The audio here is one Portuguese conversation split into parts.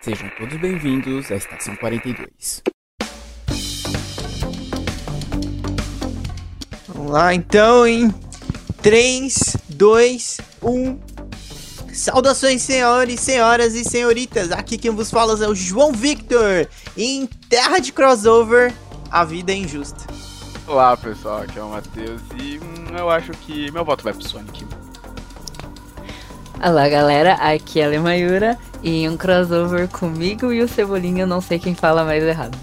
Sejam todos bem-vindos à Estação 42. Vamos lá, então, em 3, 2, 1. Saudações, senhores, senhoras e senhoritas. Aqui quem vos fala é o João Victor. Em terra de crossover, a vida é injusta. Olá, pessoal. Aqui é o Matheus e hum, eu acho que meu voto vai pro Sonic. Olá, galera. Aqui é a Lemayura. E em um crossover comigo e o Cebolinha, não sei quem fala mais errado.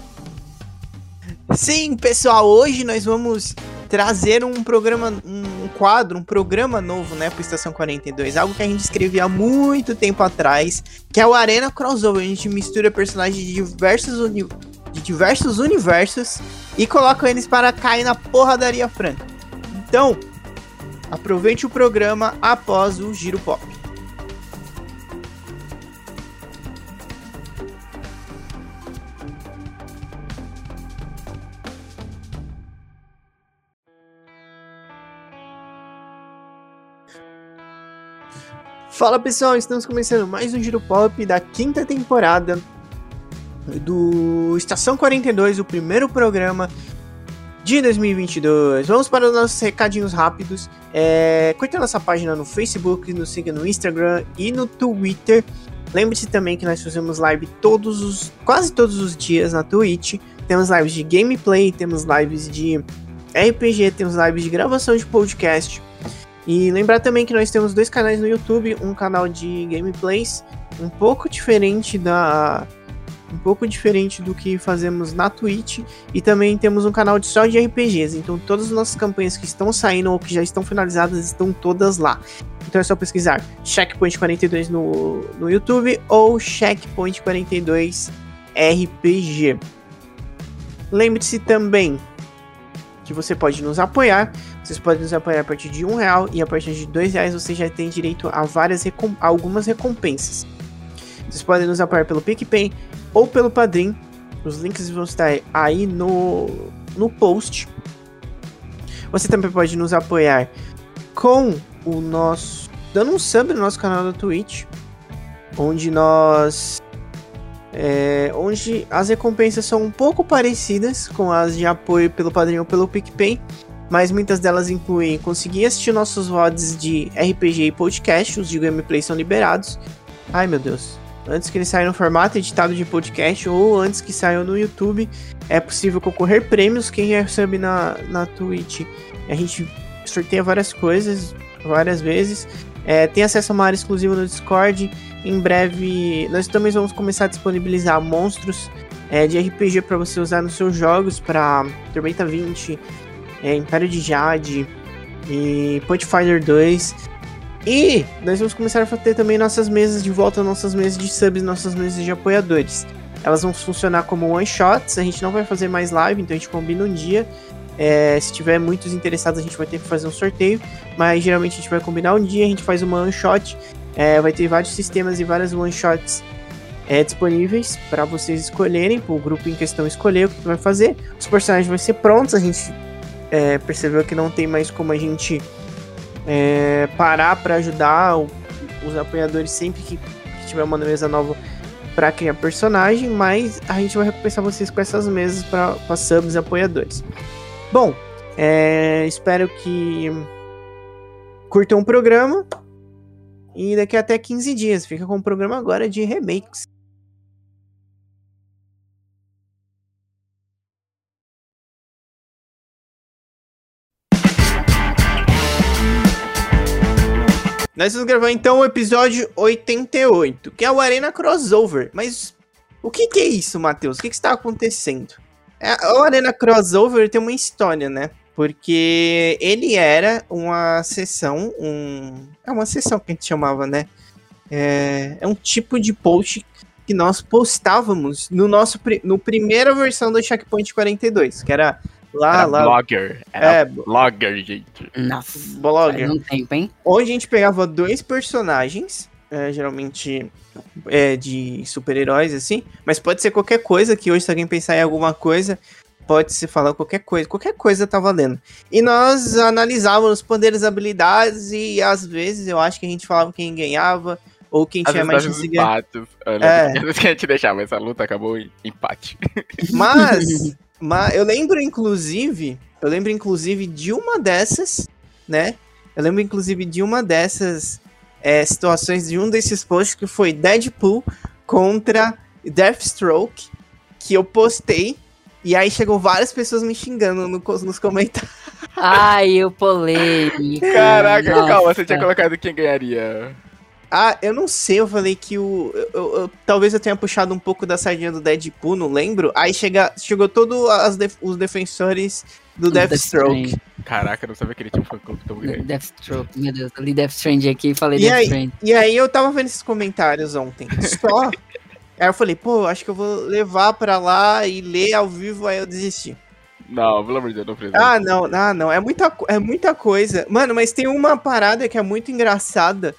Sim, pessoal, hoje nós vamos trazer um programa, um quadro, um programa novo, né, pro Estação 42. Algo que a gente escrevia há muito tempo atrás, que é o Arena Crossover. A gente mistura personagens de diversos, uni de diversos universos e coloca eles para cair na porradaria franca. Então, aproveite o programa após o Giro Pop. Fala pessoal, estamos começando mais um Giro Pop da quinta temporada do Estação 42, o primeiro programa de 2022. Vamos para os nossos recadinhos rápidos. É, curta nossa página no Facebook, nos siga no Instagram e no Twitter. Lembre-se também que nós fazemos live todos os, quase todos os dias na Twitch. Temos lives de gameplay, temos lives de RPG, temos lives de gravação de podcast. E lembrar também que nós temos dois canais no YouTube, um canal de gameplays, um pouco diferente da um pouco diferente do que fazemos na Twitch, e também temos um canal de só de RPGs. Então todas as nossas campanhas que estão saindo ou que já estão finalizadas estão todas lá. Então é só pesquisar Checkpoint 42 no, no YouTube ou Checkpoint 42 RPG. Lembre-se também que você pode nos apoiar. Vocês podem nos apoiar a partir de um real e a partir de dois reais você já tem direito a várias recom algumas recompensas. Vocês podem nos apoiar pelo PicPay ou pelo Padrim. Os links vão estar aí no, no post. Você também pode nos apoiar com o nosso. dando um sub no nosso canal da Twitch. Onde nós é, onde as recompensas são um pouco parecidas com as de apoio pelo padrinho ou pelo PicPay, mas muitas delas incluem conseguir assistir nossos VODs de RPG e podcast, os de gameplay são liberados. Ai meu Deus. Antes que eles saiam no formato editado de podcast ou antes que saiam no YouTube, é possível concorrer prêmios. Quem recebe na, na Twitch, a gente sorteia várias coisas, várias vezes. É, tem acesso a uma área exclusiva no Discord. Em breve, nós também vamos começar a disponibilizar monstros é, de RPG para você usar nos seus jogos, para Tormenta 20, é, Império de Jade e Fighter 2. E nós vamos começar a ter também nossas mesas de volta, nossas mesas de subs, nossas mesas de apoiadores. Elas vão funcionar como one shots, a gente não vai fazer mais live, então a gente combina um dia. É, se tiver muitos interessados, a gente vai ter que fazer um sorteio, mas geralmente a gente vai combinar um dia, a gente faz uma one shot. É, vai ter vários sistemas e várias one shots é, disponíveis para vocês escolherem, para o grupo em questão escolher o que vai fazer. Os personagens vão ser prontos, a gente é, percebeu que não tem mais como a gente é, parar para ajudar o, os apoiadores sempre que, que tiver uma mesa nova para criar personagem, mas a gente vai recompensar vocês com essas mesas para subs e apoiadores. Bom, é, espero que curtam o programa e daqui até 15 dias. Fica com o programa agora de remakes. Nós vamos gravar então o episódio 88, que é o Arena Crossover. Mas o que, que é isso, Matheus? O que, que está acontecendo? É, o Arena Crossover tem uma história, né? Porque ele era uma sessão, um... É uma sessão que a gente chamava, né? É, é um tipo de post que nós postávamos no nosso no primeira versão do Checkpoint 42, que era lá, era lá. Blogger. Era É, blogger, gente. Nossa, blogger. um tempo, hein? Onde a gente pegava dois personagens, é, geralmente é, de super-heróis, assim, mas pode ser qualquer coisa, que hoje se alguém pensar em alguma coisa, pode se falar qualquer coisa, qualquer coisa tá valendo. E nós analisávamos os poderes, habilidades, e às vezes eu acho que a gente falava quem ganhava, Ou quem Às vezes mais chance de ganhar. É. Às vezes que a gente deixava, essa luta acabou em empate. Mas, mas eu lembro, inclusive, eu lembro, inclusive, de uma dessas, né? Eu lembro, inclusive, de uma dessas é, situações de um desses posts que foi Deadpool contra Deathstroke, que eu postei. E aí chegou várias pessoas me xingando no- nos comentários. Ai, o polêmico. Caraca, Nossa. calma, você tinha colocado quem ganharia. Ah, eu não sei, eu falei que o. eu- eu- eu- talvez eu tenha puxado um pouco da sardinha do Deadpool, não lembro. Aí chega, chegou todos os defensores do Deathstroke. Caraca, eu não sabia que ele tinha um fã clube tão grande. Deathstroke, meu Deus, eu li Death Strand aqui e falei E Death? Strand. E aí eu tava vendo esses comentários ontem. Só. Aí eu falei, pô, acho que eu vou levar pra lá e ler ao vivo, aí eu desisti. Não, pelo amor de Deus, não precisa. Ah, não, ah, não. É muita, é muita coisa. Mano, mas tem uma parada que é muito engraçada.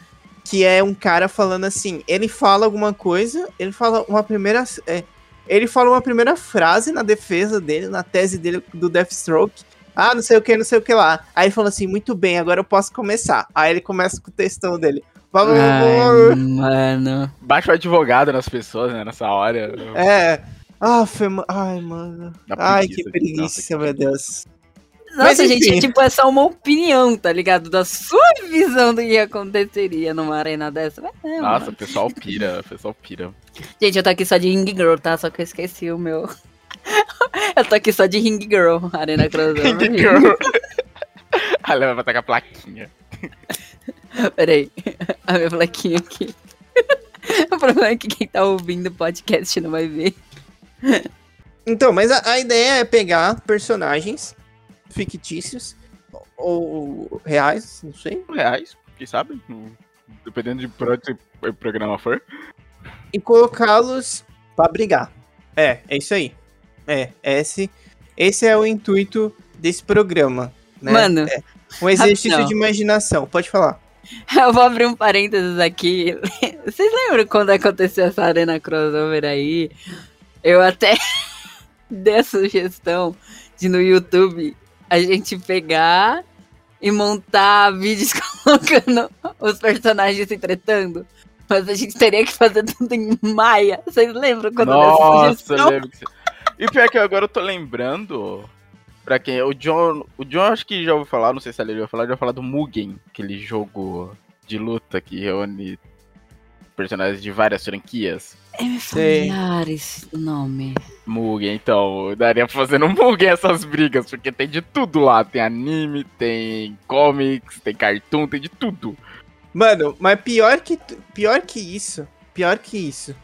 Que é um cara falando assim. Ele fala alguma coisa, ele fala uma primeira. é, ele fala uma primeira frase na defesa dele, na tese dele do Deathstroke. Ah, não sei o que, não sei o que lá. Aí ele fala assim, muito bem, agora eu posso começar. Aí ele começa com o textão dele. Blá. Ai, mano. Baixa o advogado nas pessoas, né, nessa hora. É. Ah, foi, ai, mano. Ai, que nossa, preguiça, meu Deus. Nossa, Mas, gente, enfim. tipo, é só uma opinião, tá ligado? Da sua visão do que aconteceria numa arena dessa. Mas é, Nossa, mano. o pessoal pira, o pessoal pira. Gente, eu tô aqui só de Ring Girl, tá? Só que eu esqueci o meu. eu tô aqui só de Ring Girl, Arena Crossover. King Girl. Ah, leva pra tacar a plaquinha. Peraí, a minha plaquinha aqui. o problema é que quem tá ouvindo o podcast não vai ver. Então, mas a, a ideia é pegar personagens fictícios ou reais, não sei, Reais, quem sabe? Dependendo de por onde o programa for. e colocá-los pra brigar. É, é isso aí. É, esse, esse é o intuito desse programa. Né? Mano, É um exercício rapidão. de imaginação. Pode falar. Eu vou abrir um parênteses aqui. Vocês lembram quando aconteceu essa arena crossover aí? Eu até dei a sugestão de no YouTube a gente pegar e montar vídeos colocando os personagens se tretando. Mas a gente teria que fazer tudo em maia. Vocês lembram quando eu dei essa Nossa, eu sugestão? lembro que. E pior que agora eu tô lembrando. Pra quem? O John. O John acho que já ouviu falar, não sei se ele já ouviu falar, já ouviu falar do Mugen, aquele jogo de luta que reúne personagens de várias franquias. É me familiar esse nome. Mugen, então, daria pra fazer no Mugen essas brigas, porque tem de tudo lá. Tem anime, tem comics, tem cartoon, tem de tudo. Mano, mas pior que, pior que isso, pior que isso,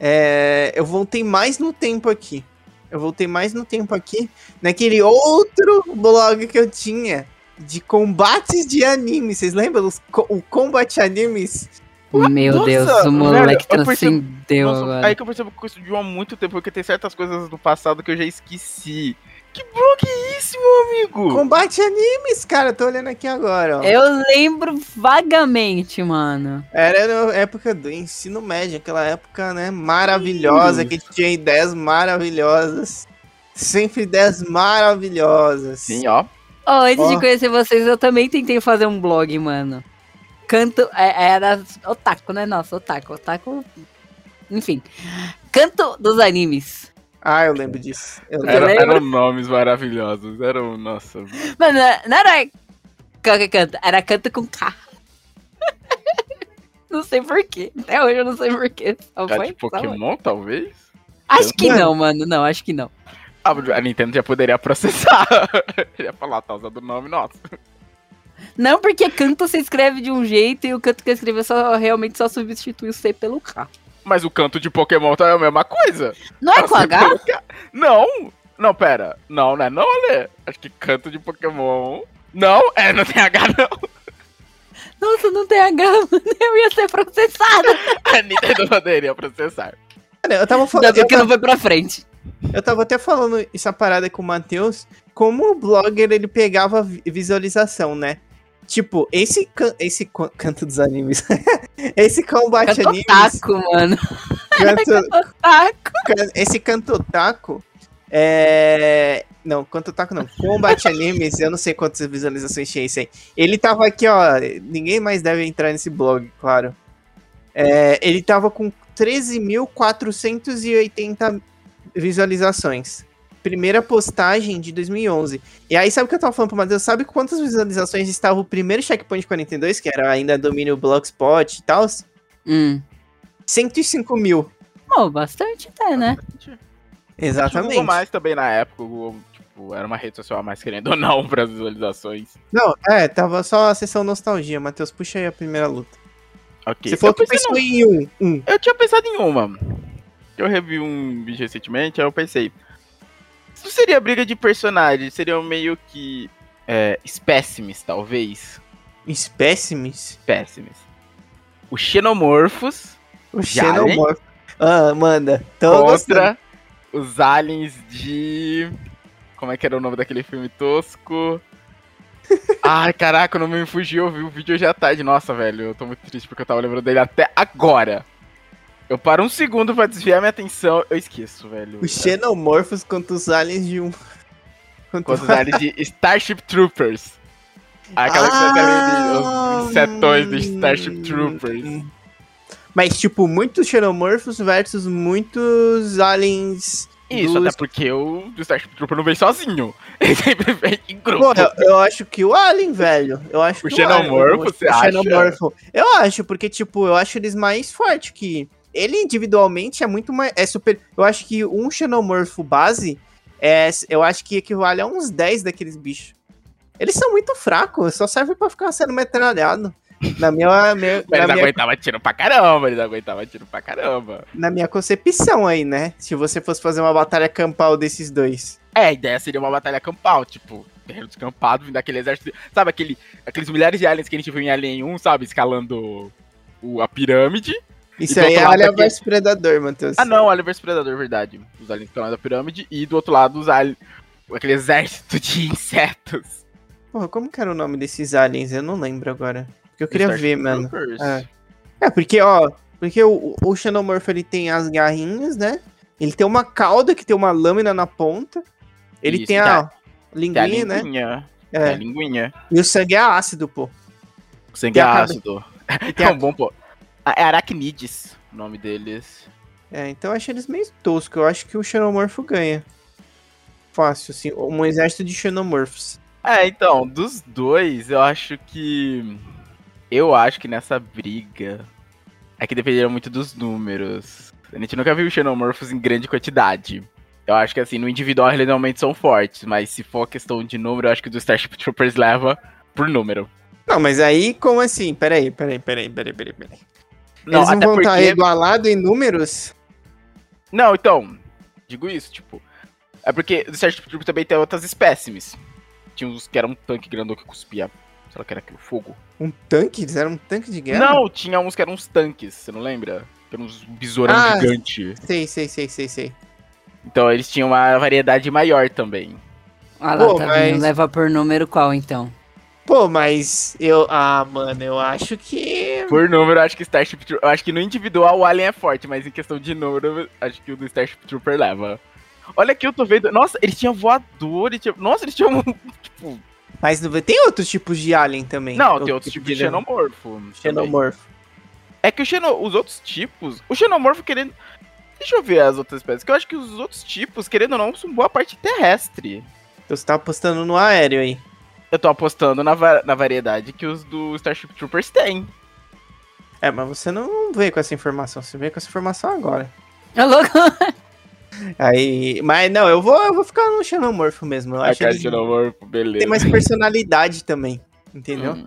é, eu voltei mais no tempo aqui. Eu voltei mais no tempo aqui, naquele outro blog que eu tinha de combates de anime. Vocês lembram? Os co- o Combat Animes? Meu Nossa, Deus, o velho, moleque eu percebo- transcendeu Nossa, agora. aí que eu percebo que há muito tempo, porque tem certas coisas do passado que eu já esqueci. Que blog é esse, meu amigo? Combate Animes, cara, tô olhando aqui agora, ó. Eu lembro vagamente, mano. Era na época do ensino médio, aquela época, né, maravilhosa, que tinha ideias maravilhosas. Sempre ideias maravilhosas. Sim, ó. Oh, antes Ó. de conhecer vocês, eu também tentei fazer um blog, mano. Canto. é- Era otaku, né? Nossa, otaku. Otaku. Enfim. Canto dos animes. Ah, eu lembro disso. Eu Era, lembro. lembro. eram nomes maravilhosos. Eram, nossa. Mano, não era qualquer canto, era canto com K. não sei porquê. Até hoje eu não sei porquê. Só Já foi, de só foi. Pokémon, talvez? Acho que não, mano. Não, acho que não. Ah, a Nintendo já poderia processar. ia falar, tá usando o nome nosso. Não, porque canto se escreve de um jeito e o canto que eu escrevi só realmente só substitui o C pelo K. Mas o canto de Pokémon tá a mesma coisa. Não é com H? coloca- Não! Não, pera. Não, não é não, Ale. Acho que canto de Pokémon. Não, é, não tem H não. Nossa, não tem H. Eu ia ser processada. A Nintendo poderia processar. Eu tava falando. que não foi pra frente. Eu tava até falando essa parada com o Matheus, como o blogger ele pegava vi- visualização, né? Tipo, esse, can- esse co- canto dos animes. esse combate Canto animes. otaku, mano. Canto, Otaku. can- esse canto otaku. É. Não, canto otaku não. Combate animes, eu não sei quantas visualizações tinha isso aí. Ele tava aqui, ó. Ninguém mais deve entrar nesse blog, claro. É, ele tava com 13.480 visualizações. Primeira postagem de 2011. E aí, sabe o que eu tava falando pro Matheus? Sabe quantas visualizações estava o primeiro Checkpoint 42, que era ainda domínio Blogspot e tal? Hum. 105 mil. Pô, bastante até, né? Exatamente. Google Mais também na época, o Google, tipo, era uma rede social mais querendo ou não para as visualizações. Não, é, tava só a sessão nostalgia. Matheus, puxa aí a primeira luta. Ok. Você falou que pensou em um. um. eu tinha pensado em uma. Eu revi um vídeo recentemente, aí eu pensei. Isso não seria briga de personagens, seriam meio que é, espécimes, talvez. Espécimes? Espécimes. O Xenomorphos O Já, Xenomorph. Ah, manda. Tô gostando. contra os aliens de. Como é que era o nome daquele filme tosco? Ai, caraca, o nome me fugiu, eu vi o vídeo hoje à tarde. Nossa, velho, eu tô muito triste porque eu tava lembrando dele até agora. Eu paro um segundo pra desviar minha atenção, eu esqueço, velho. O Xenomorphos contra os aliens de um. Contra Contra os aliens de Starship Troopers. Aquela que Ah, ah, os insetões de Starship hum, Troopers. Mas, tipo, muitos Xenomorphos versus muitos aliens. Isso, dos- até porque o Starship Trooper não vem sozinho. Ele sempre vem em grupo. Porra, eu acho que o Alien, velho. Eu acho O que Xenomorfo, Alien- você o acha? Xenomorfo. Eu acho, porque, tipo, eu acho eles mais fortes que. Ele individualmente é muito mais. É super. Eu acho que um Xenomorfo base. É, eu acho que equivale a uns 10 daqueles bichos. Eles são muito fracos, só servem pra ficar sendo metralhado. Na minha, minha- Mas na, eles minha, aguentavam tiro pra caramba, eles aguentavam tiro pra caramba. na minha concepção aí, né? Se você fosse fazer uma batalha campal desses dois. É, a ideia seria uma batalha campal, tipo, terreno descampado, vindo daquele exército. Sabe aquele, aqueles milhares de aliens que a gente viu em Alien 1, sabe? Escalando o, a pirâmide. Isso do aí é Alien aqui- vs Predador, Matheus. Ah, não, Alien vs Predador, verdade. Os aliens escalando a pirâmide e do outro lado os aliens. Aquele exército de insetos. Porra, como que era o nome desses aliens? Eu não lembro agora. Porque eu queria Starship ver, mano. É. É, porque, ó, porque o, o Xenomorph ele tem as garrinhas, né? Ele tem uma cauda que tem uma lâmina na ponta. Ele Isso, tem a a- Tem a linguinha, né? linguinha. Tem a É. linguinha. E o sangue é ácido, pô. O sangue é a cabe- ácido. E tem É a- um bom pô. Ah, É Arachnides o nome deles. É, então eu acho eles meio toscos. Eu acho que o Xenomorfo ganha. Fácil, assim. Um exército de Xenomorphs. É, então, dos dois, eu acho que. Eu acho que nessa briga. É que dependeria muito dos números. A gente nunca viu xenomorfos em grande quantidade. Eu acho que assim, no individual eles realmente são fortes, mas se for questão de número, eu acho que o do Starship Troopers leva por número. Não, mas aí, como assim? Peraí, peraí, peraí, peraí, peraí, peraí. Não, Eles não até vão estar porque. igualados em números? Não, então, digo isso, tipo. É porque o Starship Troopers também tem outras espécimes. Tinha uns que era um tanque grandão que cuspia. Sei lá que era aquilo, fogo. Um tanque? Eles eram um tanque de guerra? Não, tinha uns que eram uns tanques, você não lembra? Que eram uns besourão Ah, gigante. Sei, sei, sei, sei, sei. Então eles tinham uma variedade maior também. Ah lá, Pô, tá mas- vendo? Leva por número qual, então? Pô, mas eu. Ah, mano, eu acho que. Por número, eu acho que Starship Trooper. Eu acho que no individual o Alien é forte, mas em questão de número, eu acho que o do Starship Trooper leva. Olha aqui, eu tô vendo. Nossa, eles tinham voador, eles tinham... Nossa, eles tinham. Tipo. Mas não- tem outros tipos de alien também. Não, Outro tem outros tipo tipos de xenomorfo. também. Xenomorfo. É que o xeno... os outros tipos. O xenomorfo querendo. Deixa eu ver as outras espécies. Que eu acho que os outros tipos, querendo ou não, são boa parte terrestre. Então você tá apostando no aéreo aí. Eu tô apostando na, va- na variedade que os do Starship Troopers têm. É, mas você não veio com essa informação, você veio com essa informação agora. É louco? Aí. Mas não, eu vou, eu vou ficar no xenomorfo mesmo. Eu A acho que cara ele de xenomorfo, beleza. tem mais personalidade também. Entendeu? Hum.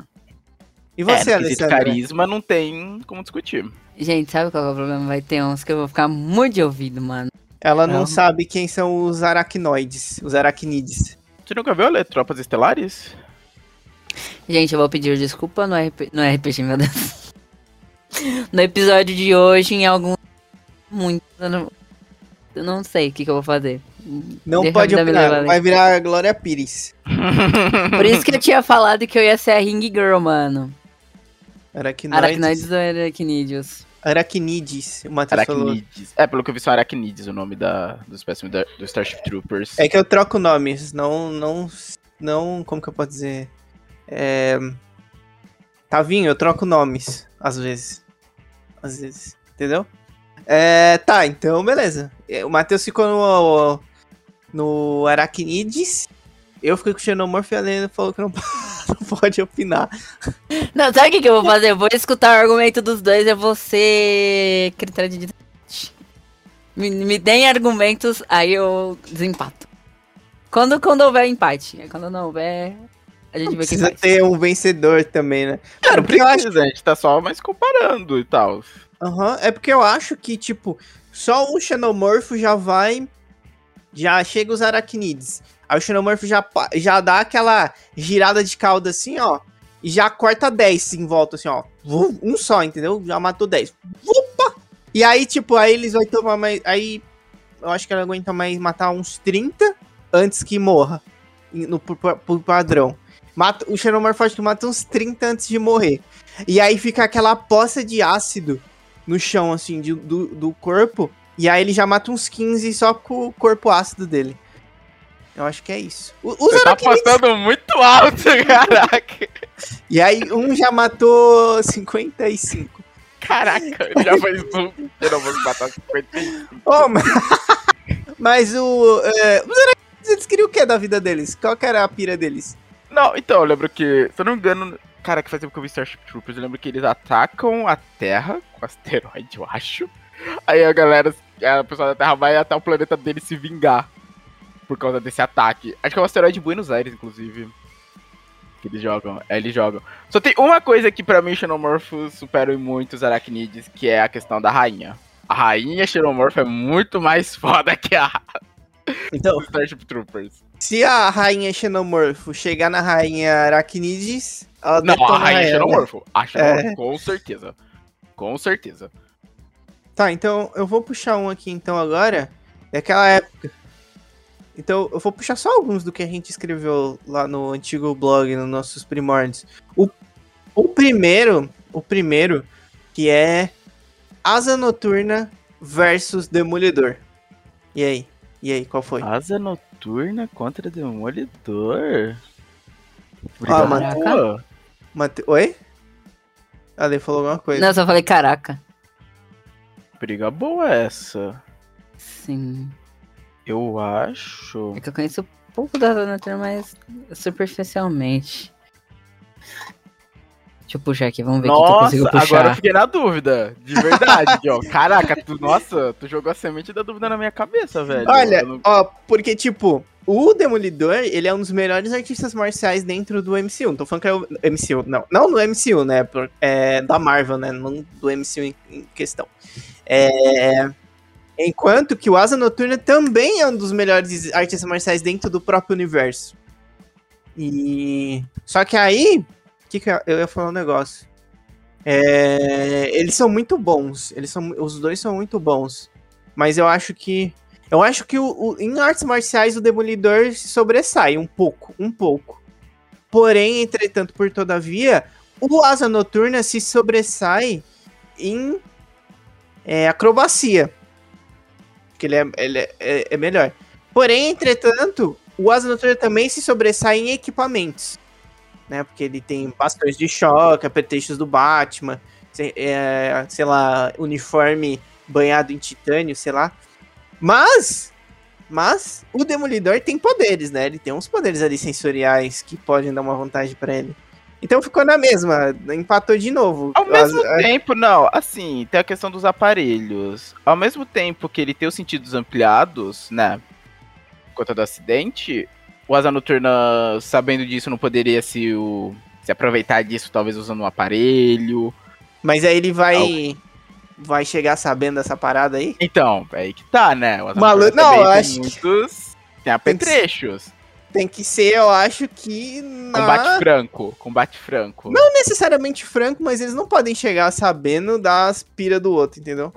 E É, você, quesito Alessandra? carisma não tem como discutir. Gente, sabe qual é o problema? Vai ter uns que eu vou ficar muito de ouvido, mano. Ela não Não. sabe quem são os aracnoides, os aracnídeos. Você nunca viu a Tropas Estelares? Gente, eu vou pedir desculpa no, RP, no RPG, meu Deus. No episódio de hoje, em algum. Muito. Eu não, eu não sei o que, que eu vou fazer. Não Deixa pode opinar, vai virar a Glória Pires. Por isso que eu tinha falado que eu ia ser a Ring Girl, mano. Aracnoides. Aracnoides ou Aracnídeos? Aracnídeos, o Matheus falou. Aracnides. É, pelo que eu vi, são Aracnides o nome da, do espécime da- do Starship Troopers. É que eu troco nomes, não, não, não, como que eu posso dizer? É... Tavinho, eu troco nomes, às vezes. às vezes. Entendeu? É, tá, então beleza. O Matheus ficou no, no Arachnides. Eu fiquei com o Xenomorph e a Helena falou que não, não pode opinar. Não, sabe o que, que eu vou fazer? Eu vou escutar o argumento dos dois, eu vou ser critério de. Me, me deem argumentos, aí eu desempato. Quando, quando houver empate. Aí Quando não houver, a gente vê Precisa ter um vencedor também, né? Cara, porque eu acho, a gente tá só mais comparando e tal. Aham, é porque eu acho que, tipo, só o Xenomorfo já vai. Já chega os aracnídeos. Aí o Xenomorfo já, já dá aquela girada de cauda assim, ó. E já corta 10 em volta, assim, ó. Um só, entendeu? Já matou 10. Opa! E aí, tipo, aí eles vão tomar mais. Aí. Eu acho que ela aguenta mais matar uns 30 antes que morra. No, por, por padrão. Mata, o que mata uns 30 antes de morrer. E aí fica aquela poça de ácido no chão, assim, de- do, do corpo. E aí ele já mata uns 15 só com o corpo ácido dele. Eu acho que é isso. O- Você tá apostando muito alto, caraca. E aí um já matou 55. Caraca, ele já fez um. Eu não vou matar 55. Oh, mas... mas o. é, eles queriam o que da vida deles? Qual que era a pira deles? Não, então, eu lembro que, se eu não me engano, cara, que faz tempo que eu vi Starship Troopers, eu lembro que eles atacam a Terra com asteroide, eu acho. Aí a galera, a pessoa da Terra vai até o planeta dele se vingar por causa desse ataque. Acho que é o asteroide de Buenos Aires, inclusive. Que eles jogam. É, eles jogam. Só tem uma coisa que pra mim Xenomorphos superam em muitos aracnídeos, que é a questão da rainha. A rainha Xenomorph é muito mais foda que a Então, Starship Troopers. se a rainha Xenomorfo chegar na rainha Aracnides, ela Não, a rainha ela. Xenomorfo. A Xenomorph, É. com certeza. Com certeza. Tá, então eu vou puxar um aqui então agora, daquela época. Então eu vou puxar só alguns do que a gente escreveu lá no antigo blog, nos nossos primórdios. O, o primeiro, o primeiro, que é Asa Noturna versus Demolidor. E aí? E aí, qual foi? Asa noturna contra demolidor? Ah, mano. boa. Mate... Oi? Ale falou alguma coisa. Não, eu só falei caraca. Briga boa essa. Sim. Eu acho. É que eu conheço pouco da Noturna, mas superficialmente. Deixa eu puxar aqui, vamos ver o que, eu Nossa, consigo agora eu puxar. fiquei na dúvida. De verdade, ó. Caraca, tu, nossa, tu jogou a semente da dúvida na minha cabeça, velho. Olha, não- ó, porque, tipo, o Demolidor, ele é um dos melhores artistas marciais dentro do MCU. Não tô falando que é o MCU, não. Não no MCU, né? É da Marvel, né? Não do MCU em, em questão. É... Enquanto que o Asa Noturna também é um dos melhores artistas marciais dentro do próprio universo. E... Só que aí... Que, que eu- eu ia falar um negócio? É, Eles são muito bons. Eles são... Os dois são muito bons. Mas eu acho que eu acho que o, o- em artes marciais o Demolidor se sobressai um pouco, um pouco. Porém, entretanto, por todavia, o Asa Noturna se sobressai em é, acrobacia. Que ele, é, ele é, é- é melhor. Porém, entretanto, o Asa Noturna também se sobressai em equipamentos. Né? Porque ele tem bastões de choque, apetrechos do Batman, sei, é, sei lá, uniforme banhado em titânio, sei lá. Mas, mas o Demolidor tem poderes, né? Ele tem uns poderes ali sensoriais que podem dar uma vantagem pra ele. Então ficou na mesma, empatou de novo. Ao mesmo As- tempo, não, assim, tem a questão dos aparelhos. Ao mesmo tempo que ele tem os sentidos ampliados, né? Por conta do acidente, o Asa Noturna, sabendo disso, não poderia se, o, se aproveitar disso, talvez usando um aparelho. Mas aí ele vai vai chegar sabendo dessa parada aí? Então, é aí que tá, né? Malu- não, eu tem acho muitos. Tem Tem que ser- apetrechos. Tem que ser, eu acho que na... Combate franco. Combate franco. não necessariamente franco, mas eles não podem chegar sabendo das pira do outro, entendeu?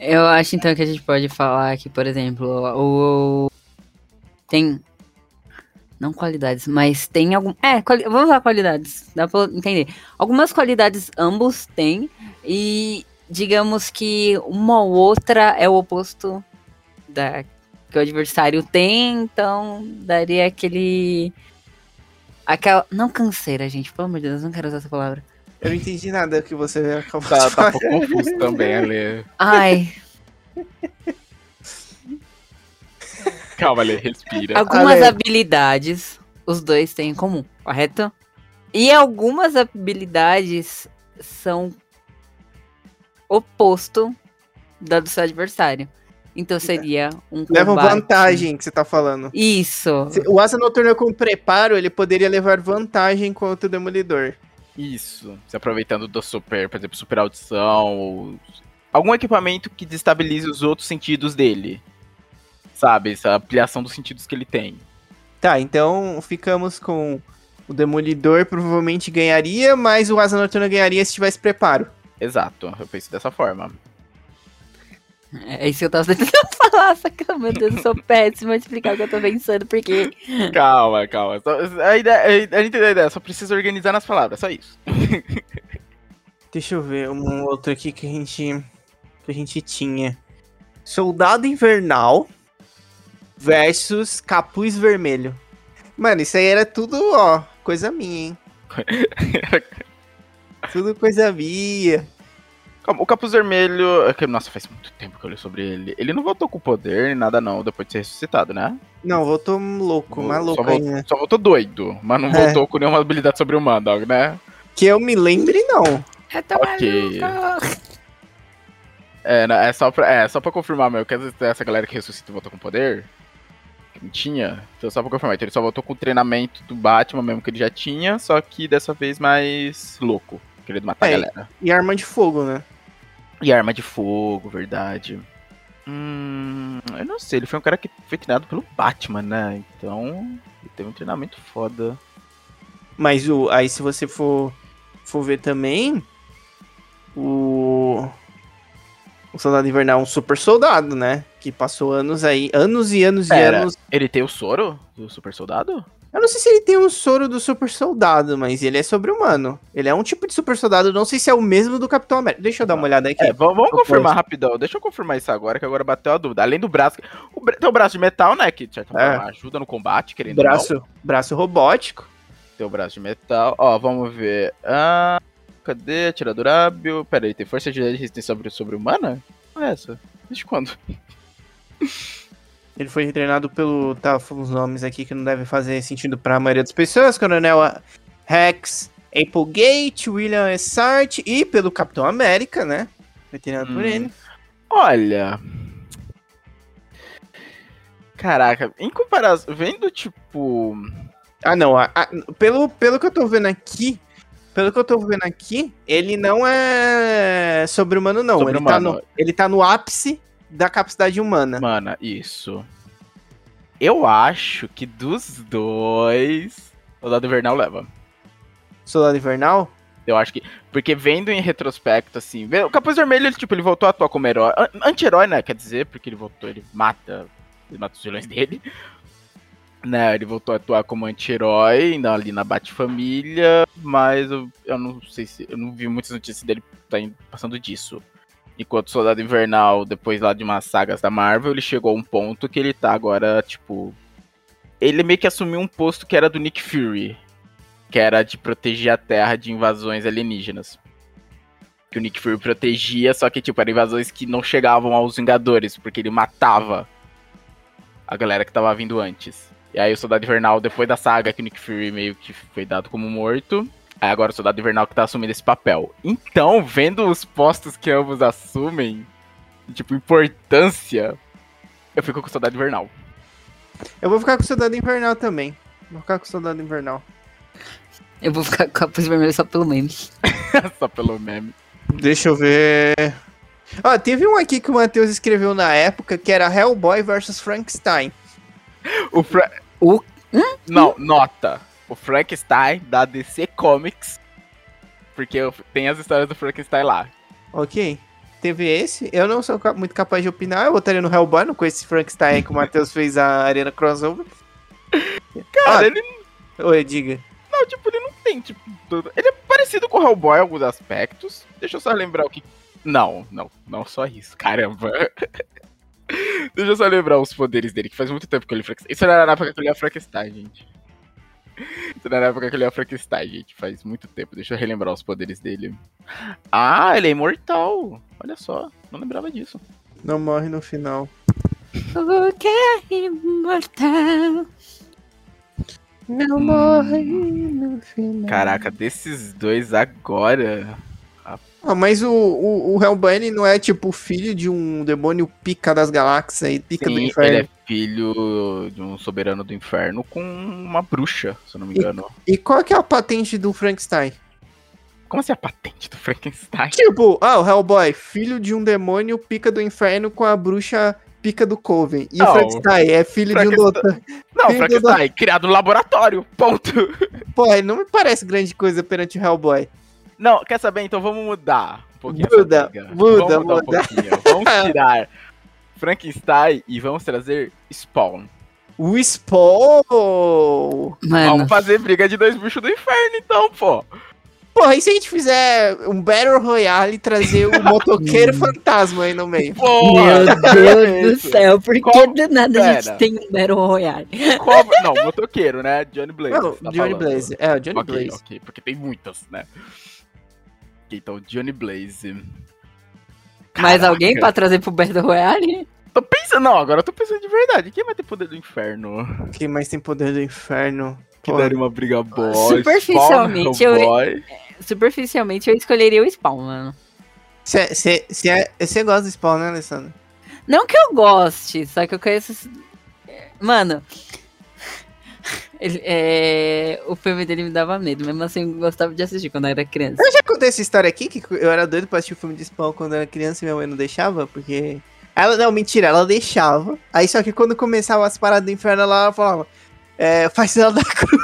Eu acho então que a gente pode falar que, por exemplo, o. Tem. Não qualidades, mas tem algum. É, quali- vamos usar qualidades. Dá pra entender. Algumas qualidades ambos têm. E digamos que uma ou outra é o oposto da que o adversário tem, então daria aquele. Aquela. Não canseira, gente, pelo amor de Deus, não quero usar essa palavra. Eu não entendi nada que você acabou Tá, de tá falar. um pouco confuso também, Ale. Ai, Calma, Ale, respira. algumas Ale. habilidades os dois têm em comum, correto? E algumas habilidades são oposto da do seu adversário. Então seria um Leva combate. vantagem que você tá falando. Isso. Se- O Asa Noturna com preparo, ele poderia levar vantagem contra o Demolidor. Isso. Se aproveitando do super, por exemplo, super audição, ou algum equipamento que destabilize os outros sentidos dele. Sabe? Essa ampliação dos sentidos que ele tem. Tá, então ficamos com o Demolidor provavelmente ganharia, mas o Asa Noturna ganharia se tivesse preparo. Exato, eu penso dessa forma. É isso que eu tava tentando falar, só que, meu Deus, eu sou péssima a explicar o que eu tô pensando, porque Calma, calma. Só- a, ideia, a gente tem a ideia, só precisa organizar nas palavras, só isso. Deixa eu ver um outro aqui que a gente que a gente tinha. Soldado Invernal versus Capuz Vermelho. Mano, isso aí era tudo, ó, coisa minha, hein? tudo coisa minha. Calma, O Capuz Vermelho. é Nossa, faz muito tempo que eu li sobre ele. Ele não voltou com poder nem nada, não, depois de ser ressuscitado, né? Não, voltou louco, Só maluco voltou- ainda. Só voltou doido, mas não É. voltou com nenhuma habilidade sobre-humana, né? Que eu me lembre, não. eu tô Ok. maluca. É, é, só pra, é, só pra confirmar, meu, que às vezes tem essa galera que ressuscita e volta com poder. Que não tinha. Então só pra confirmar. Então ele só voltou com o treinamento do Batman mesmo que ele já tinha, só que dessa vez mais louco. Querendo matar É. a galera. E arma de fogo, né? E arma de fogo, verdade. Hum. Eu não sei, ele foi um cara que foi treinado pelo Batman, né? Então. Ele teve um treinamento foda. Mas o, aí se você for, for ver também, o, o Soldado Invernal é um super soldado, né? Que passou anos aí, anos e anos Pera. e anos. Ele tem o soro do super soldado? Eu não sei se ele tem um soro do super soldado, mas ele é sobre-humano. Ele é um tipo de super soldado, não sei se é o mesmo do Capitão América. Deixa eu dar uma olhada aqui. É, vamos, vamos confirmar rapidão. Deixa eu confirmar isso agora, que agora bateu a dúvida. Além do braço. O, tem o braço de metal, né? Que de certa É. ajuda no combate, querendo ou não. braço, braço robótico. Tem o braço de metal. Ó, vamos ver. Ah, cadê? Atirador hábil. Pera aí, tem força de resistência sobre, sobre? Qual é essa? Desde quando? Ele foi treinado pelo. Tá, uns nomes aqui que não devem fazer sentido pra maioria das pessoas. Coronel Rex Applegate, William Essart e pelo Capitão América, né? Foi treinado por Hum. ele. Olha. Caraca, em comparação. Vendo, tipo. Ah, não. a- a- pelo, pelo que eu tô vendo aqui. Pelo que eu tô vendo aqui, ele não é sobre-humano, não. Ele, tá no, ele tá no ápice da capacidade humana. Mana, isso. Eu acho que dos dois. O Dado Invernal leva. Soldado Invernal? Eu acho que. Porque vendo em retrospecto, assim. O Capuz Vermelho, ele, tipo, ele voltou a atuar como herói. an- Anti-herói, né? Quer dizer, porque ele voltou, ele mata. Ele mata os vilões dele. Né? Ele voltou a atuar como anti-herói ainda ali na Bat-Família. Mas eu, eu não sei se. Eu não vi muitas notícias dele tá passando disso. Enquanto Soldado Invernal, depois lá de umas sagas da Marvel, ele chegou a um ponto que ele tá agora, tipo. Ele meio que assumiu um posto que era do Nick Fury que era de proteger a Terra de invasões alienígenas. Que o Nick Fury protegia, só que, tipo, eram invasões que não chegavam aos Vingadores, porque ele matava a galera que tava vindo antes. E aí o Soldado Invernal, depois da saga que o Nick Fury meio que foi dado como morto, agora o Soldado Invernal que tá assumindo esse papel. Então, vendo os postos que ambos assumem, tipo, importância, eu fico com o Soldado Invernal. Eu vou ficar com o Soldado Invernal também. Vou ficar com o Soldado Invernal. Eu vou ficar com a capuz vermelha só pelo meme. Só pelo meme. Deixa eu ver. Ó, teve um aqui que o Matheus escreveu na época que era Hellboy versus Frankenstein. O Fra... O- Não, nota. O Frankenstein da DC Comics. Porque tem as histórias do Frankenstein lá. Ok. Teve esse. Eu não sou muito capaz de opinar. Eu votaria no Hellboy, não conheço esse Frankenstein que o Matheus fez a Arena Crossover. Cara, Ah. ele Oi, diga. não, tipo, ele não tem, tipo, tudo. Ele é parecido com o Hellboy em alguns aspectos. Deixa eu só lembrar o que. Não, não, não só isso, caramba. Deixa eu só lembrar os poderes dele, que faz muito tempo que eu li Frankenstein. Isso era na época que eu li Frankenstein, gente. Isso não é na época que ele é o Frankenstein, gente. Faz muito tempo. Deixa eu relembrar os poderes dele. Ah, ele é imortal. Olha só, não lembrava disso. Não morre no final. O que é imortal? Não morre no final. Caraca, desses dois agora. Ah, mas o, o, o Hellboy ele não é tipo filho de um demônio pica das galáxias e pica do Sim, inferno. ele é filho de um soberano do inferno com uma bruxa, se eu não me engano. E qual que é a patente do Frankenstein? Como assim a patente do Frankenstein? Tipo, ah, o Hellboy, filho de um demônio pica do inferno com a bruxa pica do Coven. E Não, o Frankenstein é filho de um doutor. Não, Filho Frankenstein, criado no laboratório. Ponto. Pô, não me parece grande coisa perante o Hellboy. Não, quer saber? Então vamos mudar um pouquinho. Muda, muda, vamos muda. um. Vamos tirar Frankenstein e vamos trazer Spawn. O Spawn! Mano, Vamos fazer briga de dois bichos do inferno, então, pô. Porra, e se a gente fizer um Battle Royale e trazer o motoqueiro fantasma aí no meio? Porra! meu Deus do céu, por que Qual- do nada a gente Pera. tem um Battle Royale? Qual- Não, motoqueiro, né? Johnny Blaze. Não, tá Johnny falando. Blaze. É, o Johnny ok, Blaze. ok, porque tem muitas, né? Ok, então, Johnny Blaze. Mais alguém pra trazer pro Battle Royale? Tô pensando, não, agora eu tô pensando de verdade. Quem vai ter poder do inferno? Quem mais tem poder do inferno? Que Pô, daria uma briga boa. Superficialmente, Spawn, eu- Hellboy. Superficialmente eu escolheria o Spawn, mano. Você gosta do Spawn, né, Alessandro? Não que eu goste, só que eu conheço. Mano. Ele- é, O filme dele me dava medo, mesmo assim eu gostava de assistir quando eu era criança. Eu já contei essa história aqui, que eu era doido pra assistir o filme de Spawn quando eu era criança e minha mãe não deixava, porque... Ela, não, mentira, ela deixava. Aí só que quando começava as paradas do inferno, ela falava... É, faz sinal da cruz,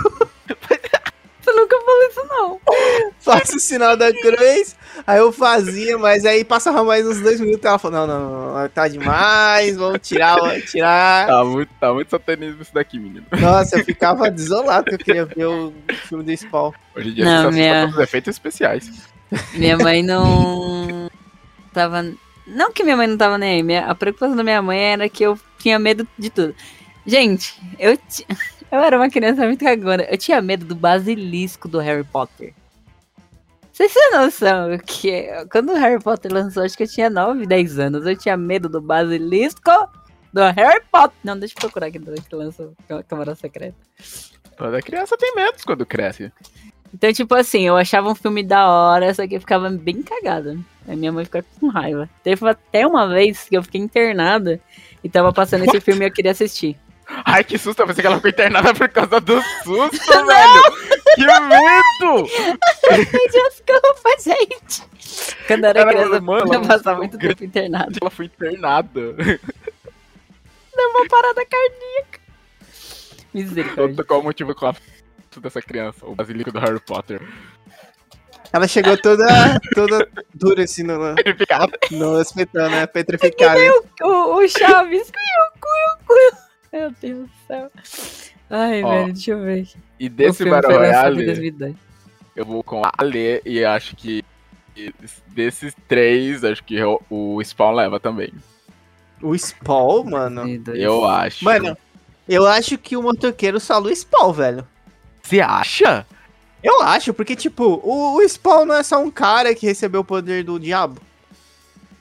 Isso, não. faz o sinal da cruz. Aí eu fazia, mas aí passava mais uns dois minutos e ela falou, não, não, não, tá demais, vamos tirar, vamos tirar. Tá muito, tá muito satanismo isso daqui, menino. Nossa, eu ficava desolado que eu queria ver o filme do Spawn. Hoje em dia Não, você minha- os efeitos especiais. Minha mãe não. tava. Não que minha mãe não tava nem aí. Minha... A preocupação da minha mãe era que eu tinha medo de tudo. Gente, eu, eu era uma criança muito cagona. Eu tinha medo do basilisco do Harry Potter. Vocês têm noção que quando o Harry Potter lançou, acho que eu tinha 9, 10 anos. Eu tinha medo do basilisco do Harry Potter. Não, deixa eu procurar aqui do que lançou a Câmara Secreta. Toda criança tem medos quando cresce. Então, tipo assim, eu achava um filme da hora, só que eu ficava bem cagada. Aí minha mãe ficava com raiva. Teve até uma vez que eu fiquei internada e tava passando esse What? filme e eu queria assistir. Ai, que susto, eu pensei que ela ficou internada por causa do susto, velho. Que medo! Desculpa, gente. Quando era criança, mano, eu passava muito grande. tempo internada. Ela foi internada. Deu uma parada cardíaca. Misericórdia. Qual o motivo com a dessa criança? O basilico do Harry Potter. Ela chegou toda, toda dura assim no, no hospital, né? Petrificada. O, o Chaves. Cuiu, cuiu, cuiu. Meu Deus do céu. Ai, Ó, velho, deixa eu ver. E desse Battle Royale, 2010. eu vou com a Ale e acho que desses três, acho que o- Spawn leva também. O Spawn, mano. 2002. Eu acho. Mano, eu acho que o motoqueiro salva o Spawn, velho. Você acha? Eu acho, porque, tipo, o, o Spawn não é só um cara que recebeu o poder do diabo.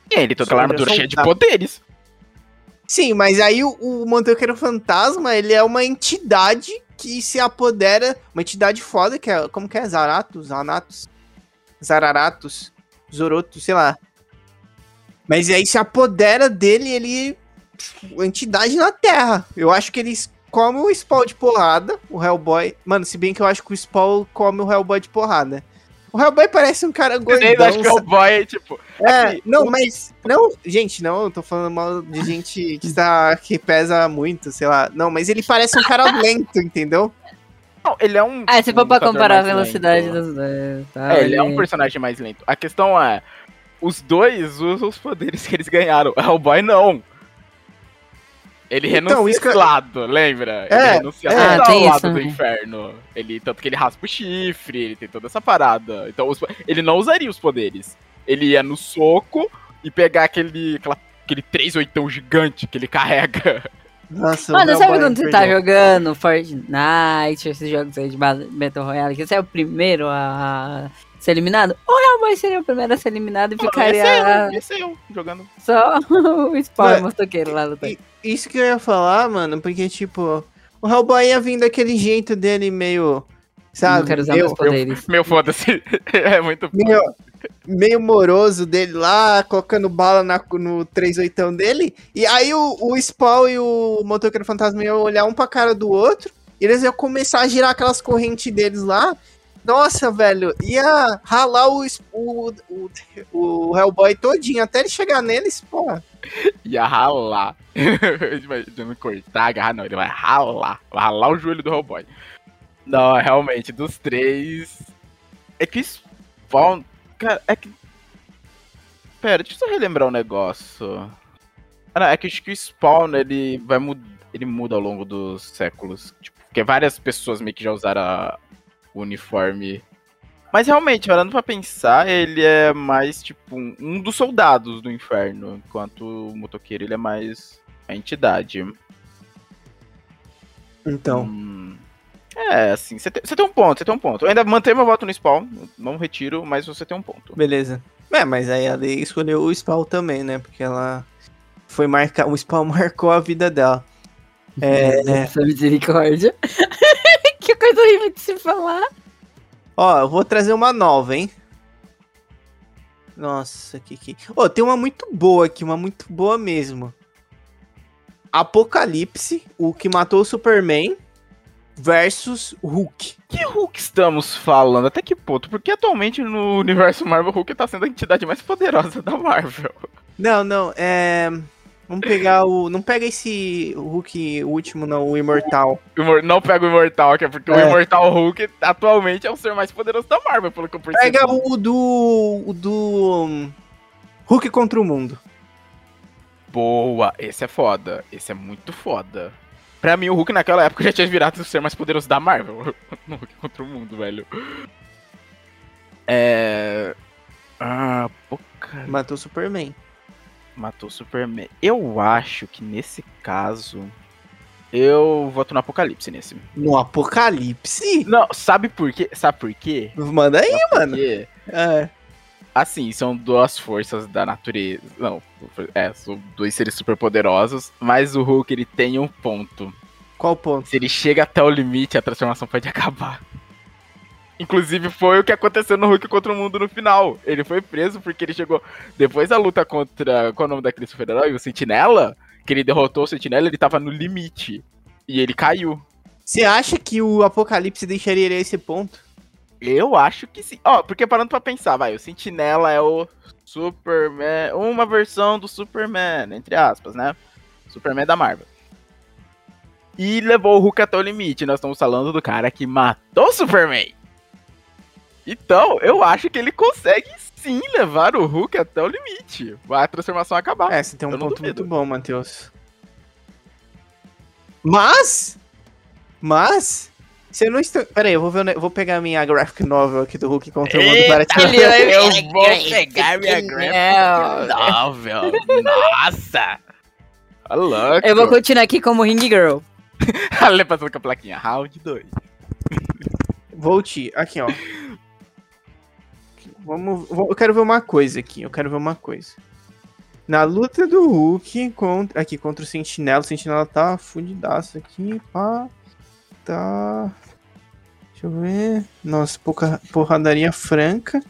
E ele tem aquela armadura cheia de poderes. Sim, mas aí o, o motoqueiro fantasma, ele é uma entidade que se apodera. Uma entidade foda, que é. Como que é? Zaratos? Zanatos? Zararatos? Zorotos, sei lá. Mas aí se apodera dele, ele. Uma entidade na Terra. Eu acho que eles comem o Spawn de porrada, o Hellboy. Mano, se bem que eu acho que o Spawn come o Hellboy de porrada. O Hellboy parece um cara gordão. acham que é o boy, tipo. É, Assim, não, o- mas. Não, gente, não, eu tô falando mal de gente que, tá, que pesa muito, sei lá. Não, mas ele parece um cara lento, entendeu? Não, ele é um. Ah, se for um pra comparar a velocidade lento. dos dois. Tá, É, ele é um personagem mais lento. A questão é. Os dois usam os poderes que eles ganharam. O Hellboy não. Ele Então, renuncia isso que lado, lembra? É, ele renuncia é. Ah, ao tem lado isso, do né? inferno. Ele, tanto que ele raspa o chifre, ele tem toda essa parada. Então, os- ele não usaria os poderes. Ele ia no soco e pegar aquele, aquela- aquele 3 oitão gigante que ele carrega. Nossa, Mano, sabe quando você tá jogando Fortnite, esses jogos aí de Battle Royale, que você é o primeiro a ser eliminado? O Hellboy seria o primeiro a ser eliminado e Pô, ficaria Esse é eu, esse é eu jogando. só o spawn Mas- motoqueiro lá lutando. E- Isso que eu ia falar, mano, porque, tipo, o Hellboy ia vir daquele jeito dele meio. Sabe? Não quero usar meio, meus poderes. Meu foda-se. É muito meio, meio moroso dele lá, colocando bala na, no 38 dele. E aí o, o Spawn e o Motoqueiro Fantasma iam olhar um pra cara do outro. E eles iam começar a girar aquelas correntes deles lá. Nossa, velho, ia ralar o, o, o, o Hellboy todinho até ele chegar neles, porra. ia ralar. Não cortar, agarrar, não. Ele vai ralar. Vai ralar o joelho do Hellboy. Não, realmente, dos três. É que Spawn. Cara, é que. Pera, deixa eu só relembrar um negócio. Ah, não, é que acho que o Spawn ele vai mudar. Ele muda ao longo dos séculos. Tipo, porque várias pessoas meio que já usaram a- o uniforme. Mas realmente, parando pra pensar, ele é mais tipo um, dos soldados do inferno. Enquanto o motoqueiro ele é mais a entidade. Então. Hum, é, assim, você tem, você tem um ponto, você tem um ponto. Eu ainda mantenho meu voto no spawn, não retiro, mas você tem um ponto. Beleza. É, mas aí a Lei escolheu o Spawn também, né? Porque ela foi marcar. O Spawn marcou a vida dela. É, Essa misericórdia. Coisa horrível de se falar. Ó, eu vou trazer uma nova, hein? Nossa, que que. Ó, tem uma muito boa aqui, uma muito boa mesmo. Apocalipse, o que matou o Superman versus Hulk. Que Hulk estamos falando? Até que ponto? Porque atualmente no universo Marvel, Hulk tá sendo a entidade mais poderosa da Marvel. Não, não, é. Vamos pegar o. Não pega esse Hulk último, não, o Imortal. O Imor- Não pega o Imortal, que é porque o É. Imortal Hulk atualmente é o ser mais poderoso da Marvel, pelo que eu percebi. Pega o do. O do. hum, Hulk contra o mundo. Boa, esse é foda. Esse é muito foda. Pra mim, o Hulk naquela época já tinha virado o ser mais poderoso da Marvel. no Hulk contra o mundo, velho. É. Ah, poca. Matou o Superman. Matou o Superman. Eu acho que nesse caso. Eu voto no Apocalipse nesse. No Apocalipse? Não, sabe por quê? Sabe por quê? Manda aí, Sabe mano. É. Assim, são duas forças da natureza. Não, é, são dois seres super poderosos. Mas o Hulk ele tem um ponto. Qual ponto? Se ele chega até o limite, a transformação pode acabar. Inclusive, foi o que aconteceu no Hulk contra o mundo no final. Ele foi preso porque ele chegou. Depois da luta contra. Qual é o nome daquele super-herói? O Sentinela. Que ele derrotou o Sentinela, ele tava no limite. E ele caiu. Você acha que o Apocalipse deixaria ele a esse ponto? Eu acho que sim. Ó, porque parando pra pensar, vai, o Sentinela é o Superman. Uma versão do Superman, entre aspas, né? Superman da Marvel. E levou o Hulk até o limite. Nós estamos falando do cara que matou o Superman. Então, eu acho que ele consegue sim levar o Hulk até o limite. Vai a transformação acabar. É, você tem um Eu ponto duvido. muito bom, Matheus. Mas. Mas. Você não está. Pera aí, eu vou, ver, vou pegar a minha graphic novel aqui do Hulk contra o mundo para te eu vou pegar minha graphic novel. Nossa! Tá louco. Eu vou continuar aqui como Ring Girl. A passando com a plaquinha. Round 2. Volt, aqui, ó. Vamos. Eu quero ver uma coisa aqui. Eu quero ver uma coisa. Na luta do Hulk contra. Aqui, contra o Sentinela. O Sentinela tá fudidaço aqui. Pá. Tá. Deixa eu ver. Nossa, pouca porradaria franca.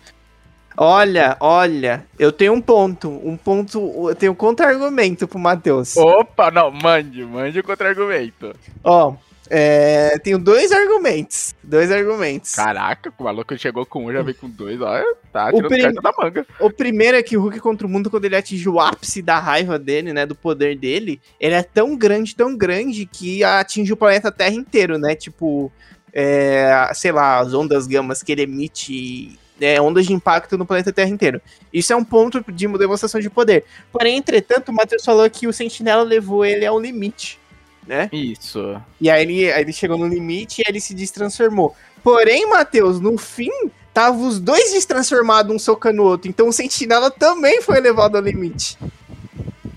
Olha, olha. Eu tenho um ponto. Um ponto. Eu tenho um contra-argumento pro Matheus. Opa, não, mande, mande o contra-argumento. Ó. É, tenho dois argumentos. Dois argumentos. Caraca, o maluco chegou com um, já veio com dois, ó. Tá O prim- da manga. O primeiro é que o Hulk contra o mundo, quando ele atinge o ápice da raiva dele, né? Do poder dele, ele é tão grande, tão grande, que atinge o planeta Terra inteiro, né? Tipo, é, sei lá, as ondas gamas que ele emite, né, ondas de impacto no planeta Terra inteiro. Isso é um ponto de demonstração de poder. Porém, entretanto, o Matheus falou que o Sentinela levou ele ao limite, né? Isso. E aí ele, aí ele chegou no limite e ele se destransformou. Porém, Matheus, no fim, tava os dois destransformados, um socando o outro. Então o Sentinela também foi levado ao limite.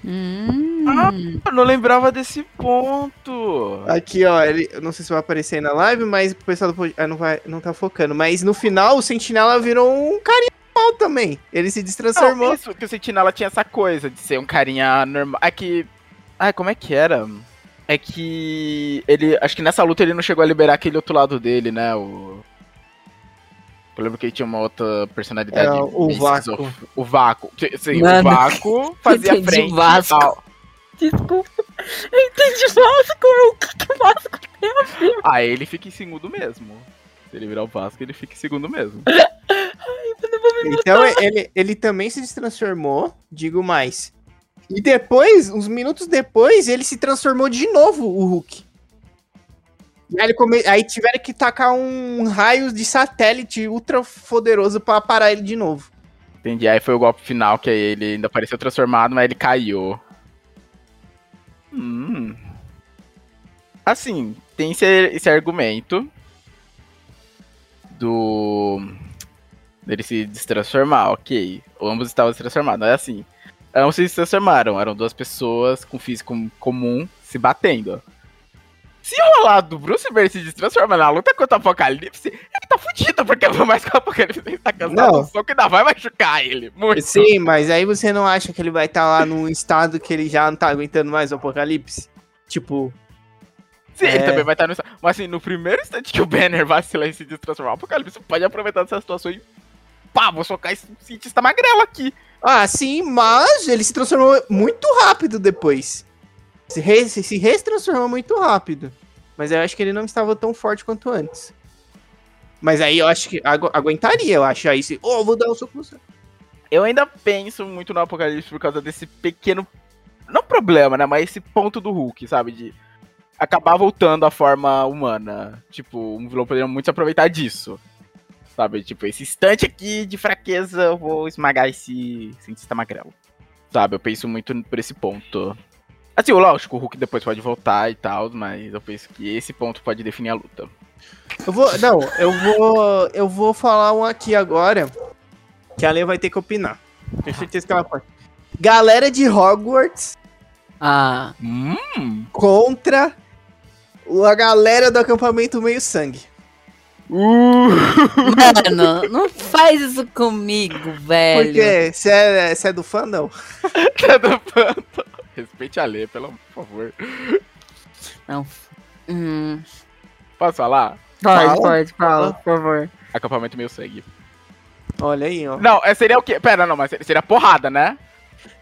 Hum. Eu não lembrava desse ponto. Aqui, ó, ele, não sei se vai aparecer aí na live, mas o pessoal do ah, não, vai, não tá focando. Mas no final, o Sentinela virou um carinha normal também. Ele se Não, destransformou. isso, que o Sentinela tinha essa coisa de ser um carinha normal. É que. Ai, como é que era? É que. Ele. Acho que nessa luta ele não chegou a liberar aquele outro lado dele, né? O. Eu lembro que ele tinha uma outra personalidade. É, o Vácuo. O vácuo. Sim, Mano, o vácuo fazia entendi frente. e Vasco. tal. Desculpa. Eu entendi Vasco. O que que Vasco tem a ver? Ah, ele fica em segundo mesmo. Se ele virar o Vasco, ele fica em segundo mesmo. Então ele, ele também se destransformou, digo mais. E depois, uns minutos depois, ele se transformou de novo, o Hulk. Aí, come- aí tiveram que tacar um raio de satélite ultra poderoso pra parar ele de novo. Entendi. Aí foi o golpe final, que aí ele ainda apareceu transformado, mas ele caiu. Hum. Assim, tem esse, esse argumento do. dele se destransformar, ok. Ambos estavam se transformados. É assim. Ambos se transformaram. Eram duas pessoas com físico comum se batendo. Se rolar do Bruce Banner se destransformar na luta contra o Apocalipse, ele tá fudido, porque por mais que o Apocalipse tá cansado, Não. o soco ainda vai machucar ele. Muito. Sim, mas aí você não acha que ele vai estar lá num estado que ele já não tá aguentando mais o apocalipse? Tipo, Sim, ele É. também vai estar no. Mas assim, no primeiro instante que o Banner vacila e se destransformar, o Apocalipse pode aproveitar dessa situação e. Pá, vou socar esse cientista magrelo aqui. Ah, sim, mas ele se transformou muito rápido depois. Se, re, se, retransformou muito rápido. Mas eu acho que ele não estava tão forte quanto antes. Mas aí eu acho que agu- aguentaria, eu acho. Aí se, oh, vou dar um soco no. Eu ainda penso muito no Apocalipse por causa desse pequeno. Não problema, né? Mas esse ponto do Hulk, sabe? De acabar voltando à forma humana. Tipo, um vilão poderia muito se aproveitar disso. Sabe? Tipo, esse instante aqui de fraqueza, eu vou esmagar esse cientista magrelo. Sabe? Eu penso muito por esse ponto. Assim, lógico, o Hulk depois pode voltar e tal, mas eu penso que esse ponto pode definir a luta. Eu vou. Não, eu vou. Eu vou falar um aqui agora. Que a Lê vai ter que opinar. Tenho certeza que ela pode. Galera de Hogwarts Ah, Hum. contra a galera do acampamento meio sangue. Uh. mano, não faz isso comigo, velho. Por quê? Você é, você é do fã, não? Tá do panto. Respeite a Lê, pelo por favor. Não. Hum, Posso falar? pode, Fala. pode, fala, por favor. Acampamento meio sangue. Olha aí, ó. Não, é, seria o quê? Pera, não, mas seria porrada, né?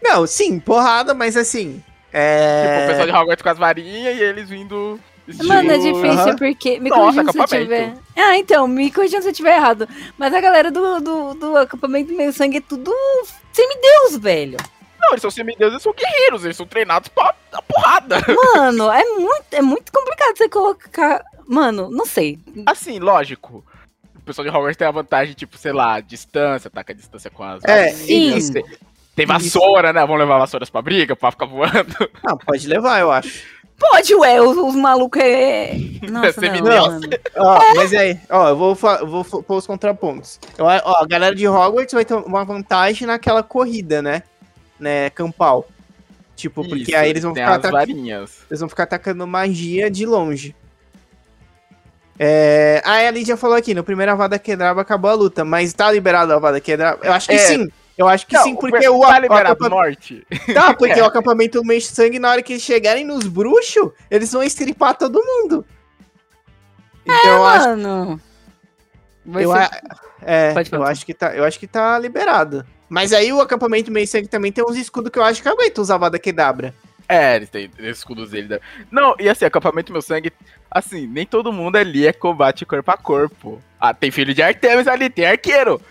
Não, sim, porrada, mas assim. É. Tipo, o pessoal de Hogwarts com as varinhas e eles vindo. Estilo- Mano, é difícil Aham. porque. Me Nossa, corrija se eu tiver. Ah, então, me corrija se eu tiver errado. Mas a galera do, do, do acampamento meio sangue é tudo semideus, velho. Não, eles são semideuses, eles são guerreiros, eles são treinados pra dar porrada. Mano, é muito, é muito complicado você colocar. Mano, não sei. Assim, lógico. O pessoal de Hogwarts tem a vantagem, tipo, sei lá, distância, ataca a distância com as. É, Sim. isso. Tem vassoura, né? Vão levar vassouras pra briga, pra ficar voando. Não, pode levar, eu acho. Pode, ué, os, os malucos é. Nossa, não, semideus. mano. Ó, mas aí, ó, eu vou, fa- eu vou pôr os contrapontos. Eu a- ó, a galera de Hogwarts vai ter uma vantagem naquela corrida, né? Né, campal. Tipo, porque Isso, aí eles vão, ficar as ataca- varinhas. eles vão ficar atacando magia de longe. É... Ah, a Lídia falou aqui, no primeiro Avada Kedavra acabou a luta, mas tá liberado a Avada Kedavra? Eu acho que É. sim. Eu acho que Não, sim, porque o, tá o liberado acampa- norte. Tá, porque É. o acampamento do meio de sangue, na hora que eles chegarem nos bruxos, eles vão estripar todo mundo. Então eu acho, Mano. Vai eu, ser- a- é, Pode eu falar. acho que tá, eu acho que tá liberado. Mas aí o acampamento meio sangue também tem uns escudos que eu acho que aguenta usar Avada Kedavra. É, eles têm os escudos dele. da- Não, e assim, acampamento meu sangue, assim, nem todo mundo ali é combate corpo a corpo. Ah, tem filho de Artemis ali, tem arqueiro.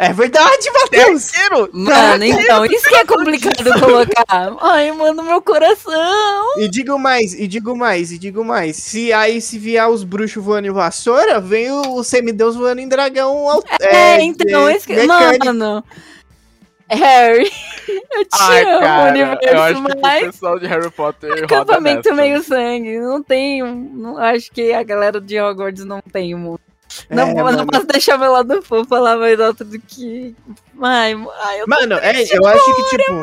É verdade, Matheus! arqueiro! Mano, então, isso que é complicado colocar. Ai, mano, meu coração. E digo mais, e digo mais, e digo mais. Se aí se vier os bruxos voando em vassoura, vem o, o semideus voando em dragão. al- É, então, de- isso que. Mano. Harry, eu te Ai, amo, cara, eu universo, acho que o mas. pessoal de Harry Potter Acampamento meio sangue. Não tem. Não, acho que a galera de Hogwarts não tem um. Não, É, não mano. posso deixar meu lado fofo falar mais alto do que. Ai, ai eu tô Mano, é, eu acho que, tipo.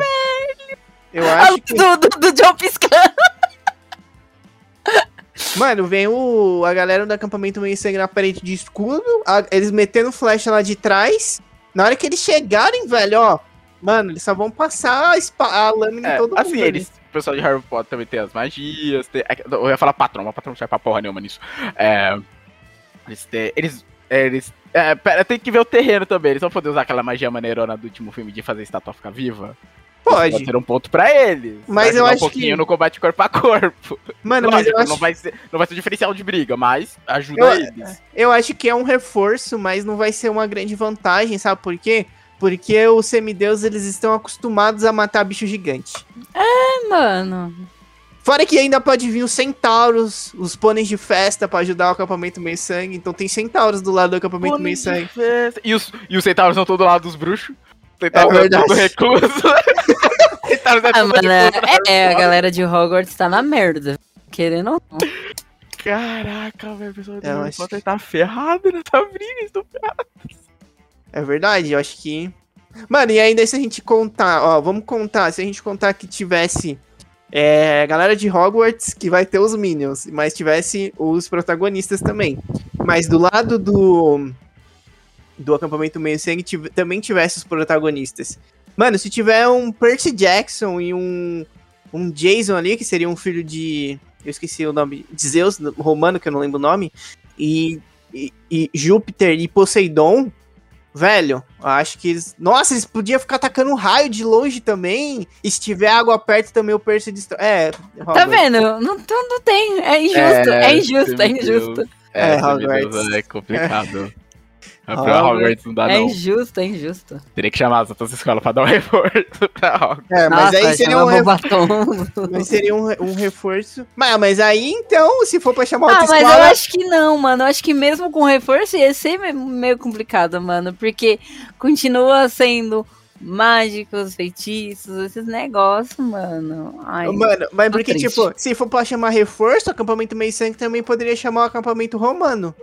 Eu acho que. Do, do, do John piscando. Mano, vem o, a galera do acampamento meio sangue na parede de escudo, a- eles metendo flecha lá de trás. Na hora que eles chegarem, velho, ó. Mano, eles só vão passar a, espa- a lâmina em É, todo mundo. assim, ali. eles, o pessoal de Harry Potter também tem as magias. tem- é, eu ia falar patrão, mas patrão não serve pra porra nenhuma nisso. É, eles têm. Eles. é, eles é, pera, tem que ver o terreno também. Eles vão poder usar aquela magia maneirona do último filme de fazer a estátua ficar viva. Pode. Pode ter um ponto pra eles. Mas eu acho um pouquinho que- no combate corpo a corpo. Mano, mas Lógico, eu acho, não, vai ser, não vai ser diferencial de briga, mas ajuda Eu- eles. eu acho que é um reforço, mas não vai ser uma grande vantagem, sabe por quê? Porque os semideuses, eles estão acostumados a matar bicho gigante. É, mano. Fora que ainda pode vir os centauros, os pôneis de festa pra ajudar o acampamento meio sangue. Então tem centauros do lado do acampamento meio sangue. E os, e os centauros estão todos do lado dos bruxos. Os centauros É é verdade. recluso. centauros é Ah, mano, é, recluso. é, a galera de Hogwarts tá na merda. Querendo ou não. Caraca, velho, o pessoal do É, eu Harry Potter tá ferrado nessa briga. eles tão ferrados. É verdade, eu acho que. Mano, e ainda se a gente contar, ó, vamos contar, se a gente contar que tivesse é, a galera de Hogwarts, que vai ter os Minions, mas tivesse os protagonistas também. Mas do lado do. Do acampamento meio sangue tive- também tivesse os protagonistas. Mano, se tiver um Percy Jackson e um. Um Jason ali, que seria um filho de. Eu esqueci o nome. De Zeus, romano, que eu não lembro o nome. E, e, e Júpiter e Poseidon. Velho, eu acho que eles. Nossa, eles podiam ficar atacando um raio de longe também. E se tiver água perto também, o Percy destrói. É, Tá Hogwarts. vendo? Não, não, não tem. É injusto. É, injusto, é injusto. É, É. Hogwarts. É complicado. É. Pra Hogwarts. Hogwarts não dá, É não. injusto, é injusto. Teria que chamar as outras escolas pra dar um reforço pra Hogwarts. É, mas Nossa, aí seria um, chama re- batom. mas seria um, um reforço. Mas, mas aí, então, se for pra chamar Ah, outra mas eu escola. acho que não, mano. Eu acho que mesmo com reforço ia ser me- meio complicado, mano. Porque continua sendo mágicos, feitiços, esses negócios, mano. Ai, Mano, mas porque, triste. tipo, se for pra chamar reforço, o acampamento meio sangue também poderia chamar o acampamento romano.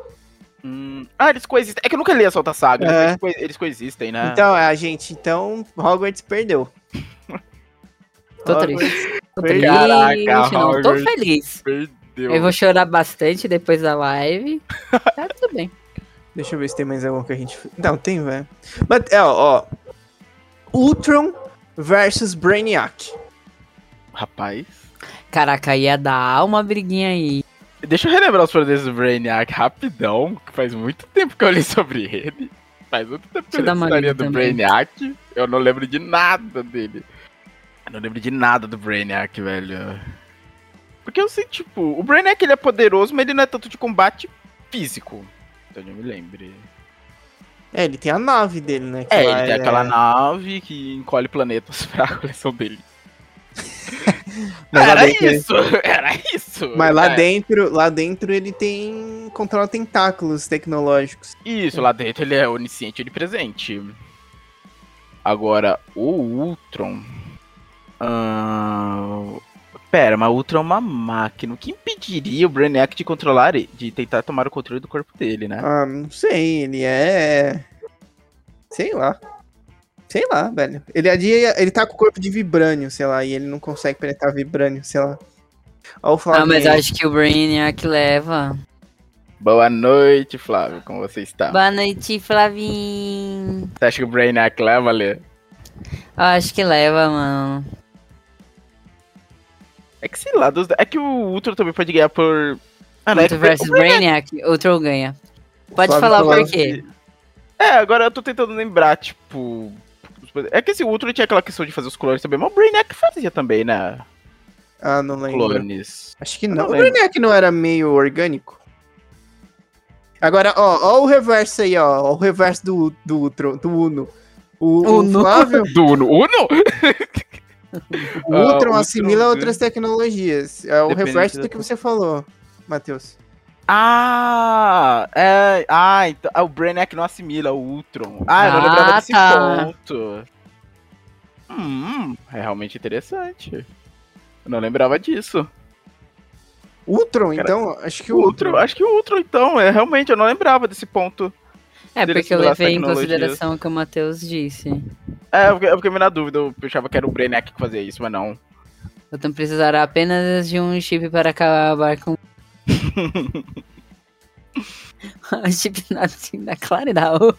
Hum, Ah, eles coexistem. É que eu nunca li essa outra saga. É. Eles, co- eles coexistem, né? Então, a gente, então, Hogwarts perdeu. Tô triste. Tô triste, Caraca, não. Tô feliz. Perdeu. Eu vou chorar bastante depois da live. Tá tudo bem. Deixa eu ver se tem mais algum que a gente. Não, tem, velho. Mas, é, ó. Ultron versus Brainiac. Rapaz. Caraca, ia dar uma briguinha aí. Deixa eu relembrar os poderes do Brainiac rapidão, que faz muito tempo que eu li sobre ele. Faz muito tempo que eu li a história do também. Brainiac. Eu não lembro de nada dele. Eu não lembro de nada do Brainiac, velho. Porque eu sei, tipo, o Brainiac ele é poderoso, mas ele não é tanto de combate físico. Então eu me lembre. É, ele tem a nave dele, né? que É, ele tem aquela nave que encolhe planetas pra coleção dele. Mas era dentro- isso, era isso. Mas lá É. dentro, lá dentro ele tem controla tentáculos tecnológicos. Isso, lá dentro ele é onisciente e onipresente. Agora, o Ultron. ah, Pera, mas o Ultron é uma máquina. O que impediria o Brainiac de controlar, ele- de tentar tomar o controle do corpo dele, né? Ah, não sei, ele é sei lá. Sei lá, velho. Ele é ele tá com o corpo de vibrânio, sei lá, e ele não consegue penetrar vibrânio, sei lá. Ó o Ah, Flávio. mas aí. acho que o Brainiac leva. Boa noite, Flávio. Como você está? Boa noite, Flavinho. Você acha que o Brainiac leva, Lê? Eu acho que leva, mano. É que sei lá, dos- é que o Ultron também pode ganhar por. Ah, não, é Ultron que- versus Brainiac, outro ganha. Pode Flávio falar por quê? É, agora eu tô tentando lembrar, tipo. É que esse Ultron tinha aquela questão de fazer os clones também, mas o Brainiac fazia também, né? Ah, não lembro. Clones. Acho que não. não O lembro. Brainiac não era meio orgânico? Agora, ó, ó o reverso aí, ó. ó o reverso do, do, Ultron, do Uno. O, o Uno. Flávio, Do Uno? Uno? o Ultron o assimila Ultron, outras tecnologias. É o Depende reverso do que você falou, Matheus. Ah, é. Ah, então. Ah, o Brainiac não assimila o Ultron. Ah, eu não Ah, lembrava desse tá. ponto. Hum, é realmente interessante. Eu não lembrava disso. Ultron, Cara, então, acho que O Ultron, Ultron. acho que o Ultron, então, é realmente, eu não lembrava desse ponto. É, porque eu levei em consideração o que o Matheus disse. É, eu fiquei, eu fiquei meio na dúvida. Eu achava que era o Brainiac que fazia isso, mas não. Então precisará apenas de um chip para acabar com. o chip na, na claridade.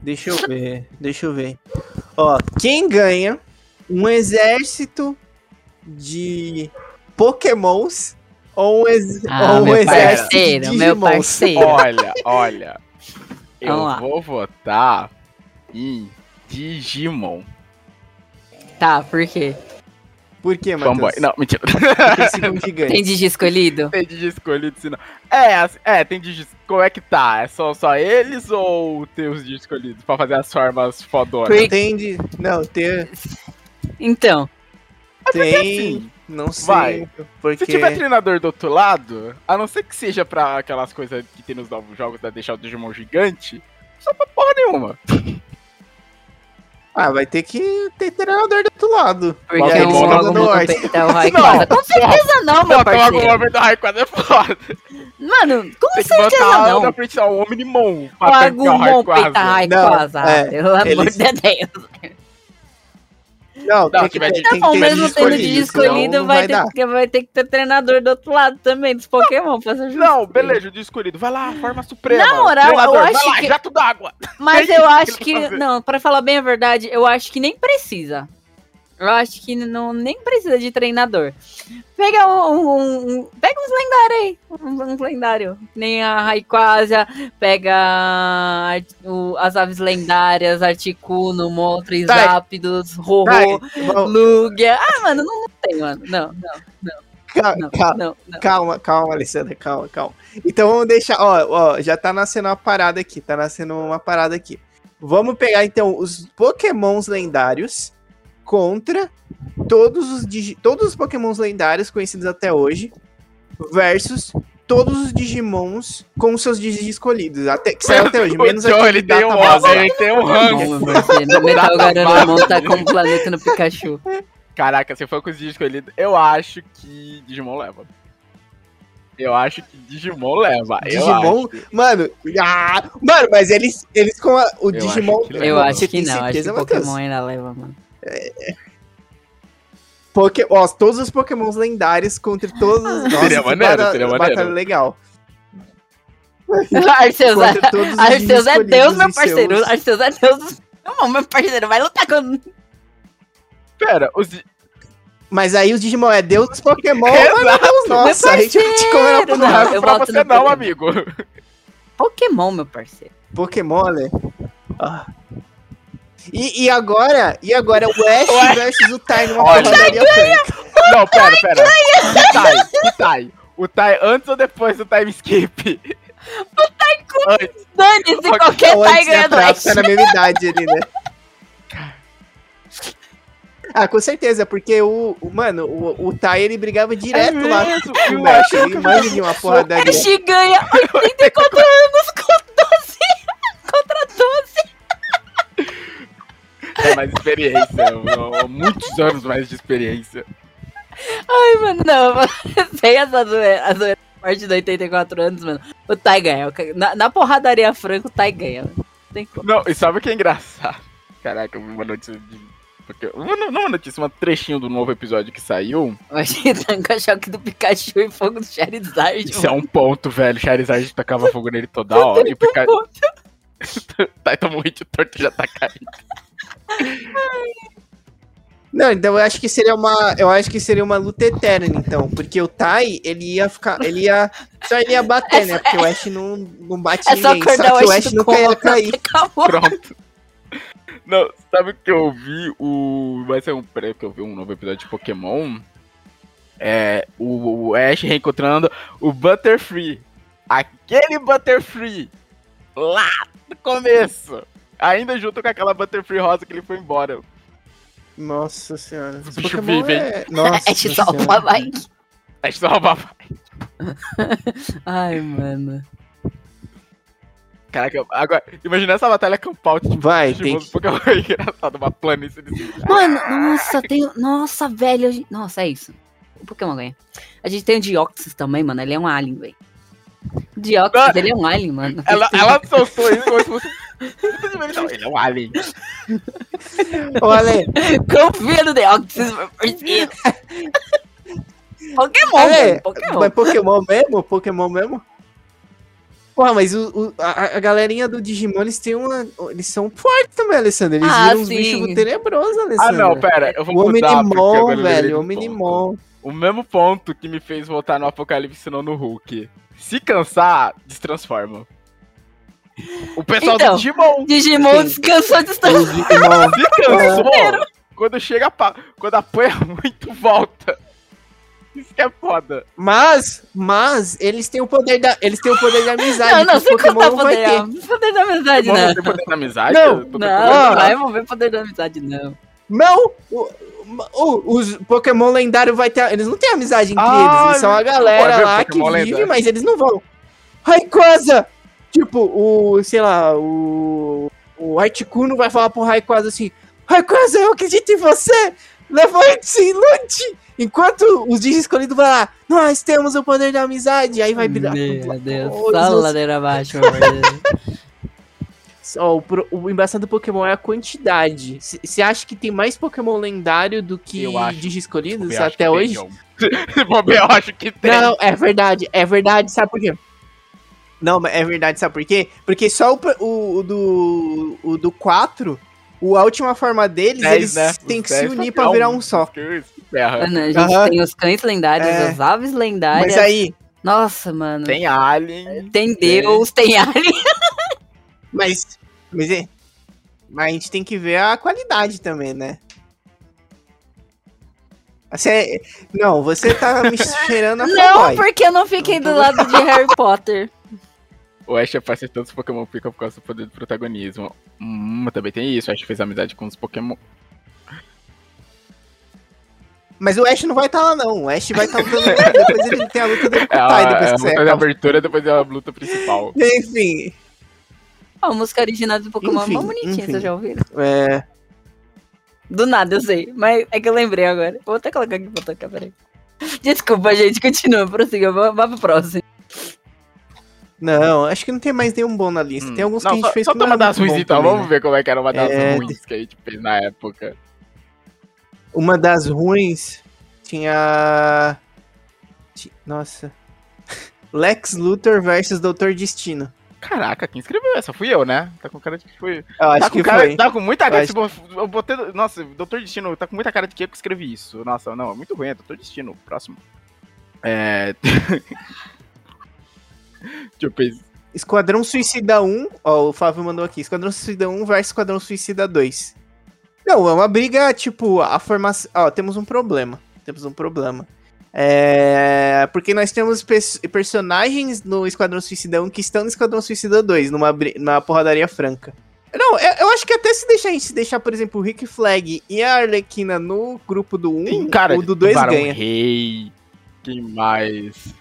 Deixa eu ver, deixa eu ver. Ó, quem ganha um exército de pokémons ou um, ex Ah, ou um meu exército parceiro, de meu parceiro. Olha, olha. Eu vou votar em Digimon. Tá, por quê? Por quê, Fanboy. Matheus? Não, mentira. É um gigante. Tem Digi escolhido? tem Digi escolhido, se não. É, assim, é, tem Digi. Como é que tá? É só, só eles ou tem os Digi escolhidos pra fazer as formas fodonas? Por- Tem de... Não, tem... Então, Tem... assim, não sei. vai. Porque... Se tiver treinador do outro lado, a não ser que seja pra aquelas coisas que tem nos novos jogos da deixar o Digimon gigante, só pra porra nenhuma. Ah, vai ter que ter treinador do outro lado. porque um não logo no muda Norte. peitar o Rayquaza. Não, Com certeza não, meu Bota logo o parceiro. Robert do Rayquaza é foda. Mano, com Tem que certeza botar não. na frente ó, o Omnimon O Agumon peita. Rayquaza. Não, é, Pelo amor de Deus. Não, tem que tiver ter, de- tem Não, que ter mesmo tendo senão escolhido, não vai, vai ter, que- vai ter que ter treinador do outro lado também, dos Pokémon, pra ser justo. Não, beleza, o dia escolhido. Vai lá, forma suprema. Na moral, Treinador, eu vai acho lá, que- jato d'água. Mas É eu acho que fazer. Não, pra falar bem a verdade, eu acho que nem precisa. Eu acho que não, nem precisa de treinador. Pega um. um- um- pega uns lendários aí. Uns, uns lendários. Nem a Rayquaza. Pega o- as aves lendárias, Articuno, Moltres, Vai, vamos- Lugia. Ah, mano, não, não tem, mano. Não, não, ca- não, ca- não, não. Calma, calma, Alessandra, calma, calma. Então vamos deixar, ó, ó, já tá nascendo uma parada aqui, tá nascendo uma parada aqui. Vamos pegar então os Pokémons lendários contra todos os todos os Pokémons lendários conhecidos até hoje versus todos os Digimons com seus Digi escolhidos, até que saiu até hoje, menos aquele ele tem um Base. ele tem um. Metal Garanomon tá com o planeta no Pikachu. Caraca, se for com os Digi escolhidos, eu acho que Digimon leva. Eu acho que Digimon leva. eu Digimon, acho. mano, ah, mano, mas eles, eles com a- o Eu Digimon. acho. Eu acho que não, acho que Matheus? Pokémon ainda leva, mano. Poké... Ó, todos os Pokémons lendários contra todos os. Nossa, Seria que maneiro, seria batalha maneiro. legal. Arceus, Contra todos os Arceus é Deus, meu parceiro. seus- Arceus é Deus dos Pokémon, meu parceiro. Vai lutar com. Pera, os. Mas aí os Digimon é Deus dos Pokémon, mas não é Deus nossa. A gente vai te comer na Não, não, é eu pra você não, Pokémon. amigo. Pokémon, meu parceiro. Pokémon, né? Ah. E, e agora, e agora o Ash Ué. versus o Tai numa Olha. porradaria franca. Não, pera, pera. Que Tai? Que Tai? O Tai antes ou depois do time skip? Antes. Dane-se Ok, qualquer Ou antes, Tiger né, do pra Ash. ficar na mesma idade ali, né? Ah, com certeza, porque o, o mano, o, o Tai ele brigava direto É lá com o Ash, ele manja de uma porradaria. Ash ganha 84 anos com É mais experiência. Muitos anos mais de experiência. Ai, mano, não. mano, Sem essa zoeira, a zoeira parte de 84 anos, mano. O Tai ganha. Na, na porradaria franca, o Tai ganha. mano. Não tem como. Não, e sabe o que é engraçado? Caraca, uma notícia de. porque- Uma, não uma notícia, um trechinho do novo episódio que saiu. Tanca choque do Pikachu e fogo do Charizard. Isso é um ponto, velho. Charizard tacava fogo nele toda hora. E o Pikachu. Tá, tomou um hit torto já tá caindo. Não, então eu acho que seria uma, eu acho que seria uma luta eterna, então, porque o Tai, ele ia ficar, ele ia, só ele ia bater, né? Porque o Ash não, não bate É só ninguém, acordar só que o Ash Ash do nunca ia cair. Pronto. Não, sabe o que eu vi? O. Vai ser um pré que eu vi um novo episódio de Pokémon. É. O, o Ash reencontrando o Butterfree. Aquele Butterfree. Lá no começo. Ainda junto com aquela Butterfree rosa que ele foi embora. Nossa senhora. Os Os bichos Pokémon vivem. é... Nossa Ash salva, senhora. vai. Ash salvava. Ai, mano. Caraca, agora, imagina essa batalha campal tipo, Vai, de tem uns Pokémon engraçado, uma planície de Mano, nossa, tem. Nossa, velho. a gente- Nossa, é isso. O Pokémon ganha. A gente tem o Deoxys também, mano. Ele é um alien, velho. O Deoxys, ele é um alien, mano. Ela, ela soltou isso como se fosse Ele é um alien. Ô, Ale, Confia no The parceiro. Pokémon, Ale, Pokémon. mas Pokémon mesmo? Pokémon mesmo? Porra, mas o, o- a, a galerinha do Digimon, eles têm uma. Eles são fortes também, Alessandro. Eles Ah, viram uns sim. bichos tenebrosos, Ah, Alessandro. não, pera, eu vou O mudar. lembrei velho, o. Omnimon. O mesmo ponto que me fez voltar no Apocalipse não no Hulk. Se cansar, destransforma. O pessoal Então. do Digimon Digimon Sim. descansou de estar. Os Digimon. se cansou. quando chega pa... quando apanha muito, volta. Isso que é foda. Mas, mas, eles têm o poder da. Eles têm o poder da amizade. Não, não, que sem o contar não vai poder, ter. poder da amizade, não. não tem poder da amizade? Não, Não, não Ah. vai envolver poder da amizade, não. Não! O, o- os Pokémon lendários vai ter. Eles não têm amizade entre Ah, eles. Eles são a pode galera lá que vive, lendário. mas eles não vão. Rayquaza! Tipo, o. sei lá, o. O Articuno vai falar pro Rayquaza assim: Rayquaza, eu acredito em você! Levante-se e lute! Enquanto os Digi escolhidos vai lá, nós temos o poder da amizade. Aí vai virar. Meu Deus, só ladeira abaixo, meu Deus. Ó, o, o embaçado do Pokémon é a quantidade. Você acha que tem mais Pokémon lendário do que Eu. Digi escolhidos Eu até hoje? tem, ver, eu acho que tem. Não, é verdade, é verdade, sabe por quê? Não, mas é verdade, sabe por quê? Porque só o, o, o do o do 4, o, a última forma deles, Dez, eles né? têm Os que se unir são pra virar um. um só. Ferra. Mano, a gente tem os cães lendários, É. as aves lendárias. Mas aí, Nossa, mano. Tem, Tem Alien. Deus, tem alien. mas, mas, é, mas a gente tem que ver a qualidade também, né? Você, não, você tá me cheirando a Não, porque eu não fiquei do lado de Harry Potter. O Ash faz ser todos os Pokémon ficam por causa do poder do protagonismo. Hum, também tem isso. O Ash fez amizade com os Pokémon. Mas o Ash não vai estar lá, não. O Ash vai estar lutando. depois ele tem a luta dele com É a, é depois a que você de acaba. abertura, depois é a luta principal. Enfim, Ó, a música original do Pokémon Enfim, é mó bonitinha, enfim. vocês já ouviram? é. Do nada, eu sei. Mas é que eu lembrei agora. Vou até colocar aqui pra tocar, peraí. Desculpa, gente, continua, prossiga. Vá pro próximo. Não, acho que não tem mais nenhum bom na lista. Hum. Tem alguns Não, que a gente só, fez só uma era das ruins então. também, Vamos né? ver como é que era uma das É, ruins que a gente fez na época. Uma das ruins tinha. ti- Nossa. Lex Luthor versus Doutor Destino. Caraca, quem escreveu essa? Fui eu, né? Tá com cara de que foi. Eu acho tá com que cara, foi. Tá com muita cara. acho Tipo, eu botei. Nossa, Doutor Destino, tá com muita cara de que eu escrevi isso. Nossa, não, é muito ruim, é Doutor Destino. Próximo. É. Deixa eu pensar. Esquadrão Suicida 1. Ó, o Flávio mandou aqui. Esquadrão Suicida 1 versus Esquadrão Suicida 2. Não, é uma briga, tipo, a formação. Ó, temos um problema. Temos um problema. É. Porque nós temos pers- personagens no Esquadrão Suicida 1 que estão no Esquadrão Suicida 2, numa, numa porradaria franca. Não, eu, eu acho que até se deixar a gente deixar, por exemplo, o Rick Flag e a Arlequina no grupo do 1, Tem cara o do 2 Tubarão ganha. Rei. Quem mais?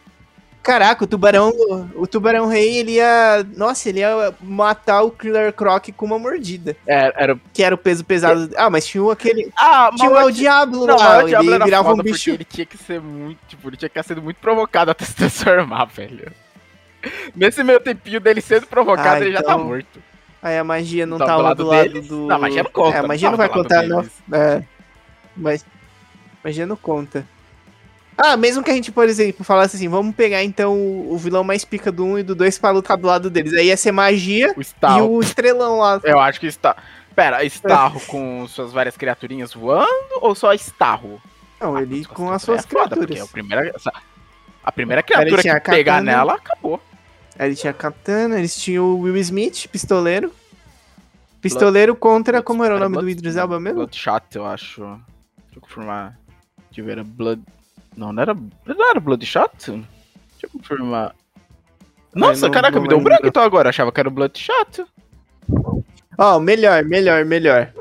Caraca, o tubarão, o tubarão rei, ele ia, nossa, ele ia matar o Killer Croc com uma mordida, É, era. que era o peso pesado. Ah, mas tinha aquele, Ah, tinha o El Diablo Não, lá, o Diablo ele virava um bicho. ele tinha que ser muito, tipo, ele tinha que sido muito provocado até se transformar, velho. Nesse meio tempinho dele sendo provocado, Ah, ele já tá então- morto. Aí a magia não tava do lado do lado do... Não, a magia não conta, É, a não magia não vai do lado contar, não. deles. É, mas magia não conta. Ah, mesmo que a gente, por exemplo, falasse assim, vamos pegar então o vilão mais pica do 1 e do 2 pra lutar do lado deles. Aí ia ser magia O e o estrelão lá. Eu acho que está. Pera, Starro com suas várias criaturinhas voando ou só Starro? Não, ele com as É suas foda, porque criaturas. A primeira, a primeira criatura que pegar katana. nela, acabou. Aí ele tinha a katana, eles tinham o Will Smith, pistoleiro. Pistoleiro contra, Blood- como era o nome Blood- do Idris Elba mesmo? Bloodshot, eu acho. Deixa eu confirmar. Era Blood... Não, não era, não era Bloodshot? Deixa eu confirmar. Nossa, não- caraca, não me deu um branco então agora. Achava que era o Bloodshot. Ó, melhor, melhor, melhor.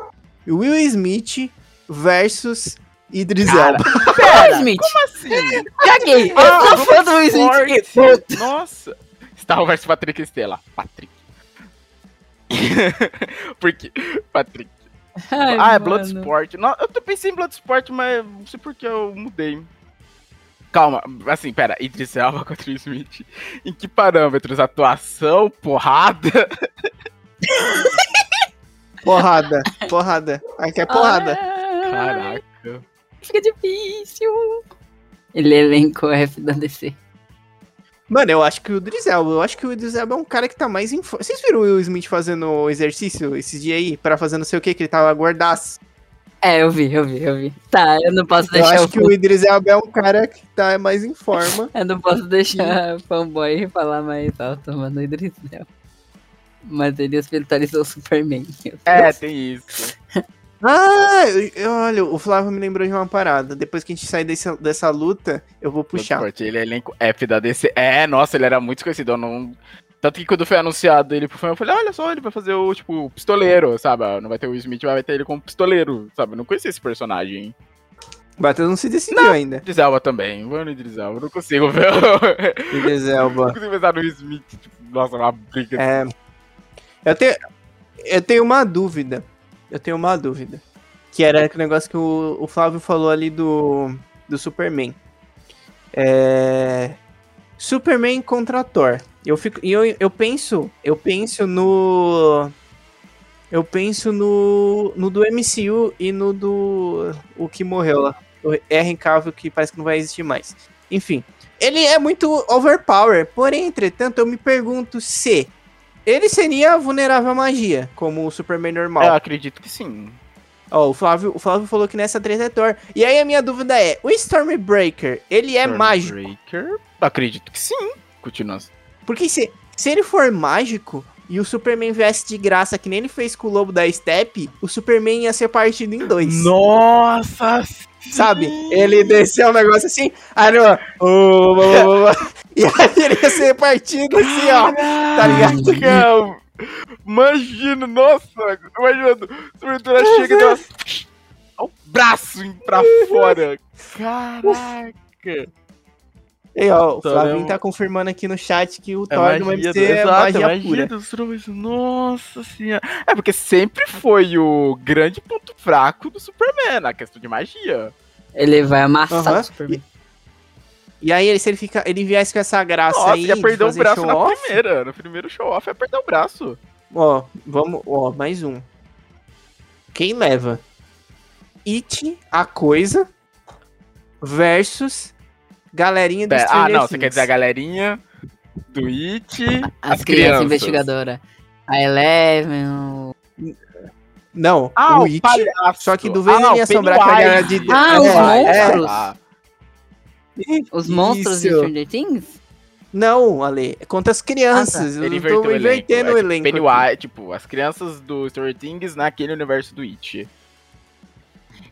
Will Smith versus Idris Cara, Elba. Will Smith. Assim. Caguei. Eu Ah, sou fã do Will Smith. Nossa. Star Wars Patrick Estela. Patrick. Por quê? Patrick. Ai, ah, é. Bloodsport. Não, eu tô pensei em Bloodsport, mas não sei por que eu mudei. Calma, assim, pera, Idris Elba contra o Smith. Em que parâmetros? Atuação, porrada? Porrada, porrada. Aqui é porrada. Ah, Caraca. Fica difícil. Ele elencou F da DC. Mano, eu acho que o Idris Elba, eu acho que o Idris Elba é um cara que tá mais em. Vocês viram o Will Smith fazendo exercício esses dias aí? Pra fazer não sei o que, que ele tava gordaço? É, eu vi, eu vi, eu vi. Tá, eu não posso Eu deixar acho o que o Idris Elba é um cara que tá mais em forma. Eu não posso deixar fanboy falar mais alto, mano, o Idris Elba. Mas ele espiritualizou o Superman. É, tem isso. Ah, eu- eu- olha, o Flávio me lembrou de uma parada. Depois que a gente sair desse- dessa luta, eu vou puxar. Ele é elenco F da DC. É, nossa, ele era muito conhecido. Eu não... Tanto que quando foi anunciado ele pro fã, eu falei, olha só, ele vai fazer o, tipo, pistoleiro, sabe? Não vai ter o Smith, mas vai ter ele como pistoleiro, sabe? Eu não conhecia esse personagem. Bateu não se decidiu ainda. Idris Elba também. Mano, Idris Elba, não consigo ver. Idris não Elba. consigo pensar no Smith, tipo, nossa, uma briga. É, eu, tenho, eu tenho uma dúvida. Eu tenho uma dúvida. Que era o negócio que o, o Flávio falou ali do, do Superman. É, Superman contra Thor. Eu fico, eu, eu penso, eu penso no eu penso no no do MCU e no do o que morreu lá, o R Cavill que parece que não vai existir mais. Enfim, ele é muito overpower, porém, entretanto, eu me pergunto se ele seria vulnerável à magia, como o Superman normal. Eu acredito que sim. Ó, o Flávio, o Flávio falou que nessa treta é Thor. E aí a minha dúvida é, o Stormbreaker, ele é mágico? Stormbreaker, Acredito que sim. Continua. Porque se, se ele for mágico e o Superman viesse de graça, que nem ele fez com o Lobo da Steppe, o Superman ia ser partido em dois. Nossa! Sabe? Ele desceu um negócio assim, aí ô, ô, ô, ô, e aí ele ia ser partido assim, ó. Tá ligado? Imagina, nossa, o Superman chega e dá. Olha o braço pra fora. Caraca. E ó, o Thor Flavinho é um- tá confirmando aqui no chat que o É Thor do UFC é magia é magia pura. dos Superman. Nossa senhora. É porque sempre foi o grande ponto fraco do Superman, a questão de magia. Ele vai amassar Aham. o Superman. E aí, ele- se ele, fica, ele viesse com essa graça Nossa, aí ia de perder o braço na primeira. No primeiro show-off ia perder o braço. Ó, vamos, ó, mais um. Quem leva? It, a coisa, versus galerinha do Pera, ah, não, você quer dizer a galerinha do It, As, crianças investigadoras. A Eleven, o... Não, Ah, o o It, palhaço. só que do Ah, ele não, ia assombrar com a galera de... Ah, os é, monstros. Ah, os monstros de. Stranger Things? Não, Ale, é contra as crianças. eu ele tô inverteu o elenco. invertendo é, o tipo, elenco. aqui. Pennywise, tipo, as crianças do Story Things naquele universo do It.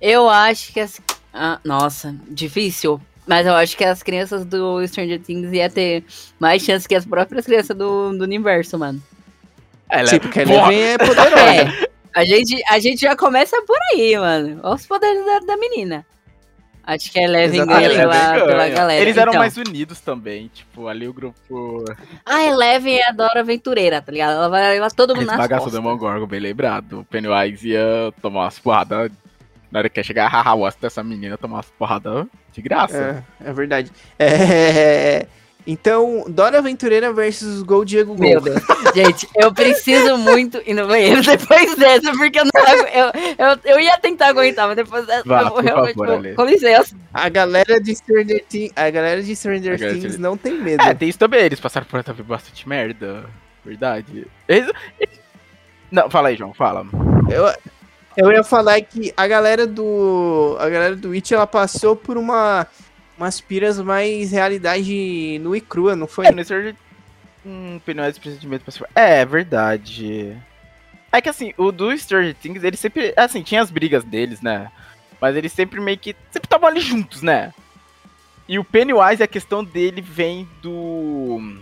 Eu acho que as. Ah, nossa, difícil. Mas eu acho que as crianças do Stranger Things ia ter mais chance que as próprias crianças do, do universo, mano. Ela Sim, porque a Porra, Eleven é poderosa. É. A gente, a gente já começa por aí, mano. Olha os poderes da, da menina. Acho que a Eleven Exatamente. ganha Ela pela, ganha. pela galera. Eles eram Então, mais unidos também, tipo, ali o grupo. A Eleven é a Dora Aventureira, tá ligado? Ela vai levar todo mundo nas Esmagação costas. do Demogorgon, bem lembrado. O Pennywise ia tomar umas porradas. Na hora que ia chegar, haha, gosto dessa menina tomar umas porradas de graça. É, é verdade. É, Então, Dora Aventureira versus Gol Diego Gol. Meu Deus. Gente, eu preciso muito ir no banheiro depois dessa, porque eu não eu, eu, eu ia tentar aguentar, mas depois dessa Vá, eu realmente. favor, vou- com licença. A galera de Stranger Things, a galera de Stranger galera de Things Stranger- não tem medo. É, tem isso também, eles passaram por essa bastante merda. Verdade. Eles- Não, fala aí, João, fala. Eu, eu ia falar que a galera do. A galera do It ela passou por uma. Umas piras mais realidade nua e crua, não foi? É, Stranger... Hum, de medo pra se... É, verdade. É que assim, o do Stranger Things, ele sempre... Assim, tinha as brigas deles, né? Mas eles sempre meio que... Sempre estavam ali juntos, né? E o Pennywise, a questão dele vem do...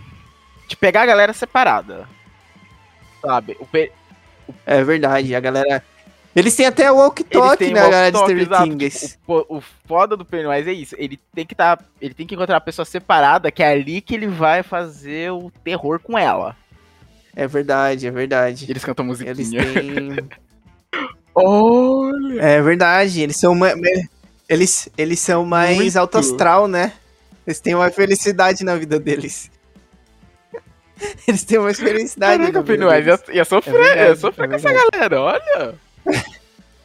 De pegar a galera separada. Sabe? O Pe... É verdade, a galera. Eles têm até o walk Eles talk, têm né, a galera de. Tipo, o, o foda do Pennywise é isso. Ele tem que tá, ele tem que encontrar a pessoa separada, que é ali que ele vai fazer o terror com ela. É verdade, é verdade. Eles cantam Eles musiquinha. têm. Olha! É verdade, eles são. ma- ma- Eles, eles são mais Muito. alto astral, né? Eles têm uma felicidade na vida deles. Eles têm uma felicidade. Caraca, no meio Pennywise deles. ia, ia sofrer, É verdade, ia sofrer é com essa galera, olha.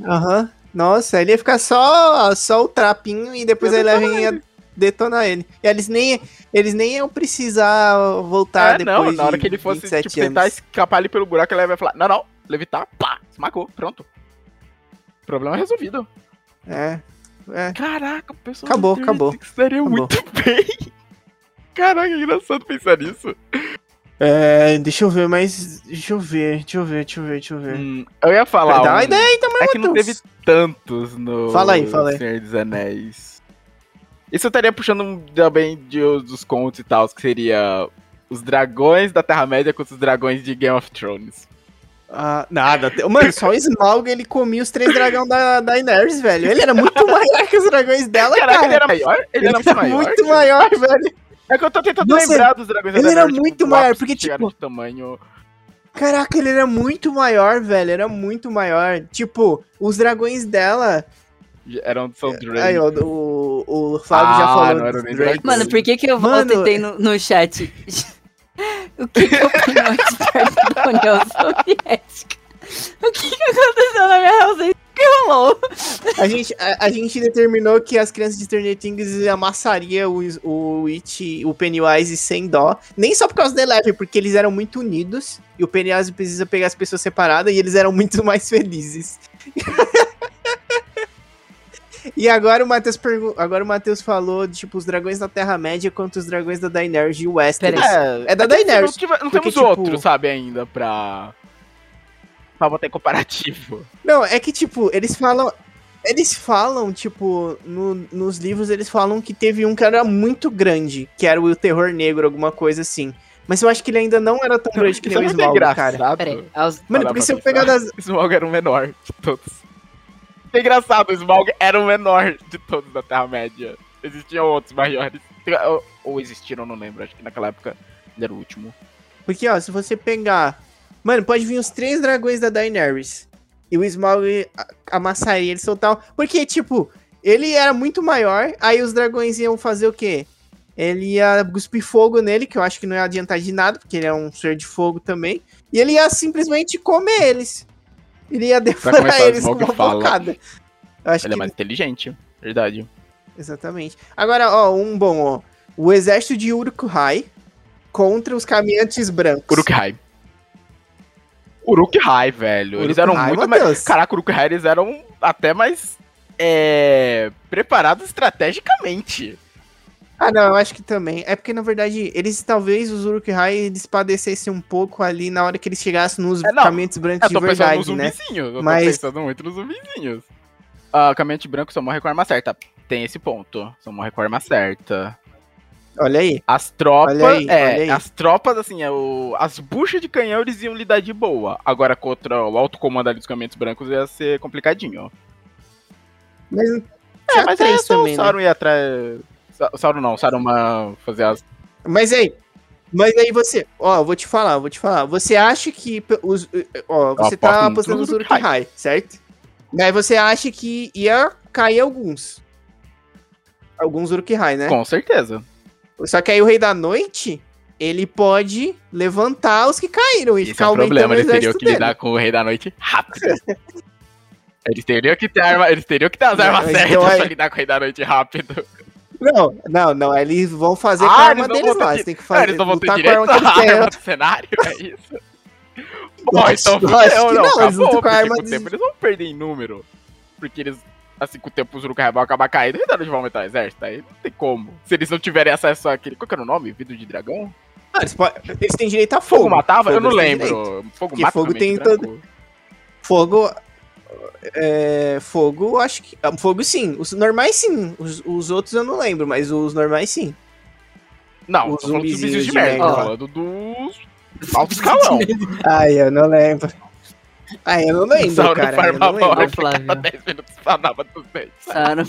Aham. Nossa, ele ia ficar só, só o trapinho e depois Ia a Eleven ia detonar ele. E eles nem, eles nem iam precisar voltar é, depois não, na hora que ele fosse 27 tipo, tentar anos. escapar ali pelo buraco, ele vai falar, não, não, levitar, pá, se marcou, pronto. Problema resolvido. É, é. Caraca, o pessoal Acabou, acabou. Daria Acabou. muito bem. Caraca, que engraçado pensar nisso. É, deixa eu ver, mas. Deixa eu ver, deixa eu ver, deixa eu ver, deixa eu ver. Hum, eu ia falar. Dá um- uma ideia aí também, É que não teve tantos no Fala aí, fala aí. Senhor dos Anéis. Isso eu estaria puxando também de, dos contos e tal, que seria os dragões da Terra-média contra os dragões de Game of Thrones. Ah, nada. Mano, só o Smaug ele comia os três dragões da Daenerys, velho. Ele era muito maior que os dragões dela, Caraca, cara. ele era maior? Ele, Ele era era maior? muito maior, velho. É que eu tô tentando Nossa, lembrar dos dragões da ele era muito tipo, maior, porque, tipo- de tamanho... Caraca, ele era muito maior, velho. Era muito maior. Tipo, os dragões dela. Eram são Drake. Aí, ó, o, o Flávio já Ah, falou. não era Drake. dragão. Mano, por que que eu Mano, tentei no, no chat? o que que expert da União Soviética? O que que aconteceu na minha relação? Que rolou? A gente, a, a gente determinou que as crianças de Stranger Things amassaria o, o It, o Pennywise sem dó. Nem só por causa da Eleven, porque eles eram muito unidos. E o Pennywise precisa pegar as pessoas separadas e eles eram muito mais felizes. e agora o Matheus pergu- agora o Matheus falou de tipo os dragões da Terra-média contra os dragões da Daenerys de Westeros. Peraí. É da Daenerys, Não, tive- não porque, temos tipo- outro, sabe, ainda pra... Pra botar em comparativo. Não, é que, tipo, eles falam. Eles falam, tipo, no- nos livros eles falam que teve um que era muito grande, que era o terror negro, alguma coisa assim. Mas eu acho que ele ainda não era tão grande que nem o é Smaug, cara. Peraí, aos... Mano, porque se eu pegar das. O Smaug era o menor de todos. É engraçado, o Smaug era o menor de todos da Terra-média. Existiam outros maiores. Ou, ou existiram, não lembro. Acho que naquela época ele era o último. Porque, ó, se você pegar. Mano, pode vir os três dragões da Daenerys. E o Smaug a- amassaria eles total. Porque, tipo, ele era muito maior. Aí os dragões iam fazer o quê? Ele ia cuspir fogo nele, que eu acho que não ia adiantar de nada, porque ele é um ser de fogo também. E ele ia simplesmente comer eles. Ele ia devorar eles com uma fala. bocada. Ele é que mais inteligente, verdade. Exatamente. Agora, ó, um bom, ó. O exército de Uruk-hai contra os caminhantes brancos. Uruk-hai. Uruk-hai, velho. Eles eram Uruk-hai, muito mais... Caraca, Uruk-hai, eles eram até mais... É... Preparados estrategicamente. Ah, não, eu acho que também. É porque, na verdade, eles talvez os Uruk-hai eles padecessem um pouco ali na hora que eles chegassem nos É, não. caminhantes brancos Eu tô de pensando verdade, nos né? zumbizinhos. Eu Mas- tô pensando muito nos zumbizinhos. Ah, caminhante branco só morre com arma certa. Tem esse ponto. Só morre com arma certa. Olha aí. As tropas. Olha aí, é, olha aí. as tropas, assim, é o- as buchas de canhão eles iam lidar de boa. Agora contra o alto comando ali dos caminhantes brancos ia ser complicadinho. Mas É, mas é só também, o né? Sauron ia atrás. Sa- Sauron não, Saruman fazer as. Mas aí. Mas aí você, ó, eu vou te falar, vou te falar. Você acha que os, ó, você tá apostando nos Uruk-hai, certo? Aí você acha que ia cair alguns. Alguns Uruk-hai, né? Com certeza. Só que aí o Rei da Noite, ele pode levantar os que caíram e Esse ficar é o problema, eles teriam que dele. lidar com o Rei da Noite rápido. eles teriam que ter arma, eles teriam que ter as armas mas certas então aí- pra lidar com o Rei da Noite rápido. Não, não, não, eles vão fazer Ah, com a arma eles deles lá, você tem que Ah, fazer, eles não vão ter lutar com a direito arma eles arma têm. do cenário, é isso? Acho- então acho não, não, eles com a arma tempo eles vão perder em número. Porque eles, assim, com o tempo os Uruk-hai vão acabar caindo, e eles vão aumentar o exército, aí não tem como. Se eles não tiverem acesso àquele, qual que era o nome? Vidro de dragão? Ah, eles, po- eles têm direito a Fogo, fogo. matava? eu não lembro. Fogo Porque mata fogo tem branco? Fogo. É, fogo, acho que. ah, Fogo sim. Os normais sim. Os, os outros eu não lembro, mas os normais sim. Não, Os tô falando dos zumbizinhos zumbizinhos de merda, tô falando dos alto escalão. Ai, eu não lembro. Ai, eu não lembro, Sauron cara. Eu farma não lembro. Flávio. cada 10 minutos falava dos dentes. Sauron.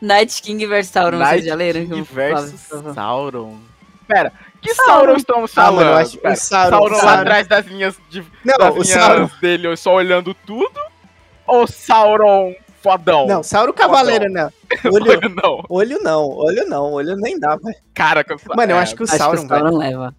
Night King vs Sauron, vocês Night já leram? King Flávio versus. Sauron. Pera, que Sauron. Sauron estamos Ah, falando? eu acho que o Sauron- Sauron lá Sauron- atrás das linhas, de, Não, das o linhas Sauron. dele só olhando tudo? Ou Sauron fodão. Não, Sauron Cavaleiro, não. Olho, Olho não. olho não, olho não, olho nem dá, velho. Cara, que eu Mano, eu é, acho que o Acho Sauron, que o. Sauron leva.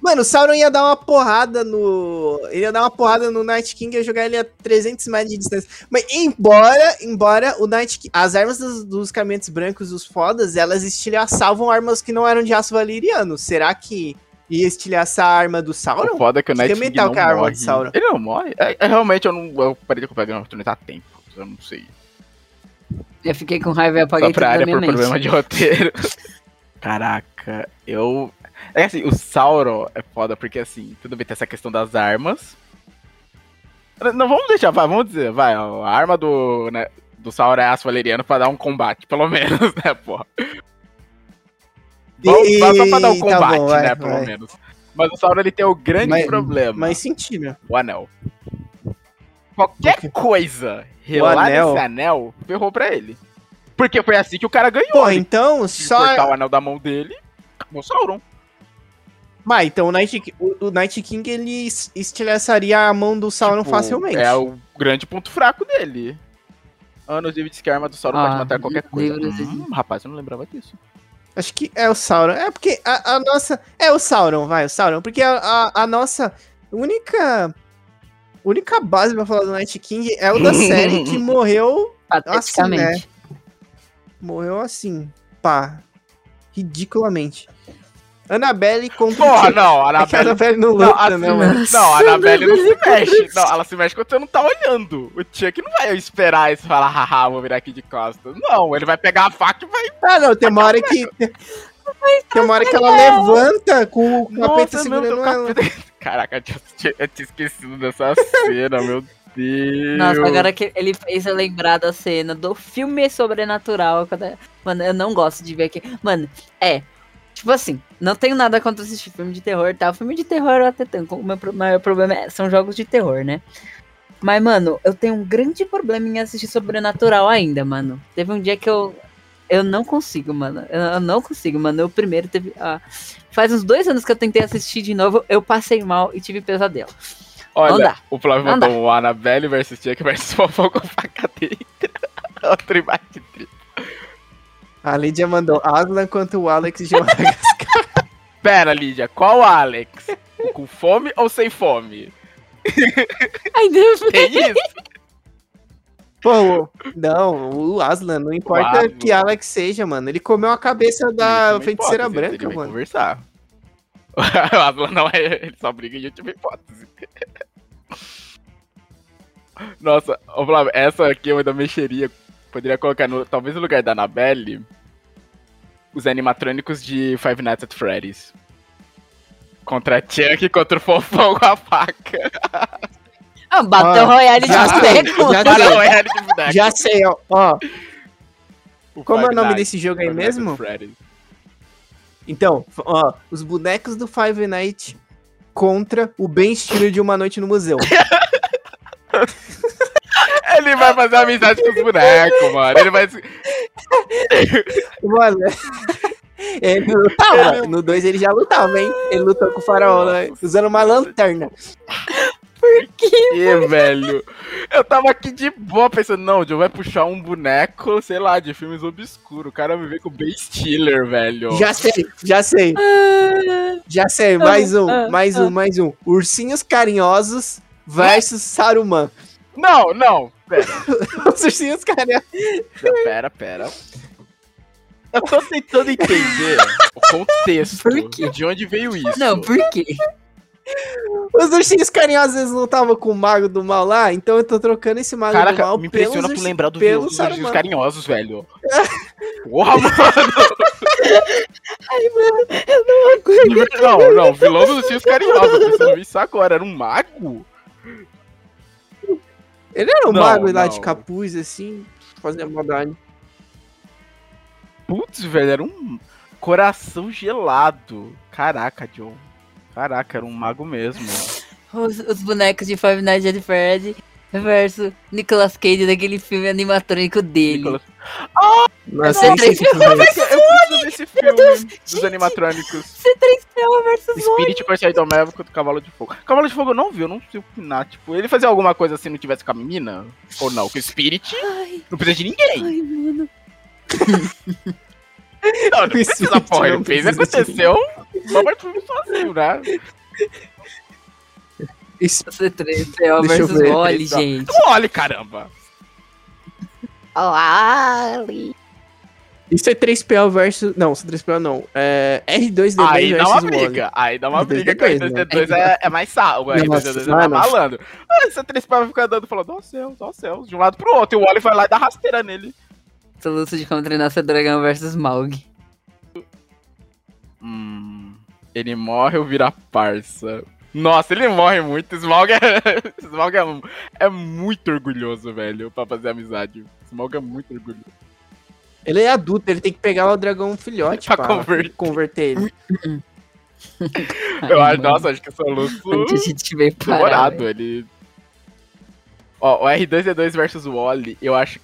Mano, o Sauron ia dar uma porrada no. Ele ia dar uma porrada no Night King e ia jogar ele a 300 metros de distância. Mas, embora, embora o Night King. As armas dos, dos caminhantes brancos, os fodas, elas estilhaçavam armas que não eram de aço valeriano. Será que ia estilhaçar a arma do O Sauron? foda é que o Night King não que é a arma morre. Ele não morre? É, é, realmente, eu não eu parei de acompanhar Game of Thrones há tempo. Eu não sei. Eu fiquei com raiva e apaguei Só tudo pra da área minha por mente. problema de roteiro. Caraca, eu... É assim, o Sauron é foda porque assim, tudo bem, tem essa questão das armas. Não, vamos deixar, vai, vamos dizer, vai, ó, a arma do, né, do Sauron é aço valeriano pra dar um combate, pelo menos, né, porra. E- só só pra dar um tá combate, bom, vai, né, pelo vai. menos. Mas o Sauron, ele tem o grande Mas- problema, Mas sentido. o anel. Qualquer coisa relar anel? nesse anel, ferrou pra ele. Porque foi assim que o cara ganhou. Ele então só. cortar o anel da mão dele, acabou o Sauron. Mas então o Night, o, o Night King ele es- estilhaçaria a mão do Sauron Tipo, facilmente. É o grande ponto fraco dele. Anos diz que a arma do Sauron Ah, pode matar qualquer coisa. Hum, rapaz, eu não lembrava disso. Acho que é o Sauron. É porque a, a nossa. É o Sauron, vai, o Sauron. Porque a, a, a nossa única. Única base pra falar do Night King é o da série que morreu. Pateticamente. Morreu assim. Pá. Ridiculamente. Annabelle contra. Porra, não, a É a Annabelle. Não Não, luta, assim, né, mano? não, a Annabelle não se mexe. Não, ela se mexe quando você não tá olhando. O Chuck não vai esperar isso e falar, haha, vou virar aqui de costas. Não, ele vai pegar a faca e vai. Ah, não, tem uma hora que. Tem uma hora que ela levanta com o capeta segurando ela. Caraca, eu tinha, eu tinha esquecido dessa cena, meu Deus. Nossa, agora que ele fez eu lembrar da cena do filme sobrenatural. quando- Mano, eu não gosto de ver aqui. Mano, é. Tipo assim, não tenho nada contra assistir filme de terror e tal. Filme de terror eu até tenho. O meu maior problema é- são jogos de terror, né? Mas, mano, eu tenho um grande problema em assistir sobrenatural ainda, mano. Teve um dia que eu. Eu não consigo, mano. Eu, eu não consigo, mano. Eu primeiro teve. ah, faz uns dois anos que eu tentei assistir de novo, eu passei mal e tive pesadelo. Olha, dá. o Flávio mandou um Annabelle versus Chuck versus Fofão com faca dentro. Outro embate trip. A Lídia mandou Aslan contra o Alex de Madagascar. Pera, Lídia, qual Alex? O com fome ou sem fome? Ai, Deus Tem isso? Pô, não, o Aslan, não importa Aslan. que Alex seja, mano. Ele comeu a cabeça da feiticeira hipótese, branca, ele vai mano. conversar. o Aslan não é, ele só briga em última hipótese. Nossa, ô Flávio, essa aqui eu ainda mexeria. Poderia colocar, no, talvez no lugar da Annabelle, os animatrônicos de Five Nights at Freddy's. Contra a Chuck e contra o Fofão com a faca. Ah, Battle Ah, Royale de boneco. já o Royale de boneco. Já sei, ó. ó. O Como é o Five nome Nights, desse jogo aí Nights mesmo? Freddy's. Então, ó, os bonecos do Five Night contra o Ben Stiller de Uma Noite no Museu. Ele vai fazer amizade com os bonecos, mano. Ele vai. Mano, ele lutava. No 2 ele já lutava, hein? Ele lutou com o faraó, né? Usando uma lanterna. Que velho. Eu tava aqui de boa pensando, não, o Joe vai puxar um boneco, sei lá, de filmes obscuros. O cara me vê com o Ben Stiller, velho. Já sei, já sei. Já sei, mais um, ah, mais um, mais um. Ursinhos carinhosos versus Saruman. Não, não. Pera, Os ursinhos carinhosos. pera, pera. Eu tô tentando entender o contexto Por quê? de onde veio isso. Não, por quê? Os ursinhos carinhosos eles lutavam com o mago do mal lá, então eu tô trocando esse mago do Caraca, mal me impressiona pelos tu ursi- lembrar do pelo dos ursinhos carinhosos, velho. Porra, mano. Não, não, vilão dos ursinhos carinhosos. Eu preciso ver isso agora. Era um mago? Ele era um Não, mago lá não. de capuz, assim, fazendo maldade. Putz, velho, era um coração gelado. Caraca, John. Caraca, era um mago mesmo. Os, os bonecos de Five Nights at Freddy versus Nicolas Cage daquele filme animatrônico dele. Nicolas- Nossa, É, esse filme Eu preciso desse filme dos animatrônicos. C3PO versus Spirit Corsair Domévo contra o Cavalo de Fogo. Cavalo de Fogo eu não vi, eu não sei opinar. Tipo, ele fazia alguma coisa assim não tivesse com a menina? Ou não? Com o Spirit Ai, não precisa de ninguém. ai, mano. Não, não O precisa, porra. não Ele fez, aconteceu. Vamos tudo sozinho, né? C3PO Deixa eu versus ver. Wally, Só- gente. Olha, caramba. Wally. Isso é 3PO versus. Não, C3PO não. É R2D2 Aí dá versus uma Wally. briga. Aí dá uma R2D2, briga. Que o né? R2D2 é, é mais sal. O Nossa, R2D2 é malandro. Ah, esse 3 vai ficar andando falando, ó céus, ó céus, de um lado pro outro. E o Wally vai lá e dá rasteira nele. Soluço de como treinar seu dragão versus Maug. Hum, ele morre ou vira parça? Nossa, ele morre muito. Smaug é, Smaug é, é muito orgulhoso, velho, pra fazer amizade. Smaug é muito orgulhoso. Ele é adulto, ele tem que pegar o dragão filhote Pra pra, converter. converter ele. Eu Ai, acho, nossa, acho que o Soluço Onde a gente veio parar, demorado. Ele. Ó, o R2D2 versus o Wally, eu acho.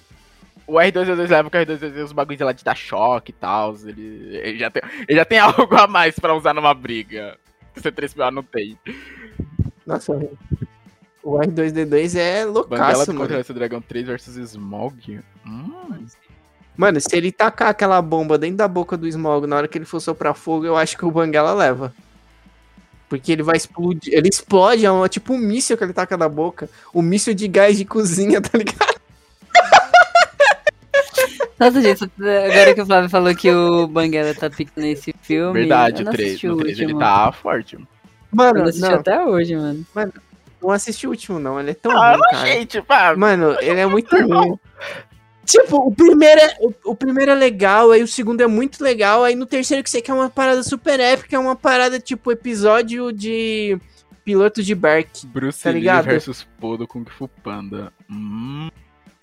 O R2D2 leva com o R2D2 os bagulhos lá de dar choque e tal. Ele, ele, já tem, ele já tem algo a mais pra usar numa briga. Que o C3PO não tem. Nossa, o R2D2 é Banguela loucaço, contra mano. esse Dragão 3 versus Smog. Hum. Mano, se ele tacar aquela bomba dentro da boca do Smog na hora que ele for soprar fogo, eu acho que o Banguela leva. Porque ele vai explodir. Ele explode, é uma, tipo um míssil que ele taca na boca. Um míssil de gás de cozinha, tá ligado? Nossa, gente, agora que o Flávio falou que o Banguela tá pique nesse filme. Verdade, eu o não 3. assisti No o 3 ele último. tá forte. Eu Mano, não assisti não, até hoje, mano. não assisti o último, não. Ele é tão Ah, ruim, gente, pá. Mano, ele é muito ruim. Tipo, o primeiro, é, o, o primeiro é legal, aí o segundo é muito legal, aí no terceiro que você quer uma parada super épica, é uma parada tipo episódio de piloto de Berk. Bruce tá Lee ligado? versus Po do Kung Fu Panda. Hum.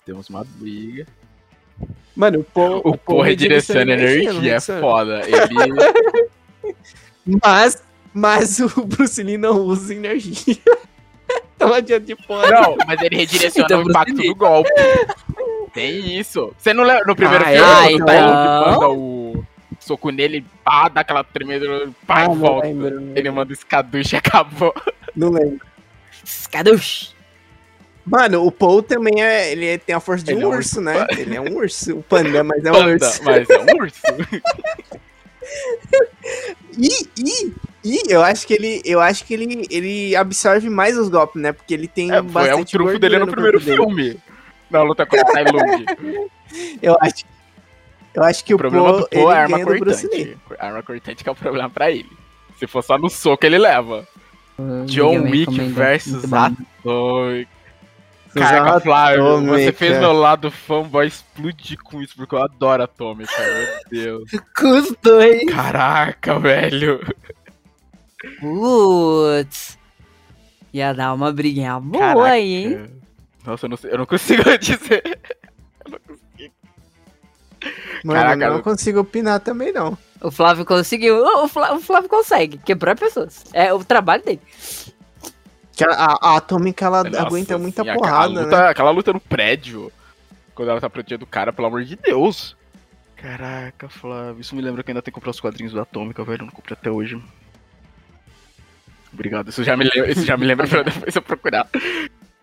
Temos uma briga. Mano, o Paul, O Po redireciona energia, não é redireciona. foda. Ele. Mas, mas o Bruce Lee não usa energia. então não adianta de fora. Não, mas ele redireciona Então, o impacto do golpe. Tem isso. Você não lembra no primeiro Ah, filme? é? quando Ah, tá então. o o soco nele, pá, dá aquela tremenda, pá, Ah, e não volta. lembro, não Ele manda o escaduche e acabou. Não lembro. Skadush! Mano, o Paul também é. Ele é- tem a força de um é um urso, né? Ele é um urso. O panda, mas é um Panda, urso. mas é um urso. E, e, e eu acho que ele. Eu acho que ele, ele absorve mais os golpes, né? Porque ele tem É, foi, é o bastante trunfo gordura dele no primeiro corpo dele. filme. Na luta contra o Tai Lung. Eu acho. Eu acho que O o, problema Paul, do Poe é a arma cortante. A arma cortante que é o problema pra ele. Se for só no soco, ele leva. John Ninguém me Wick versus. Atomic. Caraca, Flávio, Atômica. você fez meu lado fanboy explodir com isso, porque eu adoro Atômica, meu Deus. Com os dois. Caraca, velho. Putz. Ia dar uma briguinha boa Caraca. aí, hein? Nossa, eu não, sei- eu não consigo dizer. Eu não consigo. Mano, Caraca, eu não eu- consigo opinar também, não. O Flávio conseguiu. O Flávio, o Flávio consegue quebrar pessoas. É o trabalho dele. Que a, a, a Atômica, ela Nossa, aguenta muita assim, aquela porrada, luta, né? Aquela luta no prédio, quando ela tá protegendo o cara, pelo amor de Deus. Caraca, Flávio, isso me lembra que ainda tenho que comprar os quadrinhos do Atômica, velho, eu não comprei até hoje. Obrigado, isso já me lembra, isso já me lembra pra depois eu procurar.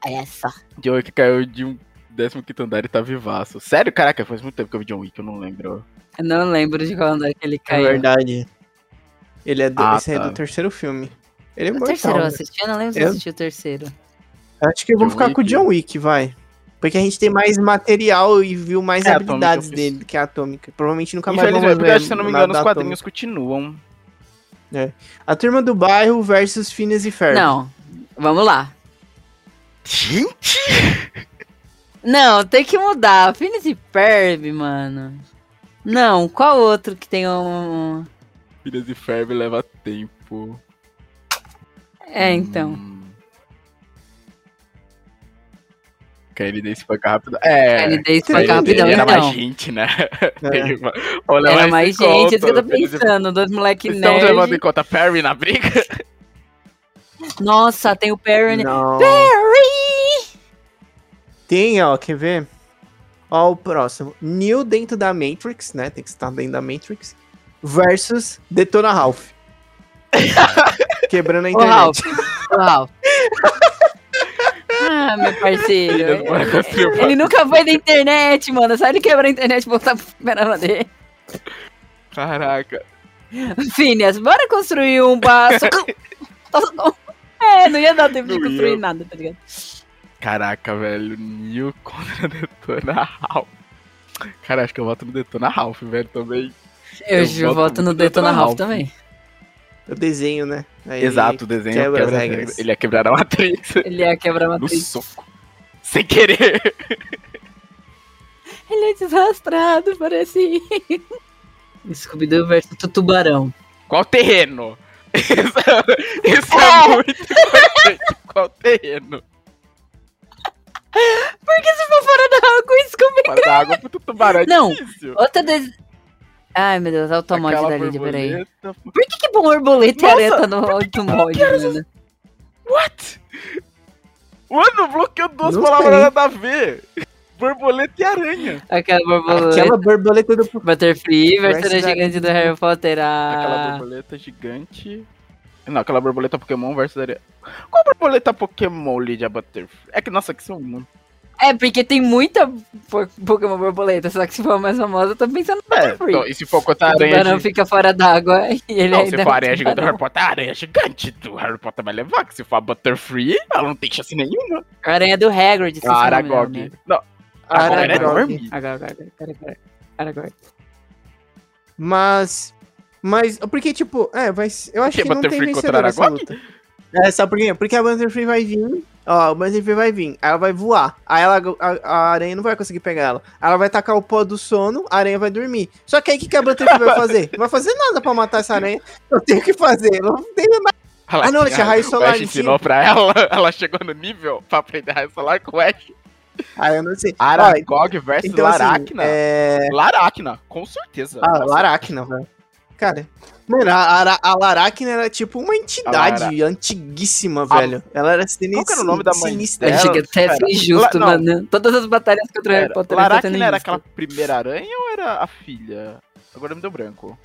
É só. John Wick caiu de um 15 andar e tá vivaço. Sério? Caraca, faz muito tempo que eu vi John Wick, eu não lembro. Eu não lembro de qual andar que ele É caiu. verdade. Ele é do, Ah, esse aí é tá. do terceiro filme. Ele é o mortal. terceiro eu né? assisti, eu não lembro se eu Eu- assisti o terceiro. Acho que eu vou John ficar com o Wick. John Wick, vai. Porque a gente tem mais material e viu mais É, habilidades eu dele que a Atômica. Provavelmente nunca mais vamos ver acho se eu não me engano, os quadrinhos continuam. Atômica. A Turma do Bairro versus Phineas e Ferb. Não, vamos lá. Gente! Não, tem que mudar. Phineas e Ferb, mano. Não, qual outro que tem um... Filhas e Ferb leva tempo. É, então. KND espanca rápido. É. KND espanca KND rapidão, era então. mais gente, né? É. Ele- Ou leva Era mais gente, isso que eu tô pensando. Dois moleque Estamos levando em conta Perry na briga? Nossa, tem o Perry. Não. Perry! Tem, ó, quer ver? Ó, o próximo. Neo dentro da Matrix, né? Tem que estar dentro da Matrix. Versus Detona Ralph. Quebrando a Ô, internet. Ô, Ralph. Ah, meu parceiro. Ele nunca foi da internet, mano. Só ele quebrar a internet e voltar pro primeira dele. Caraca. Phineas, bora construir um baço. é, não ia dar tempo de Não construir ia. nada, tá ligado? Caraca, velho. Neo contra Detona Ralph. Cara, acho que eu voto no Detona Ralph, velho, também. Eu, Eu voto, voto no muito Detona Detona Ralph Ralph. também. O desenho, né? Aí Exato, o desenho quebra quebra, as regras. Ele ia quebrar a Matrix Ele ia quebrar uma no matriz. soco. Sem querer. Ele é desrastrado, parece. Scooby-Doo versus Tubarão. Qual terreno? Isso, é- muito importante. Qual terreno? Porque se for fora da água, o Scooby... Para da água pro tubarão é Não. difícil. Outra des... Ai, meu Deus, olha o tomate Aquela da Lídia, peraí. borboleta- Por que que borboleta e Nossa, areia tá no automóvel, mano? What? Mano, bloqueou duas Não palavras sei. nada a ver. Borboleta e aranha. Aquela borboleta. Aquela borboleta do. Butterfree a gigante do Harry Potter. Aquela Ah, borboleta gigante. Não, aquela borboleta Pokémon versus areia. Qual borboleta Pokémon, Lydia Butterfree? É que, nossa, que são muito. É, porque tem muita po- Pokémon borboleta, só que se for a mais famosa, eu tô pensando no É, Butterfree. então, e se for contra a O aranha tubarão gi- fica fora d'água e ele Não, ainda se for a aranha é um gigante do. Harry Potter, a aranha gigante do Harry Potter vai levar. Que se for a Butterfree, ela não tem chance nenhuma. A aranha do Hagrid, esqueci A o Aragog. dela, né? Não, a aranha é Aragog. enorme. Aragog, Aragog, Aragog, Aragog. Mas. Mas. Porque, tipo, é, vai. Eu acho que que não tem Butterfree contra vencedor essa Aragog? luta. É, sabe por quê? Porque a Butterfree vai vir. Ó, a Butterfree vai vir. Aí ela vai voar. Aí ela, a, a aranha não vai conseguir pegar ela. Ela vai tacar o pó do sono, a aranha vai dormir. Só que aí o que, que a Butterfree vai fazer? Não vai fazer nada pra matar essa aranha. Eu tenho que fazer. Eu não tenho nada. Ela Ah, não, tinha raio solar O Ash ensinou pra ela, ela chegou no nível pra aprender raio solar com o Ash. Ah, eu não sei. Aragog versus Então, assim, Laracna. é... Laracna, com certeza. Ah. Laracna, velho. Cara, mano, a, a Laracna era tipo uma entidade antiguíssima, A- velho. Ela era sinistra. Qual que era o nome da mãe sinistra. dela? Achei que até foi injusto, La- mano. Todas as batalhas contra Era, sendo Laracna era injustas. aquela primeira aranha ou era a filha? Agora me deu branco.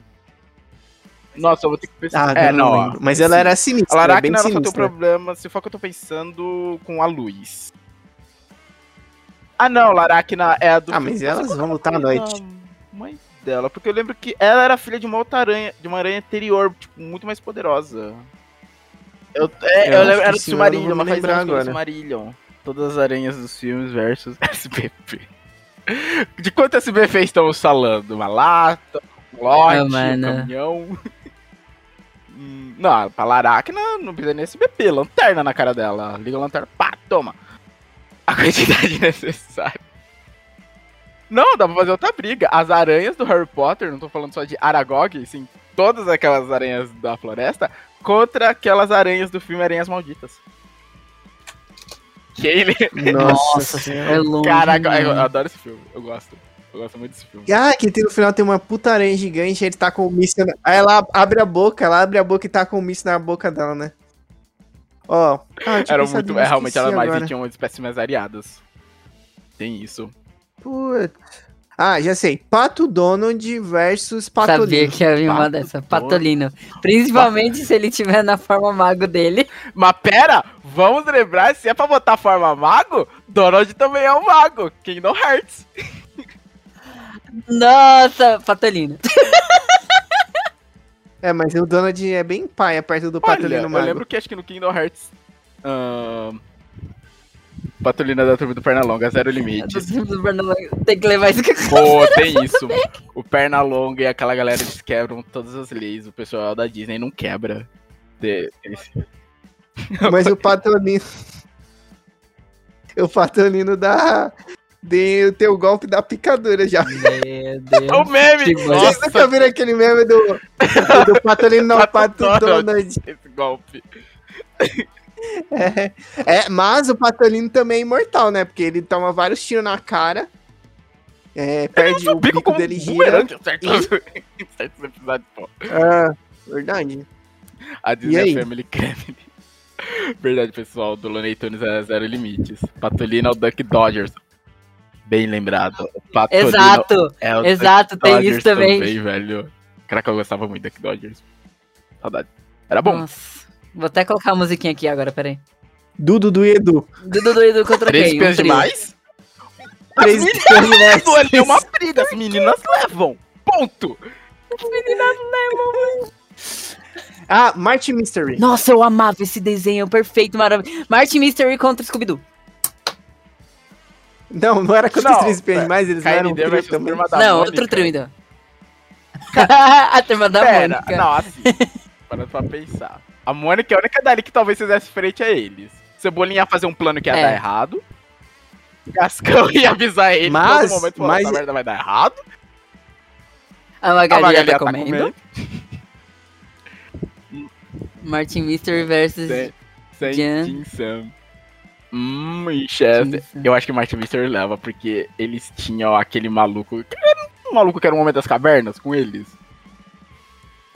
Nossa, eu vou ter que pensar. Ah, é, não, não. Mas ela era A sinistra, era bem Laracna ela só tem um problema se for que eu tô pensando com a luz. Ah, não, Laracna é a do. Ah, mas elas vão lutar à noite. Mãe dela, porque eu lembro que ela era filha de uma outra aranha, de uma aranha anterior, tipo, muito mais poderosa. Eu, é, Eu eu, lembro, era do não Silmarillion, mas faz lembrar anos agora. Silmarillion. Todas as aranhas dos filmes versus SBP. De quanto SBP estamos falando? Uma lata, um lote, um caminhão? Hum, Não, pra Laracna não precisa nem SBP, lanterna na cara dela. Liga a lanterna, pá, toma. A quantidade necessária. Não, dá pra fazer outra briga. As aranhas do Harry Potter, não tô falando só de Aragog, sim, todas aquelas aranhas da floresta, contra aquelas aranhas do filme Aranhas Malditas. Que ele. Nossa, É longe. Caraca, eu, adoro esse filme. Eu gosto. Eu gosto muito desse filme. Ah, que tem no final tem uma puta aranha gigante, ele tá com o míssil. na- Aí ela abre a boca, ela abre a boca e tá com o míssil na boca dela, né? Ó. Ah, Era muito. É, realmente era mais tinha umas espécies mais variadas. Tem isso. Putz. Ah, já sei. Pato Donald versus Sabia Patolino. que ia vir uma Pato dessa. Patolino. Principalmente se ele tiver na forma mago dele. Mas pera, vamos lembrar, se é pra botar forma mago, Donald também é um mago. Kingdom Hearts. Nossa, Patolino. É, mas o Donald é bem paia perto do Olha, Patolino eu Mago. lembro que acho que no Kingdom Hearts. ahn, Patolina da turma do Pernalonga, zero limites. Tem que levar isso que Pô, tem isso. O Pernalonga e aquela galera eles quebram todas as leis. O pessoal da Disney não quebra. De- esse- Mas o Patolino. o Patolino dá. Tem, tem o golpe da picadura já. Meu Deus. O meme! Vocês nunca viram aquele meme do, do Patolino, não, Pato Pato Donald. Donald. esse golpe. É, é, mas o Patolino também é imortal, né? Porque ele toma vários tiros na cara. É, perde o bico, dele gira. certos, em certos episódios, pô. Ah, verdade. A Disney? Family Family. Verdade, pessoal. Do Looney Tunes é zero limites. Patolino é o Duck Dodgers. Bem lembrado. Patolino Exato, é o exato, Duck tem Dodgers isso também. velho. Caraca, eu gostava muito do Duck Dodgers. Saudade. Era bom. Nossa. Vou até colocar a musiquinha aqui agora, peraí. Dudu do Edu. Dudu do Edu contra Três quem? Um espiãs trio. demais? Três espiãs demais. Tudo ali é uma briga. As meninas levam. Ponto. Ah, Martin Mystery. Nossa, eu amava esse desenho, perfeito, maravilhoso. Martin Mystery contra Scooby-Doo. Não, não era contra os três espiãs demais, eles não eram um KND trio também. Não, Mônica. outro trio ainda. a turma da Pera, Mônica. não, assim. Para pra pensar. A Mônica é a única dali que talvez fizesse frente a eles. Cebolinha ia fazer um plano que ia É. dar errado. Cascão ia avisar ele Mas- todo momento falando, mas- merda vai dar errado. A A Magali, Magali tá comendo. Martin Mystery versus sem Jan. Sam. Hum, e Chester. Sam. Eu acho que Martin Mystery leva, porque eles tinham aquele maluco. Um maluco que era o Homem das Cavernas com eles.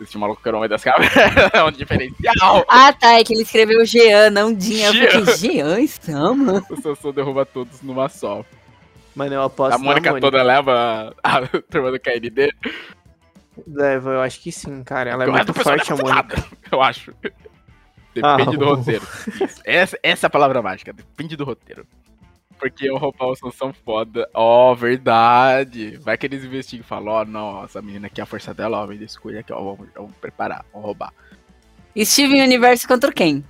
Esse maluco que era o Homem das Cavernas é um diferencial. Ah, tá, é que ele escreveu Jean, não Dinha. Eu Jean. fiquei, Jean, Sama? O Sansão derruba todos numa só. Mano, eu aposto a Mônica, toda leva a turma do KND. Leva, eu acho que sim, cara. Ela é resto muito forte, a Mônica. Eu acho. Depende Ah. do roteiro. Essa, essa é a palavra mágica. Depende do roteiro. Porque o roubar o Sansão foda. Ó, verdade. Vai que eles investigam e falam, ó, não, essa menina aqui, a força dela, ó, me descuida aqui, ó, vamos, vamos preparar, vamos roubar. Steven Universo contra quem?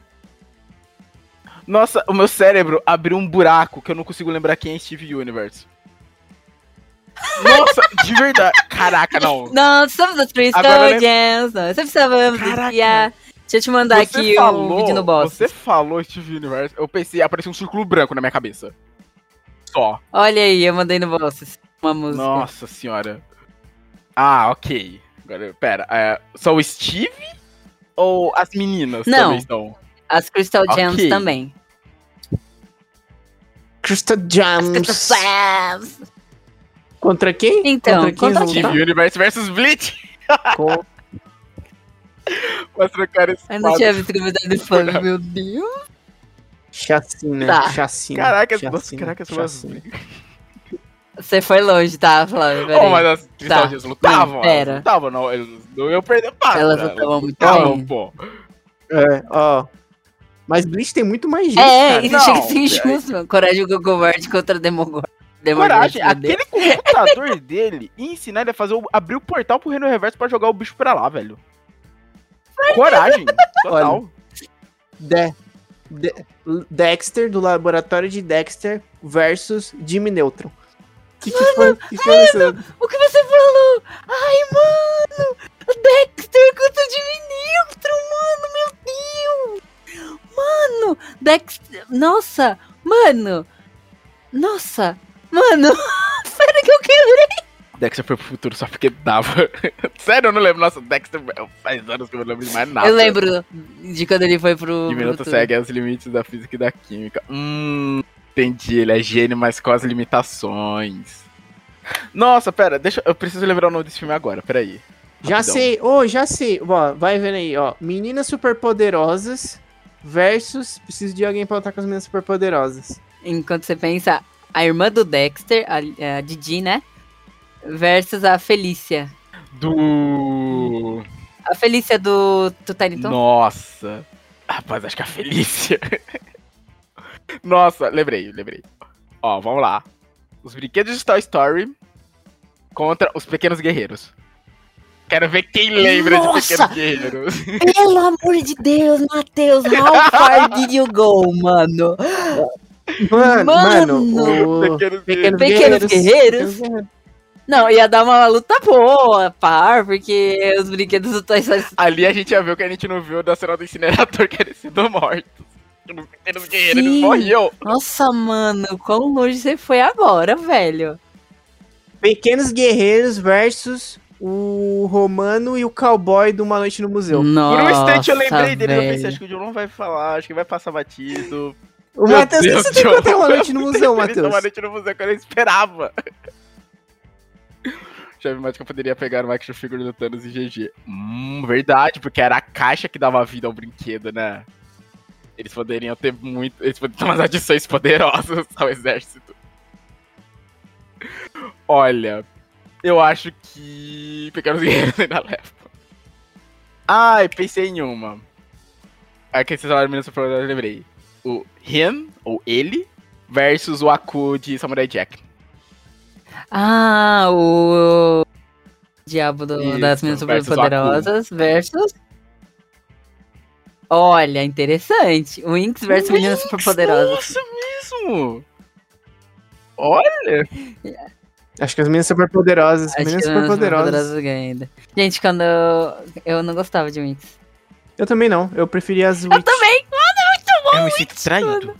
Nossa, o meu cérebro abriu um buraco que eu não consigo lembrar quem é Steve Universe. Nossa, de verdade. Caraca, não. Não, somos os eu Gems. Não, Caraca. desviar. Deixa eu te mandar Você aqui o vídeo no boss. Você falou Steve Universe, eu pensei, apareceu um círculo branco na minha cabeça. Só. Olha aí, eu mandei no boss. Uma música. Nossa senhora. Ah, ok. Agora, pera, é, só o Steve ou as meninas Não. também estão? As Crystal Gems Ok. também. Crystal Gems. Gems. Contra quem? Então, contra quem contra quem? Steve Universe versus Bleach. Com- Mas trocar esse Eu não tinha visto comentário de fã, meu Deus. Chacina, Tá. chacina. Caraca, chacina, nossa, caraca, chacina. Você foi longe, tá, Flávio? Peraí. Oh, mas as Crystal Gems lutavam, Não, elas pera. lutavam, não, eles não iam perder passo. Elas né? lutavam muito lutavam, bem. pô. É, ó. Mas Bleach tem muito mais gente, É, cara. isso Não, chega a ser injusto, mano. Coragem do Gogoward contra Demogorgon. Coragem, aquele computador dele ia ensinar ele a fazer o, abrir o portal pro Reino Reverso pra jogar o bicho pra lá, velho. Coragem, total. De- De- Dexter, do laboratório de Dexter, versus Jimmy Neutron. Que que foi? Que foi isso? O que você falou? Ai, mano! Dexter contra Jimmy Neutron, mano, meu Deus! Mano, Dexter... Nossa, mano! Nossa, mano! Pera que eu quebrei! Dexter foi pro futuro só porque dava. Sério, eu não lembro. Nossa, Dexter faz anos que eu não lembro de mais nada. Eu lembro de quando ele foi pro... Diminuto segue os limites da física e da química. Hum, entendi. Ele é gênio, mas com as limitações. Nossa, pera, deixa eu preciso lembrar o nome desse filme agora, peraí. Já Rapidão. sei, ô, já sei. Ó, vai vendo aí, ó. Meninas superpoderosas versus. Preciso de alguém pra lutar com as meninas superpoderosas. Enquanto você pensa, a irmã do Dexter, a, a Didi, né? Versus a Felícia. Do. A Felícia do, do Tiny Tom? Nossa. Rapaz, acho que é a Felícia. Nossa, lembrei, lembrei. Ó, vamos lá. Os brinquedos de Toy Story contra os pequenos guerreiros. Quero ver quem lembra Nossa! de pequenos guerreiros. Pelo amor de Deus, Matheus, how far did you go, mano? Mano, Mano! mano, o... pequenos Pequenos. Guerreiros? Pequenos Guerreiros. Não, ia dar uma luta boa, par, porque os brinquedos do Toy Story... Ali a gente ia ver o que a gente não viu da cena do incinerador que eles sido mortos. Os pequenos guerreiros Sim. eles morriam. Nossa, mano, quão longe você foi agora, velho? Pequenos Guerreiros versus o Romano e o Cowboy do Uma Noite no Museu. Nossa, Por um instante eu lembrei dele, eu pensei, velho. acho que o John não vai falar, acho que vai passar batido. O Matheus, que você tem John. contra Uma Noite no Museu, tem Uma Matheus? noite no museu que eu não esperava. Chave Mágica poderia pegar o action figure do Thanos e GG. Hum, verdade, porque era a caixa que dava vida ao brinquedo, né? Eles poderiam ter muito. Eles poderiam ter umas adições poderosas ao exército. Olha, eu acho que. Pequenos Guerreiros ainda leva. Ai, pensei em uma. Aqui vocês falaram Minas eu lembrei. O Him, ou ele, versus o Aku de Samurai Jack. Ah, o Diabo do- Isso, das o Superpoderosas versus. Olha, interessante. Winx versus Meninas Superpoderosas. Nossa, mesmo! Olha! Acho que as meninas super poderosas. As Acho meninas que super Meninas poderosas. Superpoderosas ganha ainda. Gente, quando eu, eu não gostava de Winx. Eu também não. Eu preferia as Eu Witch. também! Eu me sinto traído.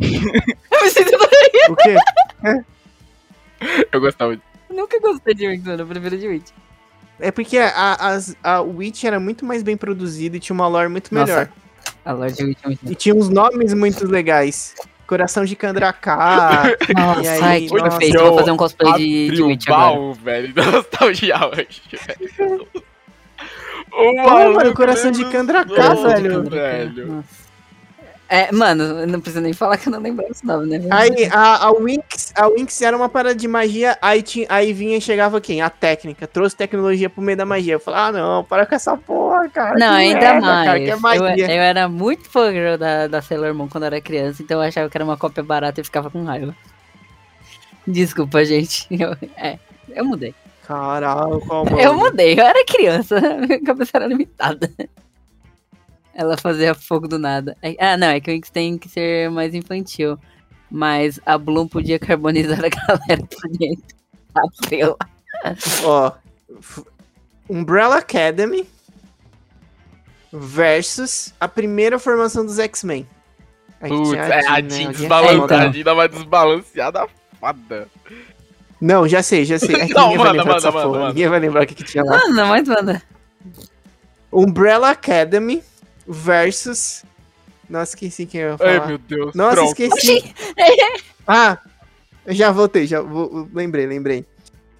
Eu me sinto O quê? Eu gostava de. Eu nunca gostei de Winx, mano. Eu prefiro de Witch. É porque a, as, a Witch era muito mais bem produzida e tinha uma lore muito Nossa. melhor. A Lorde Witch é muito E tinha uns nomes muito legais. Coração de Candraká. Nossa, E aí, ai, que nossa, perfeito. Vou fazer um cosplay de, de Abriu o Witch agora. baú, velho. da Nostalgia hoje, velho. O mano, coração de lembra Candraká, dos Coração de velho. nomes, Candraká, velho. nossa. É, mano, não precisa nem falar que eu não lembro esse nome, né? Aí a, a Winx, a Winx era uma parada de magia, aí, tinha, aí vinha e chegava quem? A técnica. Trouxe tecnologia pro meio da magia. Eu falei, ah não, para com essa porra, cara. Não, ainda merda, mais. Cara, é eu, eu era muito fã da, da Sailor Moon quando era criança, então eu achava que era uma cópia barata e ficava com raiva. Desculpa, gente. Eu, é, eu mudei. Caralho, qual mano? Eu mudei, eu era criança, minha cabeça era limitada. Ela fazia fogo do nada. Aí- Ah, não, é que o Winx tem que ser mais infantil. Mas a Bloom podia carbonizar a galera por dentro. Ah. Ó, Umbrella Academy versus a primeira formação dos X-Men. Putz, é, a Jean, né? Jean A Jean é desbalanceada, uma desbalanceada foda. Não, já sei, já sei. É que Não, ninguém vai manda, lembrar manda, manda, manda. Ninguém vai lembrar o que, que tinha lá. Manda, mas manda. Umbrella Academy versus. Nossa, esqueci quem eu ia falar. Ai, meu Deus. Nossa, Pronto. esqueci. ah, eu já voltei, já vou, lembrei, lembrei.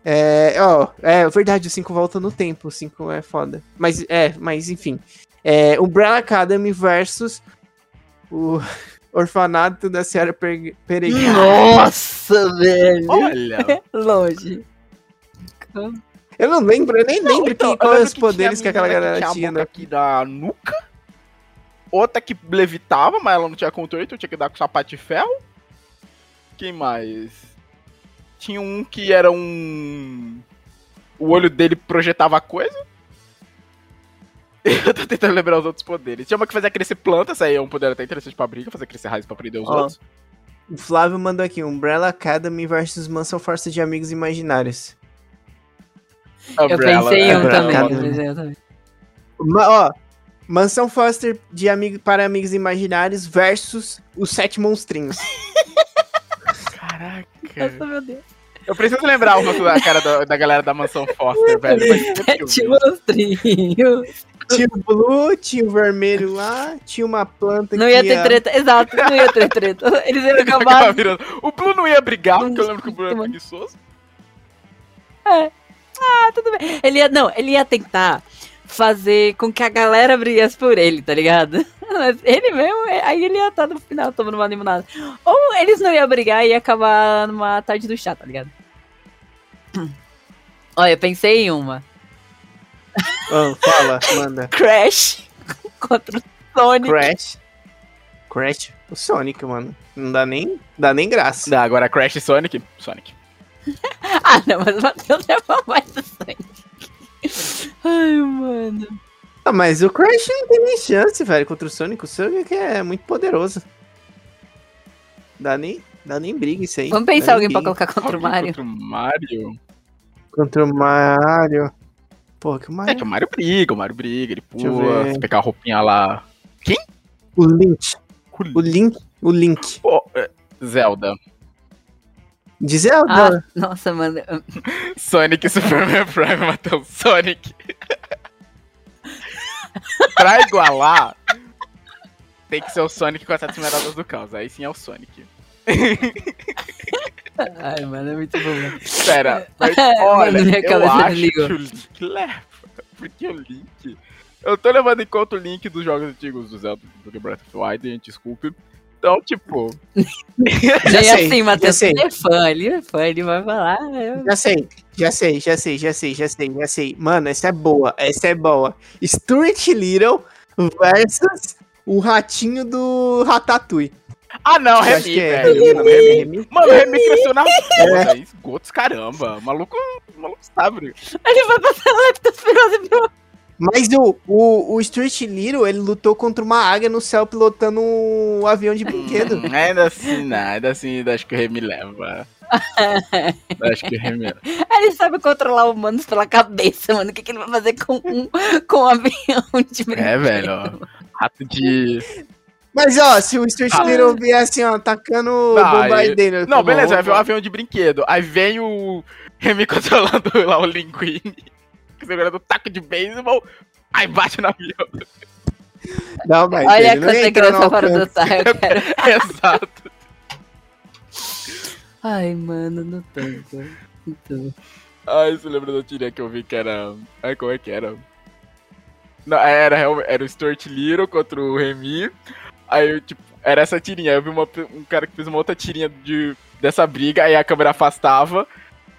É, ó, é verdade, o 5 volta no tempo, o 5 é foda. Mas, é, mas enfim. É, Umbrella Academy versus o Orfanato da Senhora Per- Peregrina. Nossa, velho. Olha. Longe. Eu não lembro, eu nem lembro então, qual lembro os poderes que, a aquela galera tinha. né? aqui da nuca. Outra que levitava, mas ela não tinha controle, então tinha que dar com sapato de ferro. Quem mais? Tinha um que era um. O olho dele projetava coisa. Eu tô tentando lembrar os outros poderes. Tinha uma que fazia crescer plantas, aí é um poder até interessante pra briga, fazer crescer raiz pra prender os Ó, outros. O Flávio mandou aqui, Umbrella Academy versus Mansão Força de Amigos Imaginários. Eu Umbrella, pensei em um Umbrella também. eu Academy. pensei em um também. Ó, Mansão Foster de amigo, para Amigos Imaginários versus os Sete Monstrinhos. Caraca. Nossa, meu Deus. Eu preciso lembrar o rosto da cara da, da galera da mansão Foster, velho. Sete monstrinhos. tinha o Blue, tinha o Vermelho lá, tinha uma planta Não que ia ter treta, exato, não ia ter treta. Eles iam acabar. virando- O Blue não ia brigar, porque eu lembro que o Blue era preguiçoso. Ah, tudo bem. Ele ia, não, ele ia tentar fazer com que a galera brigasse por ele, tá ligado? Mas ele mesmo, é, aí ele ia estar no final tomando uma limonada. Ou eles não iam brigar e ia acabar numa tarde do chá, tá ligado? Olha, eu pensei em uma. Ah, fala, manda. Crash contra o Sonic. Crash. Crash. O Sonic, mano. Não dá nem, dá nem graça. Não, agora Crash e Sonic. Sonic. Ah, não, mas o Matheus levou mais do Sonic. Ai, mano. Ah, mas o Crash não tem nem chance, velho, contra o Sonic. O Sonic é muito poderoso. Dá nem, dá nem briga isso aí. Vamos Dá pensar nem alguém pra colocar contra o Mario. Contra o Mario. Contra o Mario. Pô, que o É Mario. que o Mario briga, o Mario briga, ele pula, se pegar a roupinha lá. O Link. O Link. O Link. Pô, é, Zelda. De Zelda. Ah, nossa, mano. Sonic e Superman Prime matou o Sonic. pra igualar, tem que ser o Sonic com as sete esmeraldas do caos. Aí sim é o Sonic. Ai, mano, é muito bom. mano. Espera, mas Mano, olha, minha eu acho que o Link leva. Porque o Link Eu tô levando em conta o link dos jogos antigos do Zelda do Breath of the Wild, gente, desculpe. Então, tipo. Já sei, assim, Matheus, ele é fã, ele é fã, ele vai falar. eu- Já sei, já sei, já sei, já sei, já sei, já sei. Mano, essa é boa, essa é boa. Stuart Little versus o ratinho do Ratatouille. Ah, não, Remy, que é velho. Remy, não, Remy, Remy. Mano, o Remy cresceu na foda. Esgotos, caramba. O maluco, o maluco sabe. Ele vai passar leptospirose pro. Mas o, o, o Stuart Little, ele lutou contra uma águia no céu pilotando um avião de brinquedo. Hum, ainda assim, não. Ainda assim, acho que o Remy leva. acho que o Remy leva. Ele sabe controlar humanos pela cabeça, mano. O que, que ele vai fazer com um, com um avião de brinquedo? É, velho, ó. Rato de. Mas ó, se o Stuart Ah. Little vier assim, ó, atacando o Não, bombardeiro. Não, beleza, vai ver um avião de brinquedo. Aí vem o Remy controlando lá o Linguini. Segurando o taco de beisebol. Aí bate no avião. Não, mas Olha ele não quanta entra no criança fora do eu quero. Exato. Ai, mano, não tanto. Então. Ai, você lembra da tirinha que eu vi que era. Ai, como é que era? Não, era, era o Stuart Little contra o Remy. Aí eu, tipo, era essa tirinha. Eu vi uma um cara que fez uma outra tirinha de, dessa briga, aí a câmera afastava.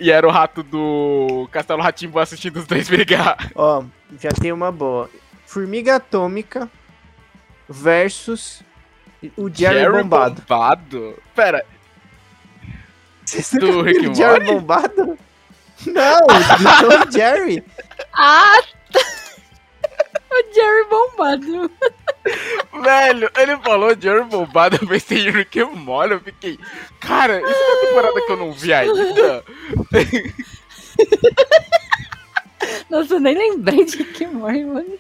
E era o rato do Castelo Ratimbo assistindo os dois brigar. Ó, já tem uma boa. Formiga Atômica versus o Jerry, Bombado. Bombado? Pera, Vocês Do Rick Jerry? Bombado? Não, do Tom Jerry. Ah! O Jerry bombado. velho, ele falou Jerry Bombado, eu pensei em Rick and Morty, eu fiquei... Cara, isso é uma temporada que eu não vi ainda? Nossa, eu nem lembrei de que morre, mano.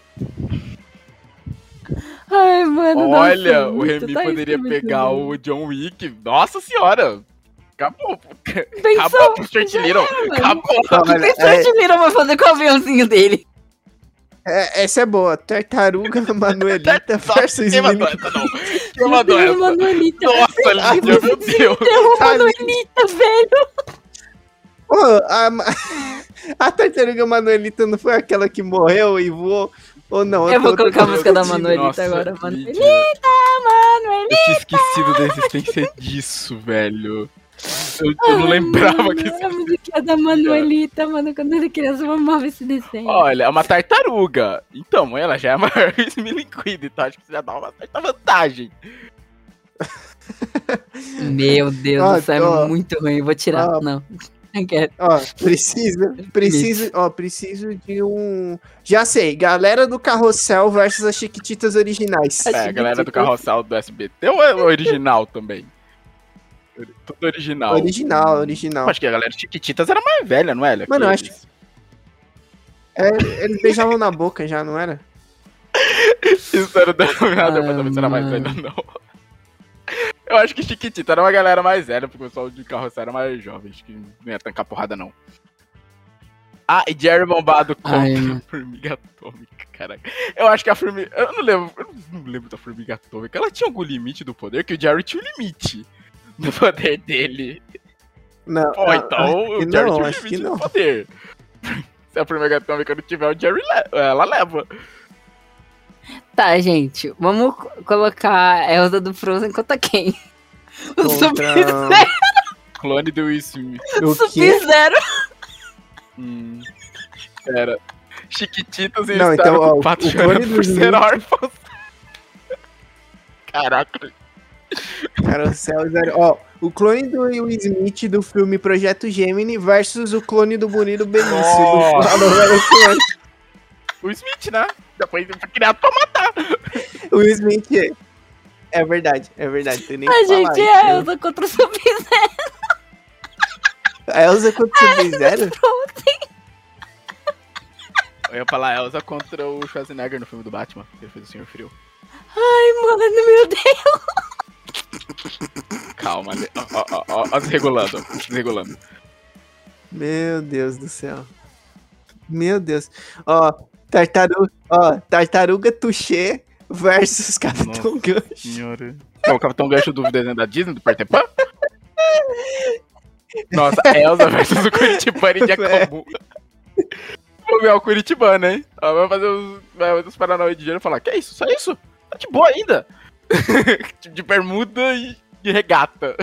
Ai, mano. Olha, nossa, o Remy tá poderia pegar o John Wick. Nossa senhora! Acabou. Pensou? Acabou pro Stuart Little. Acabou. O que o Stuart Little vai fazer com o aviãozinho dele? É, essa é boa. Tartaruga Manuelita versus Quem mandou essa, não? Quem mandou Tem essa? uma Manuelita. Nossa, Lídia, meu Deus. Tem uma Manuelita, velho. Ô, a, a Tartaruga Manuelita não foi aquela que morreu e voou? Ou não? Eu vou colocar a música da. Manuelita Nossa, agora. Manuelita, Manuelita. Eu tinha esquecido da existência disso, velho. Eu, eu não lembrava que isso A musiquinha da Manuelita, mano. Quando ele criança, eu amava esse desenho. Olha, é uma tartaruga. Então, ela já é maior que o Liquid, então acho que você já dá uma certa vantagem. Meu Deus, Ó, isso é muito ruim. Eu vou tirar. Ó. Não. Não quero. Ó, preciso, preciso, ó, preciso de um... Já sei, galera do Carrossel versus as Chiquititas originais. É, a galera do carrossel do SBT ou é original também? Tudo original. Original, original. Acho que a galera Chiquititas era mais velha, não é? Mano, eu Que acho- É, eles beijavam na boca já, não era? Isso era denominado Ah, saber se era mais velho não. Eu acho que Chiquitita era uma galera mais velha, porque o pessoal de carrossel era mais jovem. Acho que não ia tancar porrada, não. Ah, e Jerry Bombado contra Ai, a. Formiga Atômica, caraca. Eu acho que a Formiga... Eu não lembro, eu não lembro da Formiga Atômica. Ela tinha algum limite do poder? Que o Jerry tinha um limite do poder dele. Não. Pô, então o Jerry não, que não. do poder. Se a Formiga Atômica não tiver, o Jerry le- ela leva. Tá, gente. Vamos co- colocar a Elsa do Frozen contra quem? O Contra- Sub-Zero. Clone do Will Smith. O? Sub-Zero. Hum. Era. Chiquititas e Não, então, ó, o pato o chorando clone do por ser Smith- órfãos. Caraca. Carrossel zero. Ó, o clone do Will Smith do filme Projeto Gemini versus o clone do Bonito Benício Nossa. do. O Smith, né? Depois ele foi criado pra matar. O Will Smith é. É verdade, é verdade. Tem nem A que falar gente isso, é a né? Elsa contra o Sub-Zero. A Elsa contra o Sub-Zero? Eu ia falar Elsa contra o Schwarzenegger no filme do Batman. que Ele fez o Senhor Frio. Ai, mano, meu Deus. Calma, ó, ó, ó, ó, ó, desregulando, ó, desregulando. Meu Deus do céu. Meu Deus. Ó, tartaruga, ó, tartaruga Touché versus Capitão Gancho. Senhora. É o Capitão Gancho do desenho da Disney, do Peter Pan? Nossa, Elsa versus o Curitibani de Acomu. Como é o Curitibano, hein? Ela vai fazer os, vai fazer os Paranauê de dinheiro e falar, que é isso? Só isso? Tá de boa ainda. de bermuda e de regata.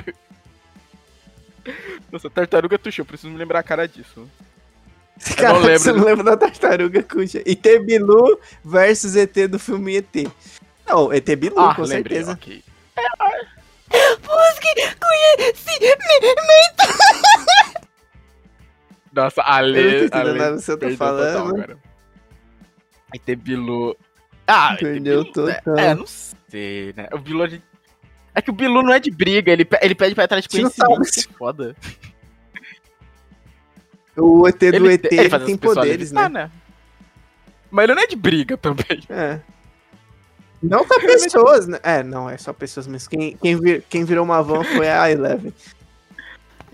Nossa, tartaruga tuxa, eu preciso me lembrar a cara disso. Cara, não lembro você não lembra da tartaruga cuxa. ET Bilu versus ET do filme ET. Não, ET Bilu, Ah, com lembrei, certeza. ok. Busque conhecimento. Nossa, a Eu não tô Lê. entendendo a Lê nada do que você tá perdeu falando. Tem Bilu. Ah, ET Perdeu Bilu, total. É, não sei, né? O Bilu gente. É que o Bilu não é de briga, ele, ele pede pra ir atrás de conhecimento. Que Foda. O ET do Ele, ET ele tem poderes, levitar, né? Mas ele não é de briga também. É. Não só pessoas, né? É, não, é só pessoas, mas quem, quem, vir- quem virou uma van foi a Eleven.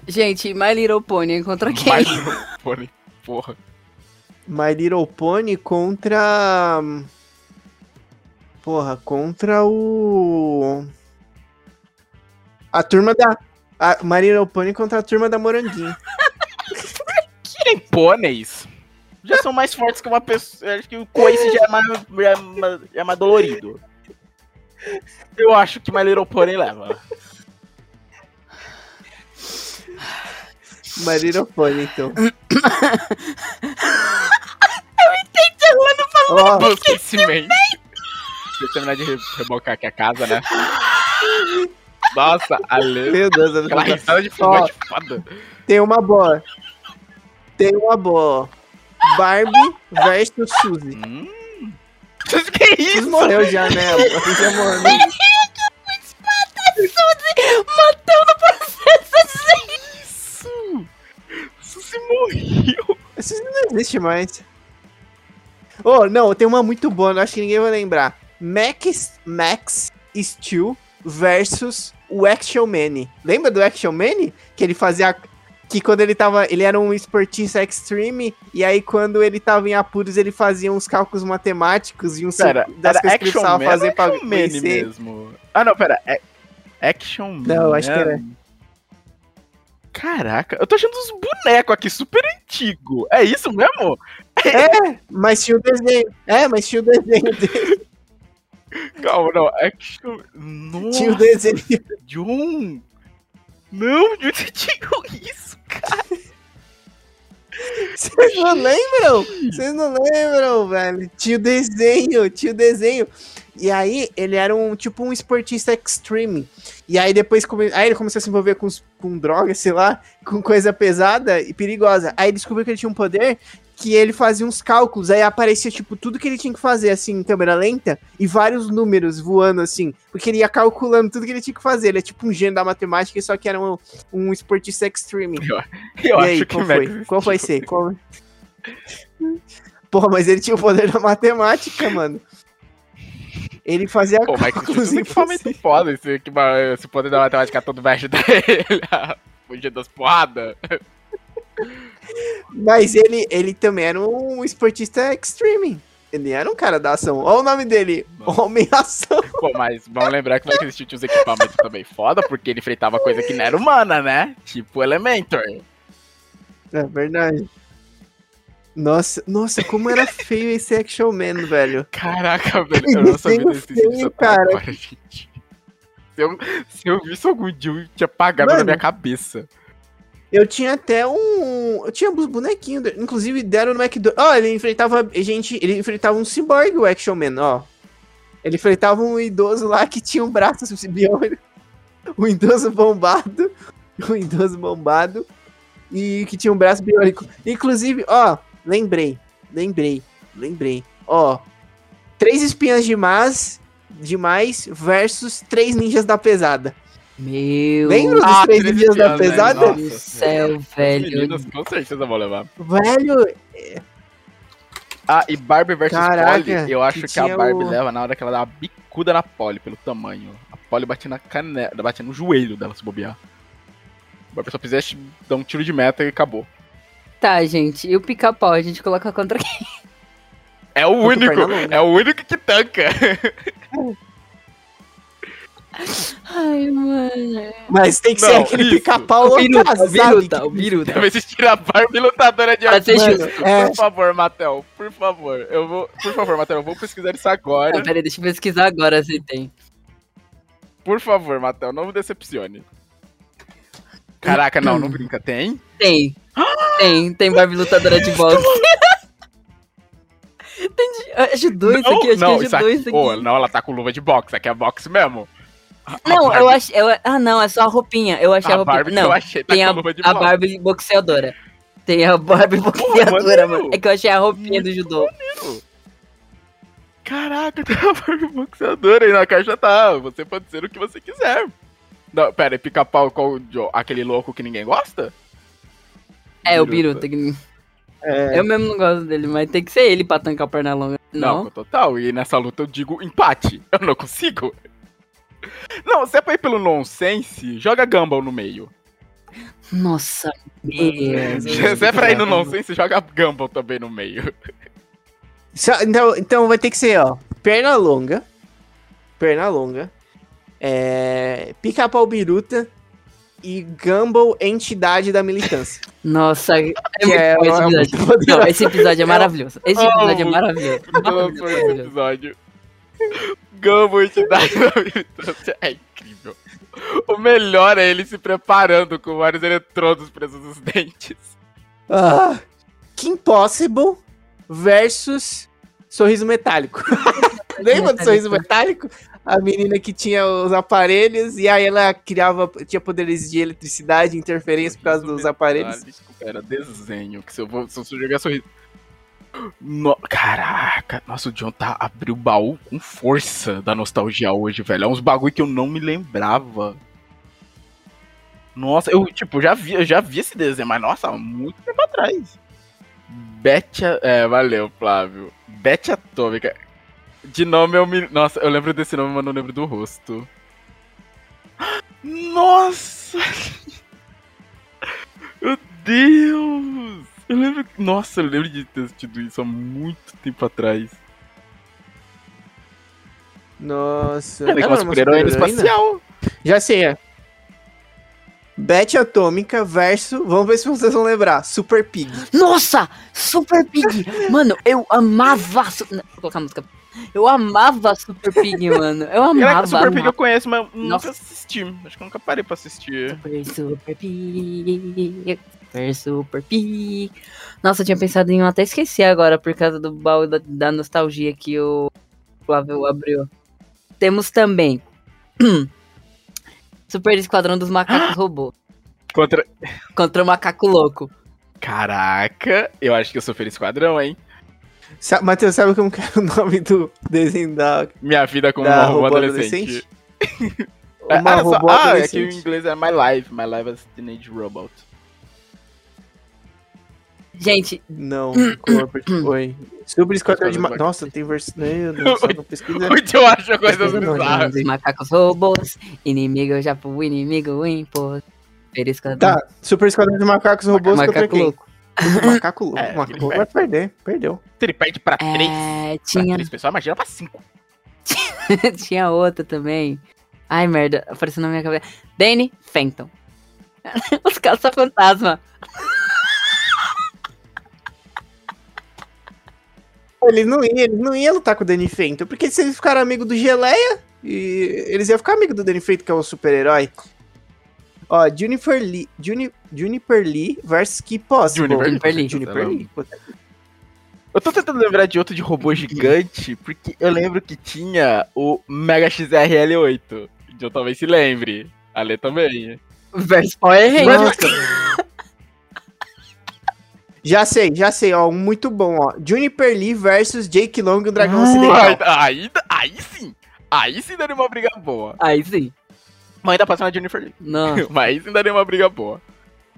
Gente, My Little Pony contra quem? Mas não, porra, porra. My Little Pony contra. Porra, contra o. A turma da. A Pony contra a turma da Moranguinho. Tem pôneis. Já são mais fortes que uma pessoa. eu Acho que o coice já é mais, já é mais, já é mais dolorido. Eu acho que My Little Pony leva. My Little Pony, então. Ó, Busca esquecimento. Deixa eu terminar de re- rebocar aqui a casa, né? Nossa, a Lê. meu Deus, eu Aquela não risada de fumante foda. Tem uma boa. Tem uma boa. Barbie versus Suzy. Hum. Que Suzy isso? morreu já, né? Suzy já morreu. né? Matou no processo. Isso? Suzy morreu. Suzy não existe mais. Oh, não, tem uma muito boa, eu acho que ninguém vai lembrar. Max, Max Steel versus o Action Man. Lembra do Action Man? Que ele fazia. Que quando ele tava. Ele era um esportista extreme. E aí, quando ele tava em apuros, ele fazia uns cálculos matemáticos e uns Pera, das era coisas que ele precisava Man fazer pra Action Man vencer. mesmo? Ah, não, pera. É Action Man. Não, acho que era. Caraca, eu tô achando uns bonecos aqui super antigo. É isso mesmo? É, mas tinha o desenho. É, mas tinha o desenho dele. Calma, não. Action. Nossa, Tinha o desenho. John. Não, de onde você tirou isso, cara? Vocês não lembram? Vocês não lembram, velho? Tinha o desenho, tinha o desenho. E aí, ele era um tipo um esportista extreme. E aí depois come... aí ele começou a se envolver com, com drogas, sei lá, com coisa pesada e perigosa. Aí descobriu que ele tinha um poder que ele fazia uns cálculos, aí aparecia, tipo, tudo que ele tinha que fazer, assim, em câmera lenta, e vários números voando, assim, porque ele ia calculando tudo que ele tinha que fazer. Ele é tipo um gênio da matemática, só que era um, um esportista extreme. Eu e aí, acho que qual o foi? Max Qual vai ser? Qual... Porra, mas ele tinha o poder da matemática, mano. Ele fazia Pô, mas que equipamento foda esse, esse poder da matemática todo velho dele. Fugir das porradas. Mas ele, ele também era um esportista extreme. Ele era um cara da ação. Olha o nome dele. Nossa. Homem-ação. Pô, mas vamos lembrar que o Max Steel tinha os equipamentos também foda, porque ele enfrentava coisa que não era humana, né? Tipo Elementor. É verdade. Nossa, nossa, como era feio esse Action Man, velho. Caraca, velho, eu não sabia desse feio, vídeo cara. agora, gente. Se eu, se eu visse algum dia, eu tinha apagado na minha cabeça. Eu tinha até um. Eu tinha uns bonequinhos. Inclusive, deram no McDonald's. Ó, ele enfrentava. Gente, ele enfrentava um cyborg, o Action Man, ó. Ele enfrentava um idoso lá que tinha um braço biônico. Um idoso bombado. Um idoso bombado. E que tinha um braço biônico. Inclusive, ó, lembrei. Lembrei. Lembrei. Ó. Três espinhas demais. Demais versus três ninjas da pesada. Meu Lembra dos Ah, três ninjas da né? pesada? Nossa. Deus do céu, velho. meninos com certeza vão levar. Velho, Ah, e Barbie versus Caraca, Polly, eu acho que que, a Barbie o- leva na hora que ela dá uma bicuda na Polly, pelo tamanho. A Polly bate na canela, bate no joelho dela se bobear. A Barbie só fizesse dar um tiro de meta e acabou. Tá, gente. E o pica-pau, a gente coloca contra quem? É o único, é o único que tanca. Ai, mano. Mas tem que ser Não, aquele isso. pica-pau lotado, o sabe? Biruta, o Biruta. Deve existir a Barbie lutadora de ser justo. É. Por favor, Matel, por favor. Eu vou. Por favor, Matel, eu vou pesquisar isso agora. Ah, peraí, deixa eu pesquisar agora se tem. Por favor, Matel, não me decepcione. Caraca, não, não brinca. Tem? Tem. Tem, tem Barbie lutadora de boxe. tem de, é judô isso aqui, acho não, que é isso judô aqui. Ô, não, ela tá com luva de boxe, aqui é boxe mesmo. A- a Não, eu Barbie- acho. Eu, ah, não, é só a roupinha. Eu achei a, A roupinha. Barbie Não, eu achei tá tem a, a. Barbie boxeadora. Tem a Barbie boxeadora, maneiro. mano. É que eu achei a roupinha do judô. Caraca, tem uma Barbie boxeadora aí na caixa, tá. Você pode ser o que você quiser. Não, pera, é pica-pau com aquele louco que ninguém gosta? É, o Biruta. Biruta. que- É, Eu mesmo não gosto dele, mas tem que ser ele pra tancar a perna longa. Não, Não. total. E nessa luta eu digo empate. Eu não consigo. Não, se é pra ir pelo nonsense, joga Gumball no meio. Nossa, meu. Se é pra ir no nonsense, joga Gumball também no meio. Só- Então, então vai ter que ser, ó, perna longa, perna longa, é, pica-pau biruta e Gumball entidade da militância. Nossa, é é bom esse uma- episódio. Não, esse episódio é maravilhoso. Esse episódio é maravilhoso. Maravilhoso, esse episódio. Gumball entidade da militância é incrível. O melhor é ele se preparando com vários eletrodos presos nos dentes. Ah, Kim Possible versus Sorriso Metálico. Lembra do Sorriso Metálico? A menina que tinha os aparelhos e aí ela criava, tinha poderes de eletricidade, interferência por causa dos aparelhos. Ah, era desenho. Que se eu, vou, se eu jogar sorriso. No- Caraca, nossa, o John tá, abriu o baú com força da nostalgia hoje, velho. É uns bagulho que eu não me lembrava. Nossa, eu, tipo, já vi, já vi esse desenho, mas nossa, muito tempo atrás. Betia. É, valeu, Flávio. Bete Atômica. De nome eu me. Nossa, eu lembro desse nome, mas não lembro do rosto. Nossa! Meu Deus! Eu lembro. Nossa, eu lembro de ter assistido isso há muito tempo atrás. Nossa. Ela é Ela uma era uma super-heroína super-heroína? espacial. Já sei, é. Bete Atômica versus. Vamos ver se vocês vão lembrar. Super Pig. Nossa! Super Pig! Mano, eu amava. Su... Não, Vou colocar a música. Eu amava Super Pig, mano. Eu amava. Caraca, Super Pig amava. eu conheço, mas nunca Nossa. assisti. Acho que eu nunca parei pra assistir. Super, super pig. Super, super pig. Nossa, eu tinha pensado em um até esqueci agora por causa do baú da, da nostalgia que o Flávio abriu. Temos também Super Esquadrão dos Macacos Robô Contra. contra o Macaco Louco. Caraca, eu acho que eu sou Feliz Esquadrão, hein? Sa Matheus, sabe como que é o nome do desenho da. Minha vida como Da uma robô robô adolescente. adolescente? É, Uma ah, só- robô ah, é que o adolescente. inglês é My Life. My Life as Teenage Robot. Gente, Não, corporate foi. Super Esquadrão de. Ma Nossa, tem versão. Meu Deus, só não pesquisa. O que eu acho coisas bizarras. macacos robôs, inimigo já pro inimigo imposto. Super Esquadrão Tá, Super Esquadrão de Macacos Robôs contra Macaco quem? Louco. Macaco louco. É, Macaco louco vai perder, perdeu. Se ele perde pra três, É, pra tinha, três pessoas, imagina pra cinco. tinha outra também. Ai, merda, apareceu na minha cabeça. Danny Fenton. Os caça-fantasma. Eles não iam, eles não iam lutar com o Danny Fenton, porque se eles ficaram amigos do Geleia, e eles iam ficar amigos do Danny Fenton, que é um super-herói. Ó, Juniper Lee, Juni, Juniper Lee versus Key Possible. Juniper Juniper Lee. Juniper Lee. Eu tô tentando lembrar de outro de robô gigante, porque eu lembro que tinha o Mega XRL8. Eu talvez se lembre. A Lê também. Versus Power Rangers. Já sei, já sei, ó, um muito bom, ó. Juniper Lee versus Jake Long e o Dragão Ah. Ocidental. Aí, aí sim! Aí sim daria uma briga boa. Aí sim. Mas ainda passa na Jennifer Lee. Não. Mas aí sim daria uma briga boa.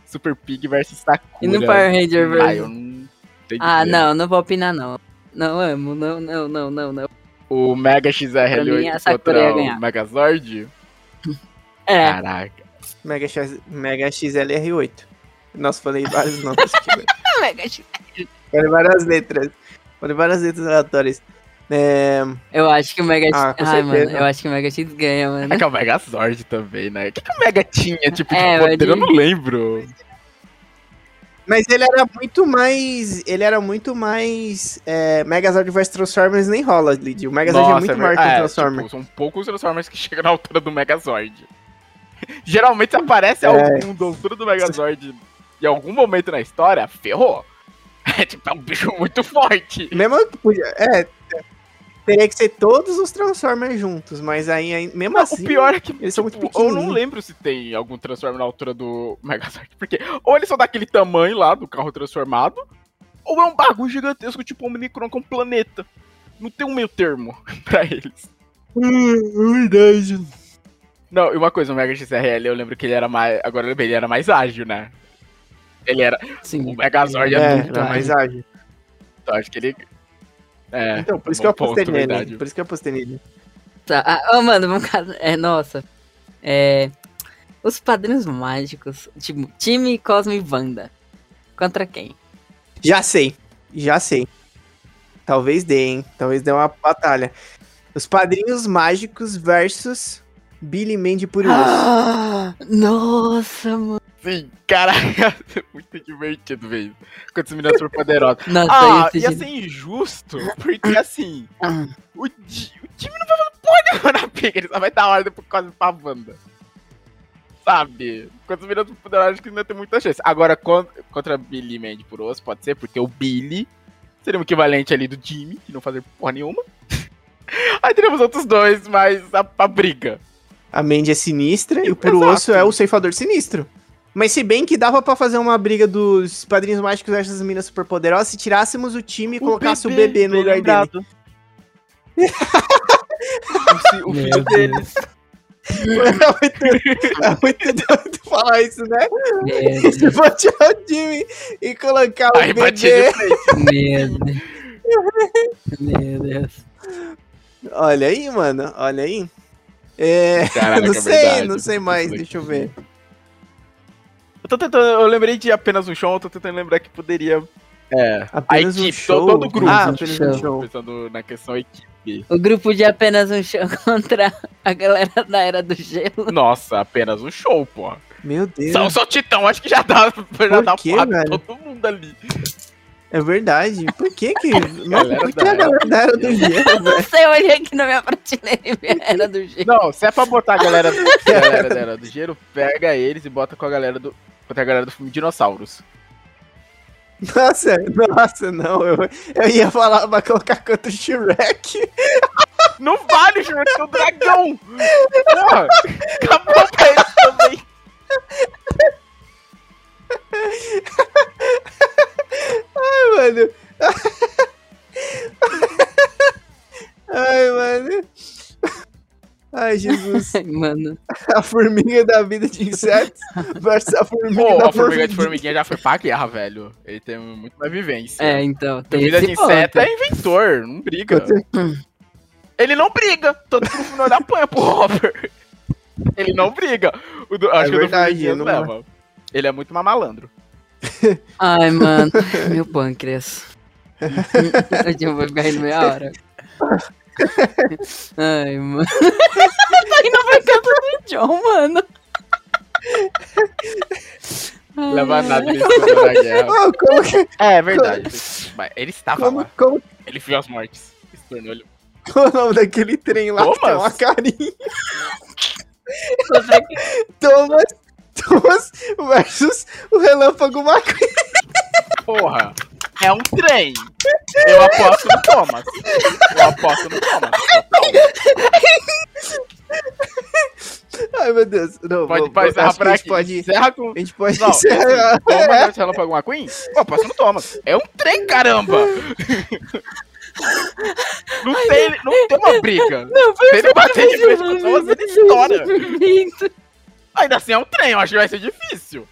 Super Pig versus Sakura. E no Power Ranger Ah, eu versus... Ah, dizer. não, não vou opinar não. Não amo, não, não, não, não, não. O Mega Pra mim, a XRL8 Sakura ia contra o Megazord? É, Caraca. Mega, X, Mega XLR8. Nossa, falei vários nomes X. Falei várias letras. Falei várias letras aleatórias. É, Eu acho que o Mega Ah, Ai, mano, eu acho que o Mega X ganha, mano. É que é o Megazord também, né? O que, que o Mega tinha, tipo, de É, poder? mas Eu não lembro. mas ele era muito mais. Ele era muito mais. É, Megazord vs Transformers nem rola, Lid. O Megazord é muito ver- maior que o é, Transformer. tipo, são poucos Transformers que chegam na altura do Megazord. Geralmente se aparece É. algum da altura do Megazord em algum momento na história, ferrou. É tipo, é um bicho muito forte. Mesmo. É. Teria que ser todos os Transformers juntos, mas aí, aí- mesmo Não, assim. o pior é que, eles são muito tipo, eu não lembro se tem algum Transformer na altura do Megazord. Porque ou eles são daquele tamanho lá, do carro transformado, ou é um bagulho gigantesco, tipo um Omnicron com um planeta. Não tem um meio termo pra eles. Verdade. Não, e uma coisa, o Mega XRL, eu lembro que ele era mais. Agora eu lembrei, ele era mais ágil, né? Ele era. Sim. O Megazord é, É, muito mais. ágil. Então, acho que ele. É. Então, por isso que eu ponto, apostei nele. verdade. Por isso que eu apostei nele. Tá. Ah, oh, mano, vamos casa. É, nossa. É. Os padrinhos mágicos. Tipo, time Cosmo e Wanda. Contra quem? Já sei. Já sei. Talvez dê, hein? Talvez dê uma batalha. Os padrinhos mágicos versus Billy Mandy por. Ah, nossa, mano. Sim, caralho, é muito divertido, velho. Quando esses meninos foram poderosos. Nossa, Ah, esse ia ser injusto, porque assim, Ah, o, di- o time não vai fazer porra nenhuma na pica, ele só vai dar ordem por causa pra Wanda. Sabe? Quando os meninos foram poderosos, acho que não tem muita chance. Agora, con- contra Billy Mandy por osso, pode ser, porque o Billy seria o equivalente ali do Jimmy, que não fazer porra nenhuma. Aí teremos outros dois, mas a, a briga. A Mandy é sinistra e o Puro Exato. Osso é o ceifador sinistro. Mas se bem que dava pra fazer uma briga dos padrinhos mágicos versus as minas superpoderosas se tirássemos o time e colocasse o bebê no lugar lembrado. dele. o, o filho deles. É muito, é muito doido falar isso, né? Você pode tirar o time e colocar o Aí bebê. Deus. Meu Deus. Olha aí, mano. Olha aí. É, Caraca, não é sei, verdade, não sei mais, deixa eu ver. Eu tô tentando, eu lembrei de apenas um show, eu tô tentando lembrar que poderia. É. Apenas a um equipe, show. todo, todo grupo. Ah, apenas um show. Pensando na questão equipe. O grupo de apenas um show contra a galera da Era do Gelo. Nossa, apenas um show, pô. Meu Deus. Só, só o Titão, acho que já dá, já dá quê, todo mundo ali. É verdade. Por que que. Não, Galera por que a galera da Era do Gelo, Não velho? sei, eu olhei aqui na minha prateleira e vi a Era do Gelo. Não, se é pra botar a galera, a galera da Era do Gelo, pega eles e bota com a galera do. Contra a galera do filme Dinossauros. Nossa, nossa, não. Eu, eu ia falar pra colocar contra o Shrek. Não vale, Júnior, tem um dragão! Porra! Acabou pra eles também! Ai, mano. Ai, mano. Ai, Jesus. Mano, A formiga da vida de insetos versus a formiga Pô, da a formiga de formiguinha já foi pra guerra, velho. Ele tem muito mais vivência. é, então, tem Vida de inseto é inventor, não briga. Ele não briga, todo mundo no final apanha pro Robert. Ele não briga. O do, acho que o do verdade, não- leva. Ele é muito mais malandro. Ai, mano, meu pâncreas. Eu vou ficar rindo meia hora. Ai, mano. tá indo pra casa do John, mano. Leva nada mundo da guerra. Oh, como, que, É, é verdade. Mas ele estava como, lá. como, Ele viu as mortes. Se tornou ele. qual o nome daquele trem lá que tem Thomas? uma carinha? Thomas, Thomas versus o Relâmpago McQueen. Porra, é um trem. Eu aposto no Thomas. Eu aposto no Thomas. Ai, meu Deus. Não, Pode, vou- encerrar por a gente aqui. pode... Encerra com. A gente pode Não, encerrar. assim, Thomas versus Relâmpago McQueen? Eu aposto no Thomas. É um trem, caramba. Não tem, não tem uma briga. Não, foi Se ele bater de frente com o Thomas, ele estoura. Ainda assim é um trem, eu acho que vai ser difícil.